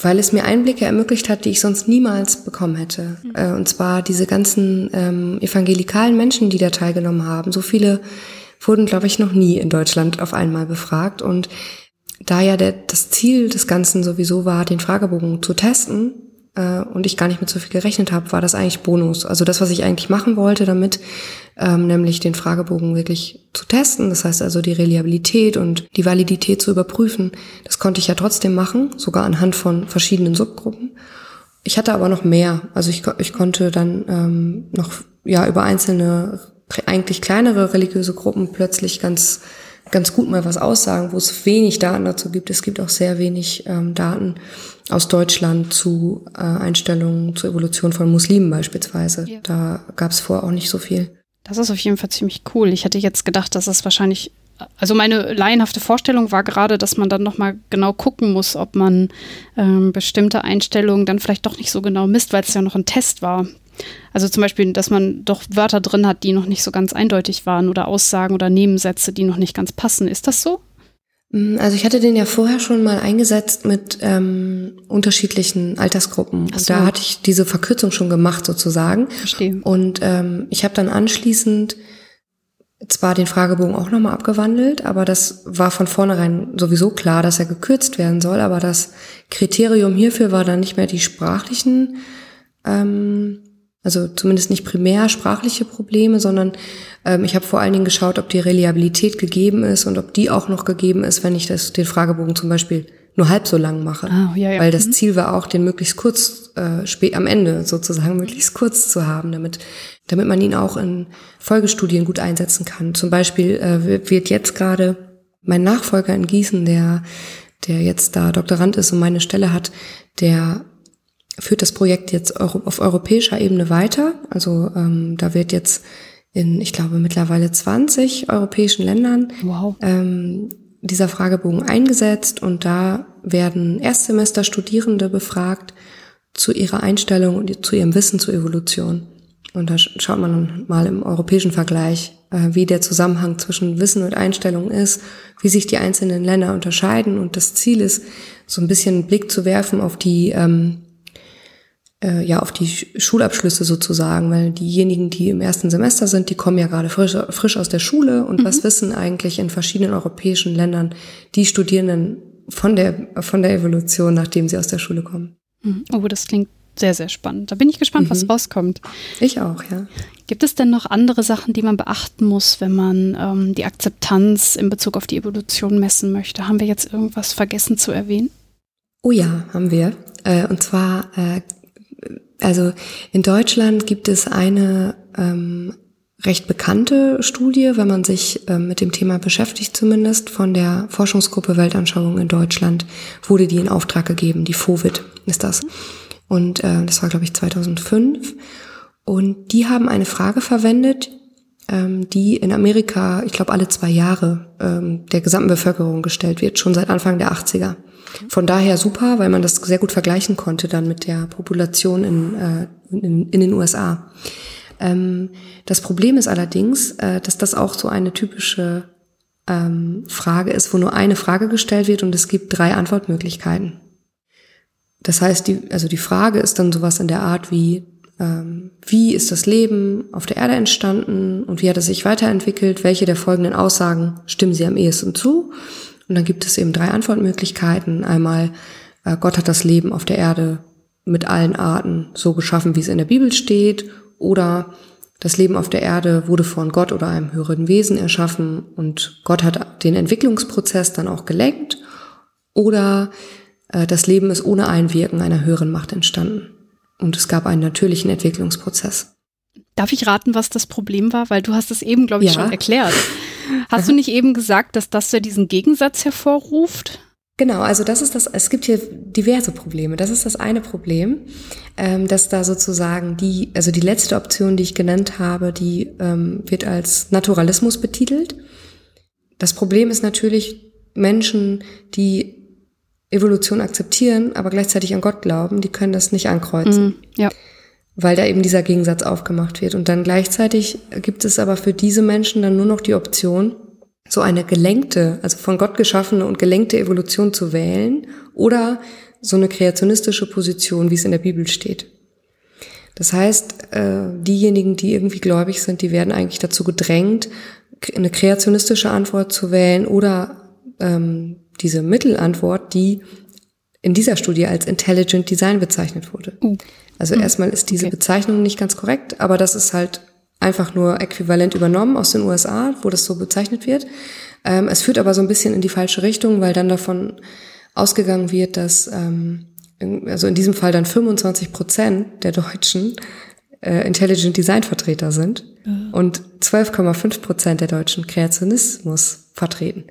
weil es mir Einblicke ermöglicht hat, die ich sonst niemals bekommen hätte. Mhm. Äh, und zwar diese ganzen ähm, evangelikalen Menschen, die da teilgenommen haben. So viele wurden, glaube ich, noch nie in Deutschland auf einmal befragt. Und da ja der, das Ziel des Ganzen sowieso war, den Fragebogen zu testen, äh, und ich gar nicht mit so viel gerechnet habe, war das eigentlich Bonus. Also das, was ich eigentlich machen wollte damit, ähm, nämlich den Fragebogen wirklich zu testen, das heißt also die Reliabilität und die Validität zu überprüfen, das konnte ich ja trotzdem machen, sogar anhand von verschiedenen Subgruppen. Ich hatte aber noch mehr. Also ich, ich konnte dann ähm, noch ja über einzelne eigentlich kleinere religiöse Gruppen plötzlich ganz ganz gut mal was aussagen, wo es wenig Daten dazu gibt. Es gibt auch sehr wenig ähm, Daten aus Deutschland zu äh, Einstellungen zur Evolution von Muslimen beispielsweise. Ja. Da gab es vorher auch nicht so viel. Das ist auf jeden Fall ziemlich cool. Ich hätte jetzt gedacht, dass es wahrscheinlich, also meine laienhafte Vorstellung war gerade, dass man dann nochmal genau gucken muss, ob man ähm, bestimmte Einstellungen dann vielleicht doch nicht so genau misst, weil es ja noch ein Test war. Also zum Beispiel, dass man doch Wörter drin hat, die noch nicht so ganz eindeutig waren oder Aussagen oder Nebensätze, die noch nicht ganz passen. Ist das so? Mm, also ich hatte den ja vorher schon mal eingesetzt mit ähm, unterschiedlichen Altersgruppen. So. Und da hatte ich diese Verkürzung schon gemacht sozusagen. Verstehe. Und ähm, ich habe dann anschließend zwar den Fragebogen auch nochmal abgewandelt, aber das war von vornherein sowieso klar, dass er gekürzt werden soll. Aber das Kriterium hierfür war dann nicht mehr die sprachlichen ähm, also zumindest nicht primär sprachliche Probleme, sondern ähm, ich habe vor allen Dingen geschaut, ob die Reliabilität gegeben ist und ob die auch noch gegeben ist, wenn ich das, den Fragebogen zum Beispiel nur halb so lang mache. Ah, ja, ja. Weil das mhm. Ziel war auch, den möglichst kurz, äh, spät am Ende sozusagen möglichst kurz zu haben, damit, damit man ihn auch in Folgestudien gut einsetzen kann. Zum Beispiel äh, wird jetzt gerade mein Nachfolger in Gießen, der, der jetzt da Doktorand ist und meine Stelle hat, der führt das Projekt jetzt auf europäischer Ebene weiter. Also ähm, da wird jetzt in, ich glaube, mittlerweile 20 europäischen Ländern wow. ähm, dieser Fragebogen eingesetzt und da werden Erstsemester-Studierende befragt zu ihrer Einstellung und zu ihrem Wissen zur Evolution. Und da schaut man mal im europäischen Vergleich, äh, wie der Zusammenhang zwischen Wissen und Einstellung ist, wie sich die einzelnen Länder unterscheiden. Und das Ziel ist, so ein bisschen einen Blick zu werfen auf die ähm, äh, ja auf die Schulabschlüsse sozusagen, weil diejenigen, die im ersten Semester sind, die kommen ja gerade frisch, frisch aus der Schule und mhm. was wissen eigentlich in verschiedenen europäischen Ländern die Studierenden von der von der Evolution, nachdem sie aus der Schule kommen. Mhm. Oh, das klingt sehr, sehr spannend. Da bin ich gespannt, mhm. was rauskommt. Ich auch, ja. Gibt es denn noch andere Sachen, die man beachten muss, wenn man ähm, die Akzeptanz in Bezug auf die Evolution messen möchte? Haben wir jetzt irgendwas vergessen zu erwähnen? Oh ja, haben wir. Äh, und zwar äh, also in Deutschland gibt es eine ähm, recht bekannte Studie, wenn man sich ähm, mit dem Thema beschäftigt zumindest, von der Forschungsgruppe Weltanschauung in Deutschland wurde die in Auftrag gegeben, die FOVID ist das. Und äh, das war, glaube ich, 2005. Und die haben eine Frage verwendet, ähm, die in Amerika, ich glaube, alle zwei Jahre ähm, der gesamten Bevölkerung gestellt wird, schon seit Anfang der 80er. Von daher super, weil man das sehr gut vergleichen konnte dann mit der Population in, äh, in, in den USA. Ähm, das Problem ist allerdings, äh, dass das auch so eine typische ähm, Frage ist, wo nur eine Frage gestellt wird und es gibt drei Antwortmöglichkeiten. Das heißt, die, also die Frage ist dann sowas in der Art wie, ähm, wie ist das Leben auf der Erde entstanden und wie hat es sich weiterentwickelt? Welche der folgenden Aussagen stimmen Sie am ehesten zu? Und dann gibt es eben drei Antwortmöglichkeiten. Einmal, äh, Gott hat das Leben auf der Erde mit allen Arten so geschaffen, wie es in der Bibel steht. Oder das Leben auf der Erde wurde von Gott oder einem höheren Wesen erschaffen und Gott hat den Entwicklungsprozess dann auch gelenkt. Oder äh, das Leben ist ohne Einwirken einer höheren Macht entstanden. Und es gab einen natürlichen Entwicklungsprozess. Darf ich raten, was das Problem war? Weil du hast es eben, glaube ich, ja. schon erklärt. Hast du nicht eben gesagt, dass das ja diesen Gegensatz hervorruft? Genau, also das ist das, es gibt hier diverse Probleme. Das ist das eine Problem, ähm, dass da sozusagen die, also die letzte Option, die ich genannt habe, die ähm, wird als Naturalismus betitelt. Das Problem ist natürlich Menschen, die Evolution akzeptieren, aber gleichzeitig an Gott glauben, die können das nicht ankreuzen. Mm, ja. Weil da eben dieser Gegensatz aufgemacht wird. Und dann gleichzeitig gibt es aber für diese Menschen dann nur noch die Option, so eine gelenkte, also von Gott geschaffene und gelenkte Evolution zu wählen oder so eine kreationistische Position, wie es in der Bibel steht. Das heißt, äh, diejenigen, die irgendwie gläubig sind, die werden eigentlich dazu gedrängt, eine kreationistische Antwort zu wählen oder ähm, diese Mittelantwort, die in dieser Studie als Intelligent Design bezeichnet wurde. Uh. Also uh. erstmal ist diese okay. Bezeichnung nicht ganz korrekt, aber das ist halt einfach nur äquivalent übernommen aus den USA, wo das so bezeichnet wird. Ähm, es führt aber so ein bisschen in die falsche Richtung, weil dann davon ausgegangen wird, dass ähm, also in diesem Fall dann 25 Prozent der Deutschen äh, Intelligent Design Vertreter sind mhm. und 12,5 Prozent der Deutschen Kreationismus vertreten.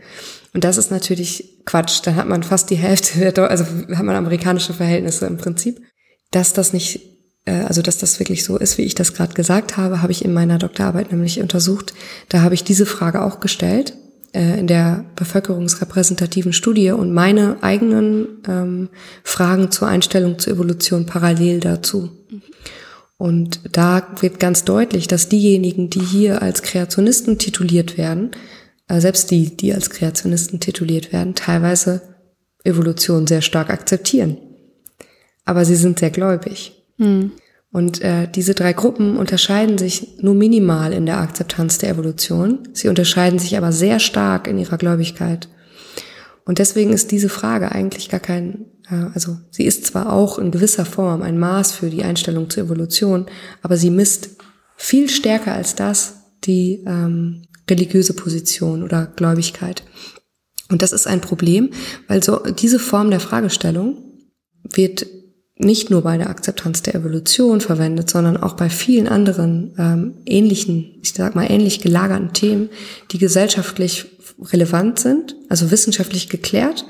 Und das ist natürlich Quatsch. Dann hat man fast die Hälfte der, Deu also hat man amerikanische Verhältnisse im Prinzip. Dass das nicht äh, also dass das wirklich so ist, wie ich das gerade gesagt habe, habe ich in meiner Doktorarbeit nämlich untersucht. Da habe ich diese Frage auch gestellt äh, in der bevölkerungsrepräsentativen Studie und meine eigenen ähm, Fragen zur Einstellung zur Evolution parallel dazu. Und da wird ganz deutlich, dass diejenigen, die hier als Kreationisten tituliert werden, äh, selbst die, die als Kreationisten tituliert werden, teilweise Evolution sehr stark akzeptieren. Aber sie sind sehr gläubig. Mhm. Und äh, diese drei Gruppen unterscheiden sich nur minimal in der Akzeptanz der Evolution. Sie unterscheiden sich aber sehr stark in ihrer Gläubigkeit. Und deswegen ist diese Frage eigentlich gar kein, äh, also sie ist zwar auch in gewisser Form ein Maß für die Einstellung zur Evolution, aber sie misst viel stärker als das die ähm, religiöse Position oder Gläubigkeit. Und das ist ein Problem, weil so diese Form der Fragestellung wird nicht nur bei der Akzeptanz der Evolution verwendet, sondern auch bei vielen anderen ähm, ähnlichen, ich sag mal ähnlich gelagerten Themen, die gesellschaftlich relevant sind, also wissenschaftlich geklärt,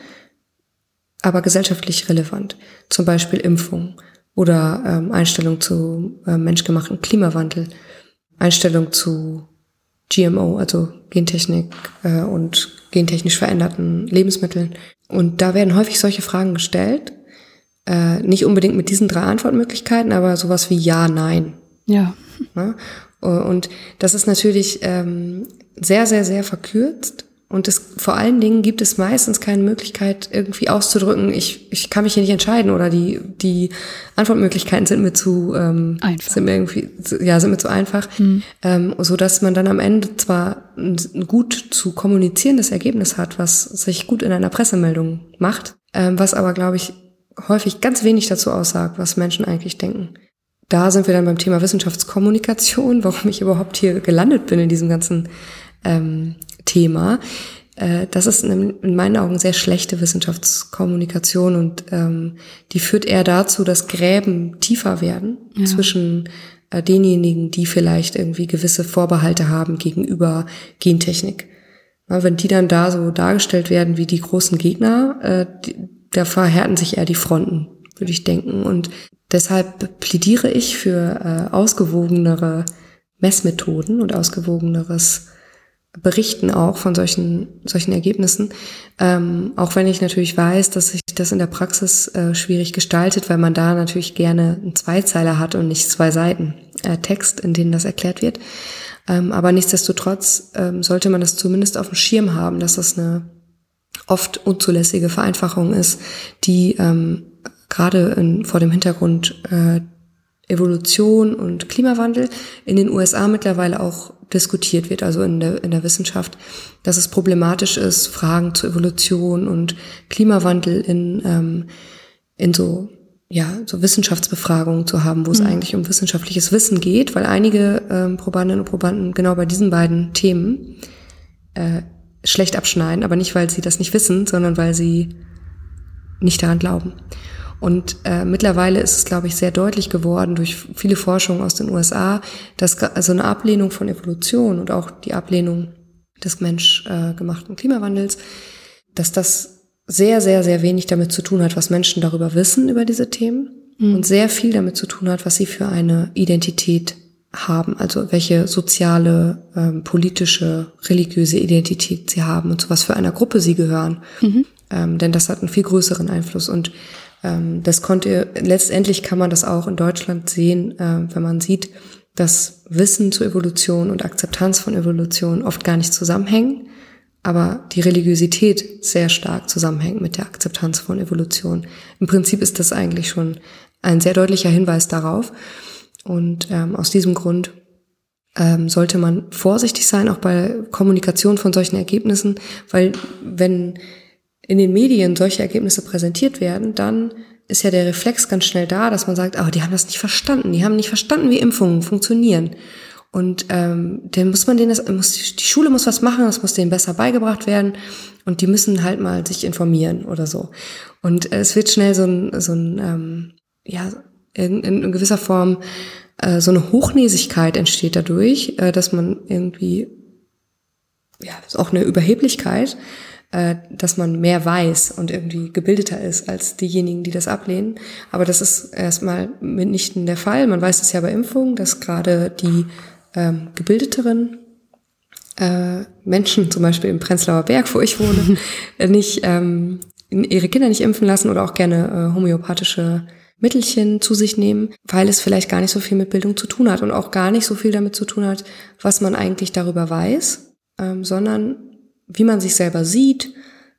aber gesellschaftlich relevant. Zum Beispiel Impfung oder ähm, Einstellung zu äh, menschgemachten Klimawandel, Einstellung zu GMO, also Gentechnik äh, und gentechnisch veränderten Lebensmitteln. Und da werden häufig solche Fragen gestellt äh, nicht unbedingt mit diesen drei Antwortmöglichkeiten, aber sowas wie Ja, Nein. Ja. Ne? Und das ist natürlich ähm, sehr, sehr, sehr verkürzt. Und es, vor allen Dingen gibt es meistens keine Möglichkeit, irgendwie auszudrücken, ich, ich kann mich hier nicht entscheiden oder die, die Antwortmöglichkeiten sind mir zu ähm, einfach. sind mir irgendwie, ja, sind mir zu einfach. Mhm. Ähm, so dass man dann am Ende zwar ein, ein gut zu kommunizierendes Ergebnis hat, was sich gut in einer Pressemeldung macht, ähm, was aber, glaube ich, häufig ganz wenig dazu aussagt, was Menschen eigentlich denken. Da sind wir dann beim Thema Wissenschaftskommunikation, warum ich überhaupt hier gelandet bin in diesem ganzen ähm, Thema. Äh, das ist in, in, meinen Augen sehr schlechte Wissenschaftskommunikation und ähm, die führt eher dazu, dass Gräben tiefer werden ja. zwischen äh, denjenigen, die vielleicht irgendwie gewisse Vorbehalte haben gegenüber Gentechnik. Ja, wenn die dann da so dargestellt werden wie die großen Gegner, äh, die, da verhärten sich eher die Fronten, würde ich denken. Und deshalb plädiere ich für äh, ausgewogenere Messmethoden und ausgewogeneres Berichten auch von solchen, solchen Ergebnissen. Ähm, auch wenn ich natürlich weiß, dass sich das in der Praxis äh, schwierig gestaltet, weil man da natürlich gerne einen Zweizeiler hat und nicht zwei Seiten äh, Text, in denen das erklärt wird. Ähm, aber nichtsdestotrotz ähm, sollte man das zumindest auf dem Schirm haben, dass das eine oft unzulässige Vereinfachung ist, die ähm, gerade in, vor dem Hintergrund äh, Evolution und Klimawandel in den USA mittlerweile auch diskutiert wird, also in der, in der Wissenschaft, dass es problematisch ist, Fragen zu Evolution und Klimawandel in, ähm, in so, ja, so Wissenschaftsbefragungen zu haben, wo es mhm. eigentlich um wissenschaftliches Wissen geht, weil einige ähm, Probandinnen und Probanden genau bei diesen beiden Themen äh, schlecht abschneiden, aber nicht, weil sie das nicht wissen, sondern weil sie nicht daran glauben. Und äh, mittlerweile ist es, glaube ich, sehr deutlich geworden durch viele Forschungen aus den USA, dass also eine Ablehnung von Evolution und auch die Ablehnung des menschgemachten äh, Klimawandels, dass das sehr, sehr, sehr wenig damit zu tun hat, was Menschen darüber wissen, über diese Themen. Mhm. Und sehr viel damit zu tun hat, was sie für eine Identität haben, also welche soziale, ähm, politische, religiöse Identität sie haben und zu was für einer Gruppe sie gehören. Mhm. Ähm, denn das hat einen viel größeren Einfluss. Und ähm, das konnte, letztendlich kann man das auch in Deutschland sehen, äh, wenn man sieht, dass Wissen zur Evolution und Akzeptanz von Evolution oft gar nicht zusammenhängen, aber die Religiosität sehr stark zusammenhängt mit der Akzeptanz von Evolution. Im Prinzip ist das eigentlich schon ein sehr deutlicher Hinweis darauf. Und ähm, aus diesem Grund ähm, sollte man vorsichtig sein, auch bei Kommunikation von solchen Ergebnissen, weil wenn in den Medien solche Ergebnisse präsentiert werden, dann ist ja der Reflex ganz schnell da, dass man sagt, oh, die haben das nicht verstanden, die haben nicht verstanden, wie Impfungen funktionieren. Und ähm, dann muss man denen das, muss, die Schule muss was machen, das muss denen besser beigebracht werden und die müssen halt mal sich informieren oder so. Und äh, es wird schnell so ein, so ein ähm, ja, in, in, in gewisser Form äh, so eine Hochnäsigkeit entsteht dadurch, äh, dass man irgendwie, ja, ist auch eine Überheblichkeit, äh, dass man mehr weiß und irgendwie gebildeter ist als diejenigen, die das ablehnen. Aber das ist erstmal mitnichten der Fall. Man weiß es ja bei Impfungen, dass gerade die ähm, gebildeteren äh, Menschen, zum Beispiel im Prenzlauer Berg, wo ich wohne, nicht ähm, ihre Kinder nicht impfen lassen oder auch gerne äh, homöopathische Mittelchen zu sich nehmen, weil es vielleicht gar nicht so viel mit Bildung zu tun hat und auch gar nicht so viel damit zu tun hat, was man eigentlich darüber weiß, ähm, sondern wie man sich selber sieht,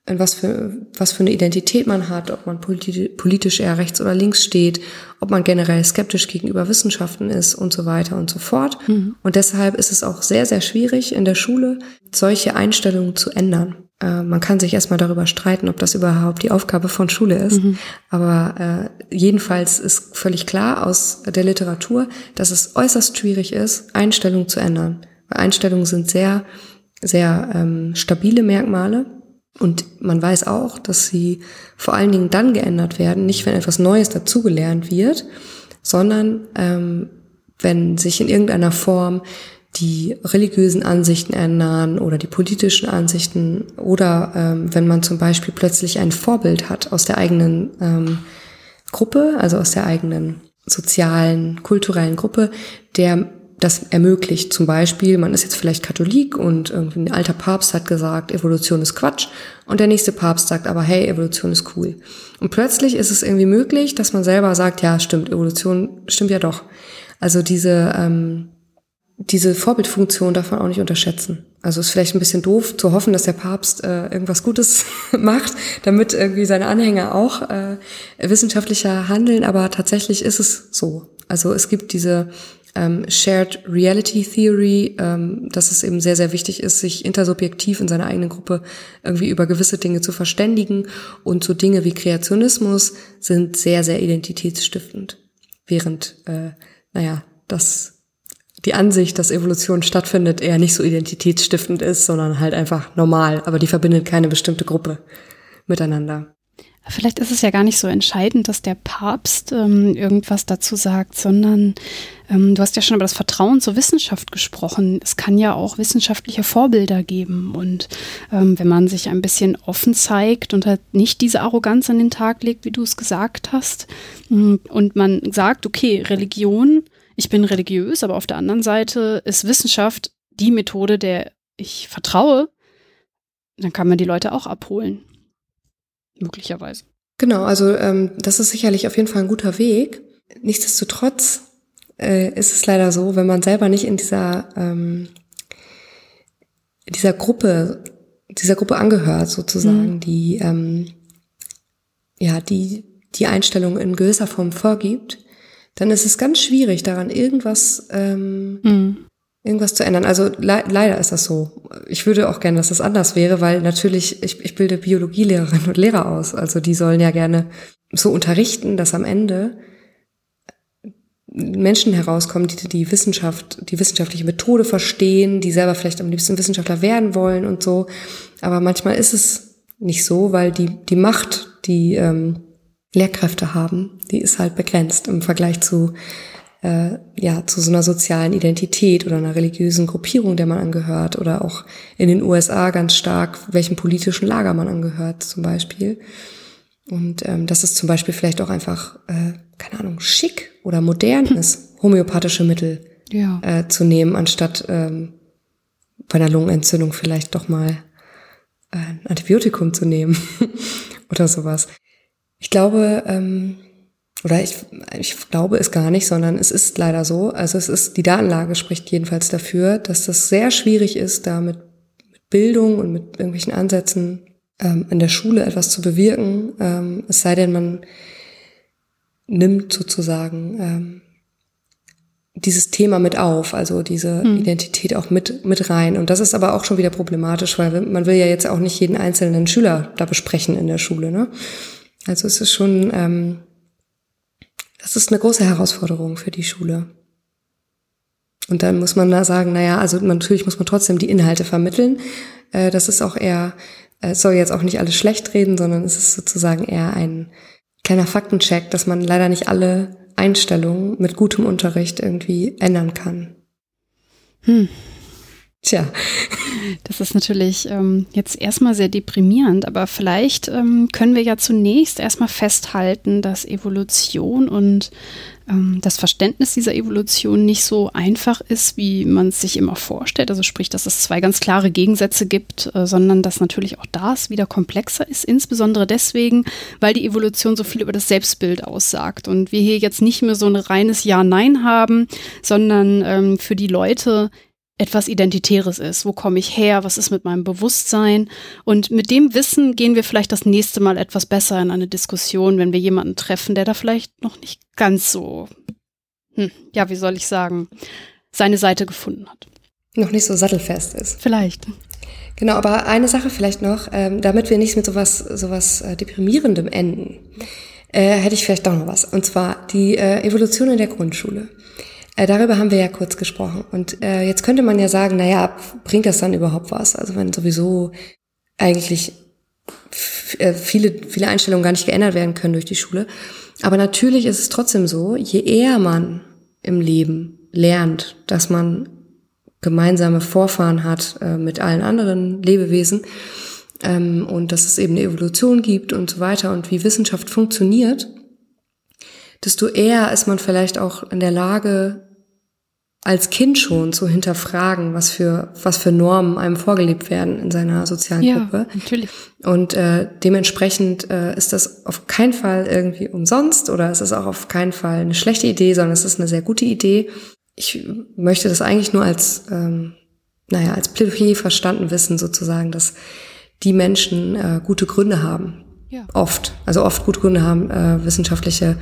in was für, was für eine Identität man hat, ob man politisch eher rechts oder links steht, ob man generell skeptisch gegenüber Wissenschaften ist und so weiter und so fort. Mhm. Und deshalb ist es auch sehr, sehr schwierig in der Schule, solche Einstellungen zu ändern. Äh, man kann sich erstmal darüber streiten, ob das überhaupt die Aufgabe von Schule ist. Mhm. Aber äh, jedenfalls ist völlig klar aus der Literatur, dass es äußerst schwierig ist, Einstellungen zu ändern. Weil Einstellungen sind sehr, sehr ähm, stabile Merkmale. Und man weiß auch, dass sie vor allen Dingen dann geändert werden, nicht wenn etwas Neues dazugelernt wird, sondern ähm, wenn sich in irgendeiner Form die religiösen Ansichten ändern oder die politischen Ansichten oder ähm, wenn man zum Beispiel plötzlich ein Vorbild hat aus der eigenen ähm, Gruppe, also aus der eigenen sozialen, kulturellen Gruppe, der das ermöglicht. Zum Beispiel, man ist jetzt vielleicht Katholik und irgendwie ein alter Papst hat gesagt, Evolution ist Quatsch und der nächste Papst sagt aber, hey, Evolution ist cool. Und plötzlich ist es irgendwie möglich, dass man selber sagt, ja, stimmt, Evolution stimmt ja doch. Also diese ähm, diese Vorbildfunktion darf man auch nicht unterschätzen. Also ist vielleicht ein bisschen doof zu hoffen, dass der Papst äh, irgendwas Gutes macht, damit irgendwie seine Anhänger auch äh, wissenschaftlicher handeln, aber tatsächlich ist es so. Also es gibt diese ähm, Shared Reality Theory, ähm, dass es eben sehr, sehr wichtig ist, sich intersubjektiv in seiner eigenen Gruppe irgendwie über gewisse Dinge zu verständigen. Und so Dinge wie Kreationismus sind sehr, sehr identitätsstiftend. Während, äh, naja, das die Ansicht, dass Evolution stattfindet, eher nicht so identitätsstiftend ist, sondern halt einfach normal. Aber die verbindet keine bestimmte Gruppe miteinander. Vielleicht ist es ja gar nicht so entscheidend, dass der Papst ähm, irgendwas dazu sagt, sondern ähm, du hast ja schon über das Vertrauen zur Wissenschaft gesprochen. Es kann ja auch wissenschaftliche Vorbilder geben. Und ähm, wenn man sich ein bisschen offen zeigt und halt nicht diese Arroganz an den Tag legt, wie du es gesagt hast, mm, und man sagt, okay, Religion ich bin religiös, aber auf der anderen Seite ist Wissenschaft die Methode, der ich vertraue, dann kann man die Leute auch abholen. Möglicherweise. Genau, also ähm, das ist sicherlich auf jeden Fall ein guter Weg. Nichtsdestotrotz äh, ist es leider so, wenn man selber nicht in dieser, ähm, dieser Gruppe, dieser Gruppe angehört, sozusagen, mhm. die ähm, ja, die die Einstellung in gewisser Form vorgibt, dann ist es ganz schwierig, daran irgendwas, ähm, mhm. Irgendwas zu ändern. Also le leider ist das so. Ich würde auch gerne, dass das anders wäre, weil natürlich, ich, ich bilde Biologielehrerinnen und Lehrer aus. Also die sollen ja gerne so unterrichten, dass am Ende Menschen herauskommen, die die Wissenschaft, die wissenschaftliche Methode verstehen, die selber vielleicht am liebsten Wissenschaftler werden wollen und so. Aber manchmal ist es nicht so, weil die, die Macht, die ähm, Lehrkräfte haben, die ist halt begrenzt im Vergleich zu äh, ja zu so einer sozialen Identität oder einer religiösen Gruppierung, der man angehört oder auch in den USA ganz stark, welchem politischen Lager man angehört zum Beispiel. Und ähm, dass es zum Beispiel vielleicht auch einfach, äh, keine Ahnung, schick oder modern ist, homöopathische Mittel ja. äh, zu nehmen, anstatt ähm, bei einer Lungenentzündung vielleicht doch mal äh, ein Antibiotikum zu nehmen oder sowas. Ich glaube, ähm, oder ich, ich glaube es gar nicht, sondern es ist leider so. Also es ist, die Datenlage spricht jedenfalls dafür, dass das sehr schwierig ist, da mit, mit Bildung und mit irgendwelchen Ansätzen ähm, in der Schule etwas zu bewirken. Ähm, es sei denn, man nimmt sozusagen ähm, dieses Thema mit auf, also diese hm. Identität auch mit, mit rein. Und das ist aber auch schon wieder problematisch, weil man will ja jetzt auch nicht jeden einzelnen Schüler da besprechen in der Schule. Ne? Also es ist schon, ähm, das ist eine große Herausforderung für die Schule. Und dann muss man da sagen, naja, also natürlich muss man trotzdem die Inhalte vermitteln. Äh, das ist auch eher, äh, soll jetzt auch nicht alles schlecht reden, sondern es ist sozusagen eher ein kleiner Faktencheck, dass man leider nicht alle Einstellungen mit gutem Unterricht irgendwie ändern kann. Hm. Tja. Das ist natürlich ähm, jetzt erstmal sehr deprimierend, aber vielleicht ähm, können wir ja zunächst erstmal festhalten, dass Evolution und ähm, das Verständnis dieser Evolution nicht so einfach ist, wie man es sich immer vorstellt. Also sprich, dass es zwei ganz klare Gegensätze gibt, äh, sondern dass natürlich auch das wieder komplexer ist, insbesondere deswegen, weil die Evolution so viel über das Selbstbild aussagt und wir hier jetzt nicht mehr so ein reines Ja-Nein haben, sondern ähm, für die Leute etwas Identitäres ist. Wo komme ich her? Was ist mit meinem Bewusstsein? Und mit dem Wissen gehen wir vielleicht das nächste Mal etwas besser in eine Diskussion, wenn wir jemanden treffen, der da vielleicht noch nicht ganz so, hm, ja, wie soll ich sagen, seine Seite gefunden hat. Noch nicht so sattelfest ist. Vielleicht. Genau, aber eine Sache vielleicht noch, ähm, damit wir nicht mit sowas, sowas äh, deprimierendem enden, äh, hätte ich vielleicht doch noch was. Und zwar die äh, Evolution in der Grundschule. Äh, darüber haben wir ja kurz gesprochen. Und äh, jetzt könnte man ja sagen, naja, bringt das dann überhaupt was? Also wenn sowieso eigentlich äh, viele, viele Einstellungen gar nicht geändert werden können durch die Schule. Aber natürlich ist es trotzdem so, je eher man im Leben lernt, dass man gemeinsame Vorfahren hat äh, mit allen anderen Lebewesen ähm, und dass es eben eine Evolution gibt und so weiter und wie Wissenschaft funktioniert, desto eher ist man vielleicht auch in der Lage, als Kind schon zu hinterfragen, was für was für Normen einem vorgelebt werden in seiner sozialen ja, Gruppe. Natürlich. Und äh, dementsprechend äh, ist das auf keinen Fall irgendwie umsonst oder es ist auch auf keinen Fall eine schlechte Idee, sondern es ist eine sehr gute Idee. Ich möchte das eigentlich nur als ähm, naja als Plädoyer verstanden wissen, sozusagen, dass die Menschen äh, gute Gründe haben. Ja. Oft, also oft gute Gründe haben, äh, wissenschaftliche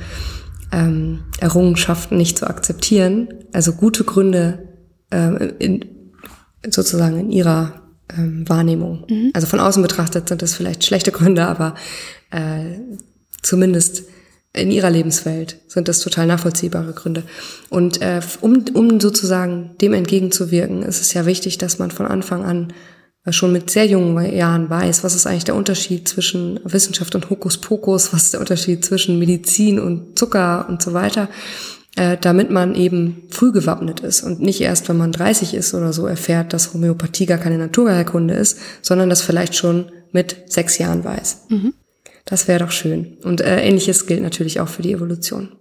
ähm, Errungenschaften nicht zu akzeptieren, also gute Gründe äh, in, sozusagen in ihrer ähm, Wahrnehmung. Mhm. Also von außen betrachtet sind das vielleicht schlechte Gründe, aber äh, zumindest in ihrer Lebenswelt sind das total nachvollziehbare Gründe. Und äh, um, um sozusagen dem entgegenzuwirken, ist es ja wichtig, dass man von Anfang an schon mit sehr jungen Jahren weiß, was ist eigentlich der Unterschied zwischen Wissenschaft und Hokuspokus, was ist der Unterschied zwischen Medizin und Zucker und so weiter, äh, damit man eben früh gewappnet ist und nicht erst, wenn man 30 ist oder so, erfährt, dass Homöopathie gar keine Naturheilkunde ist, sondern das vielleicht schon mit sechs Jahren weiß. Mhm. Das wäre doch schön. Und äh, ähnliches gilt natürlich auch für die Evolution.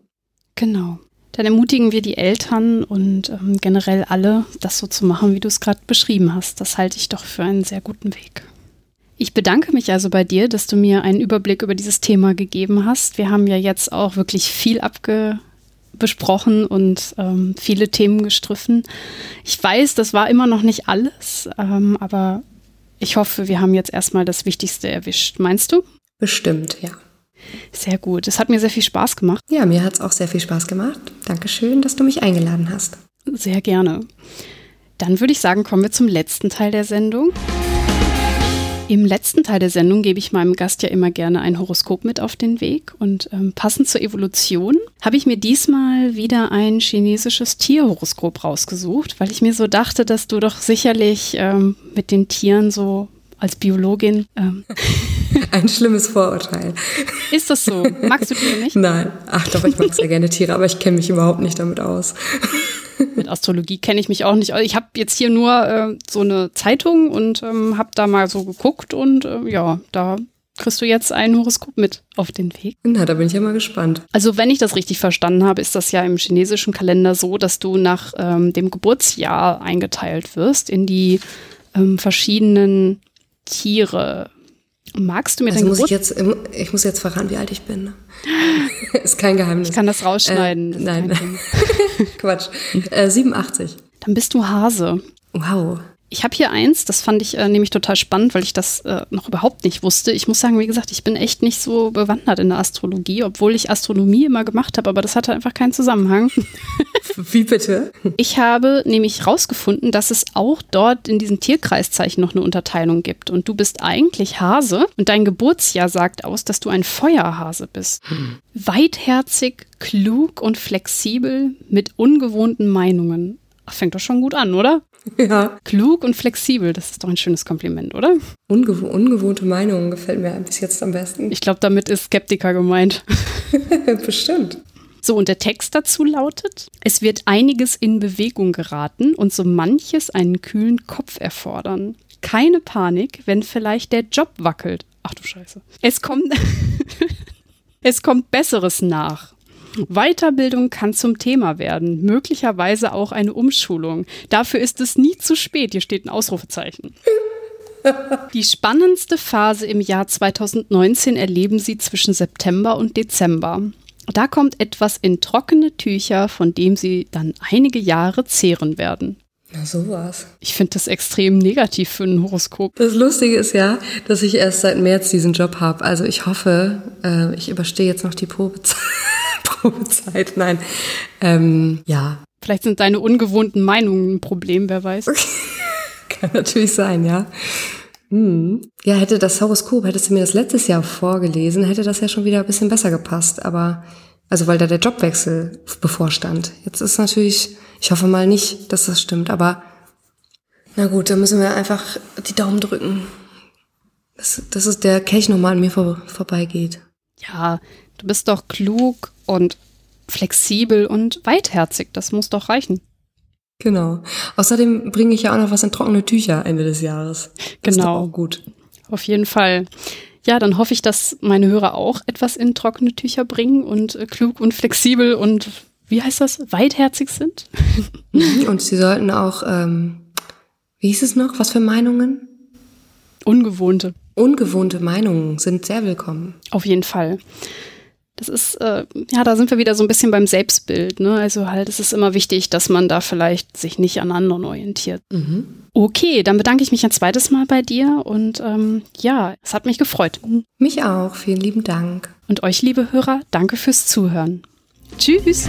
Genau. Dann ermutigen wir die Eltern und ähm, generell alle, das so zu machen, wie du es gerade beschrieben hast. Das halte ich doch für einen sehr guten Weg. Ich bedanke mich also bei dir, dass du mir einen Überblick über dieses Thema gegeben hast. Wir haben ja jetzt auch wirklich viel abge besprochen und ähm, viele Themen gestriffen. Ich weiß, das war immer noch nicht alles, ähm, aber ich hoffe, wir haben jetzt erstmal das Wichtigste erwischt. Meinst du? Bestimmt, ja. Sehr gut. Es hat mir sehr viel Spaß gemacht. Ja, mir hat es auch sehr viel Spaß gemacht. Dankeschön, dass du mich eingeladen hast. Sehr gerne. Dann würde ich sagen, kommen wir zum letzten Teil der Sendung. Im letzten Teil der Sendung gebe ich meinem Gast ja immer gerne ein Horoskop mit auf den Weg. Und ähm, passend zur Evolution habe ich mir diesmal wieder ein chinesisches Tierhoroskop rausgesucht, weil ich mir so dachte, dass du doch sicherlich ähm, mit den Tieren so als Biologin ähm, ein schlimmes Vorurteil. Ist das so? Magst du Tiere nicht? Nein. Ach doch, ich mag sehr gerne Tiere, aber ich kenne mich überhaupt nicht damit aus. Mit Astrologie kenne ich mich auch nicht. Ich habe jetzt hier nur äh, so eine Zeitung und ähm, habe da mal so geguckt und äh, ja, da kriegst du jetzt ein Horoskop mit auf den Weg. Na, da bin ich ja mal gespannt. Also wenn ich das richtig verstanden habe, ist das ja im chinesischen Kalender so, dass du nach ähm, dem Geburtsjahr eingeteilt wirst in die ähm, verschiedenen Tiere. Magst du mir also dein muss Geburt ich jetzt, ich muss jetzt verraten, wie alt ich bin. ne? ist kein Geheimnis. Ich kann das rausschneiden. Äh, nein. Quatsch. Äh, 87. Dann bist du Hase. Wow. Ich habe hier eins, das fand ich äh, nämlich total spannend, weil ich das äh, noch überhaupt nicht wusste. Ich muss sagen, wie gesagt, ich bin echt nicht so bewandert in der Astrologie, obwohl ich Astronomie immer gemacht habe, aber das hatte einfach keinen Zusammenhang. Wie bitte? Ich habe nämlich rausgefunden, dass es auch dort in diesen Tierkreiszeichen noch eine Unterteilung gibt. Und du bist eigentlich Hase und dein Geburtsjahr sagt aus, dass du ein Feuerhase bist. Weitherzig, klug und flexibel mit ungewohnten Meinungen. Ach, fängt doch schon gut an, oder? Ja. Klug und flexibel, das ist doch ein schönes Kompliment, oder? Ungew ungewohnte Meinungen gefällt mir bis jetzt am besten. Ich glaube, damit ist Skeptiker gemeint. Bestimmt. So, und der Text dazu lautet, es wird einiges in Bewegung geraten und so manches einen kühlen Kopf erfordern. Keine Panik, wenn vielleicht der Job wackelt. Ach du Scheiße. Es kommt, es kommt Besseres nach. Weiterbildung kann zum Thema werden, möglicherweise auch eine Umschulung. Dafür ist es nie zu spät. Hier steht ein Ausrufezeichen. Die spannendste Phase im Jahr 2019 erleben Sie zwischen September und Dezember. Da kommt etwas in trockene Tücher, von dem Sie dann einige Jahre zehren werden. Na sowas. Ich finde das extrem negativ für ein Horoskop. Das Lustige ist ja, dass ich erst seit März diesen Job habe. Also ich hoffe, äh, ich überstehe jetzt noch die Probezeit. Probezeit, nein. Ähm, ja, Vielleicht sind deine ungewohnten Meinungen ein Problem, wer weiß. kann natürlich sein, ja. Hm. Ja, hätte das Horoskop, hättest du mir das letztes Jahr vorgelesen, hätte das ja schon wieder ein bisschen besser gepasst. Aber, also weil da der Jobwechsel bevorstand. Jetzt ist natürlich, ich hoffe mal nicht, dass das stimmt, aber na gut, dann müssen wir einfach die Daumen drücken. Dass, dass es der Kelch nochmal an mir vor, vorbeigeht. Ja, du bist doch klug und flexibel und weitherzig. Das muss doch reichen. Genau. Außerdem bringe ich ja auch noch was in trockene Tücher Ende des Jahres. Das Ist Genau. gut. Auf jeden Fall. Ja, dann hoffe ich, dass meine Hörer auch etwas in trockene Tücher bringen und äh, klug und flexibel und wie heißt das? Weitherzig sind. Und sie sollten auch, ähm, wie hieß es noch? Was für Meinungen? Ungewohnte. Ungewohnte Meinungen sind sehr willkommen. Auf jeden Fall. Das ist, äh, ja, da sind wir wieder so ein bisschen beim Selbstbild. Ne? Also halt, es ist immer wichtig, dass man da vielleicht sich nicht an anderen orientiert. Okay, dann bedanke ich mich ein zweites Mal bei dir und ähm, ja, es hat mich gefreut. Mich auch. Vielen lieben Dank. Und euch, liebe Hörer, danke fürs Zuhören. Tschüss!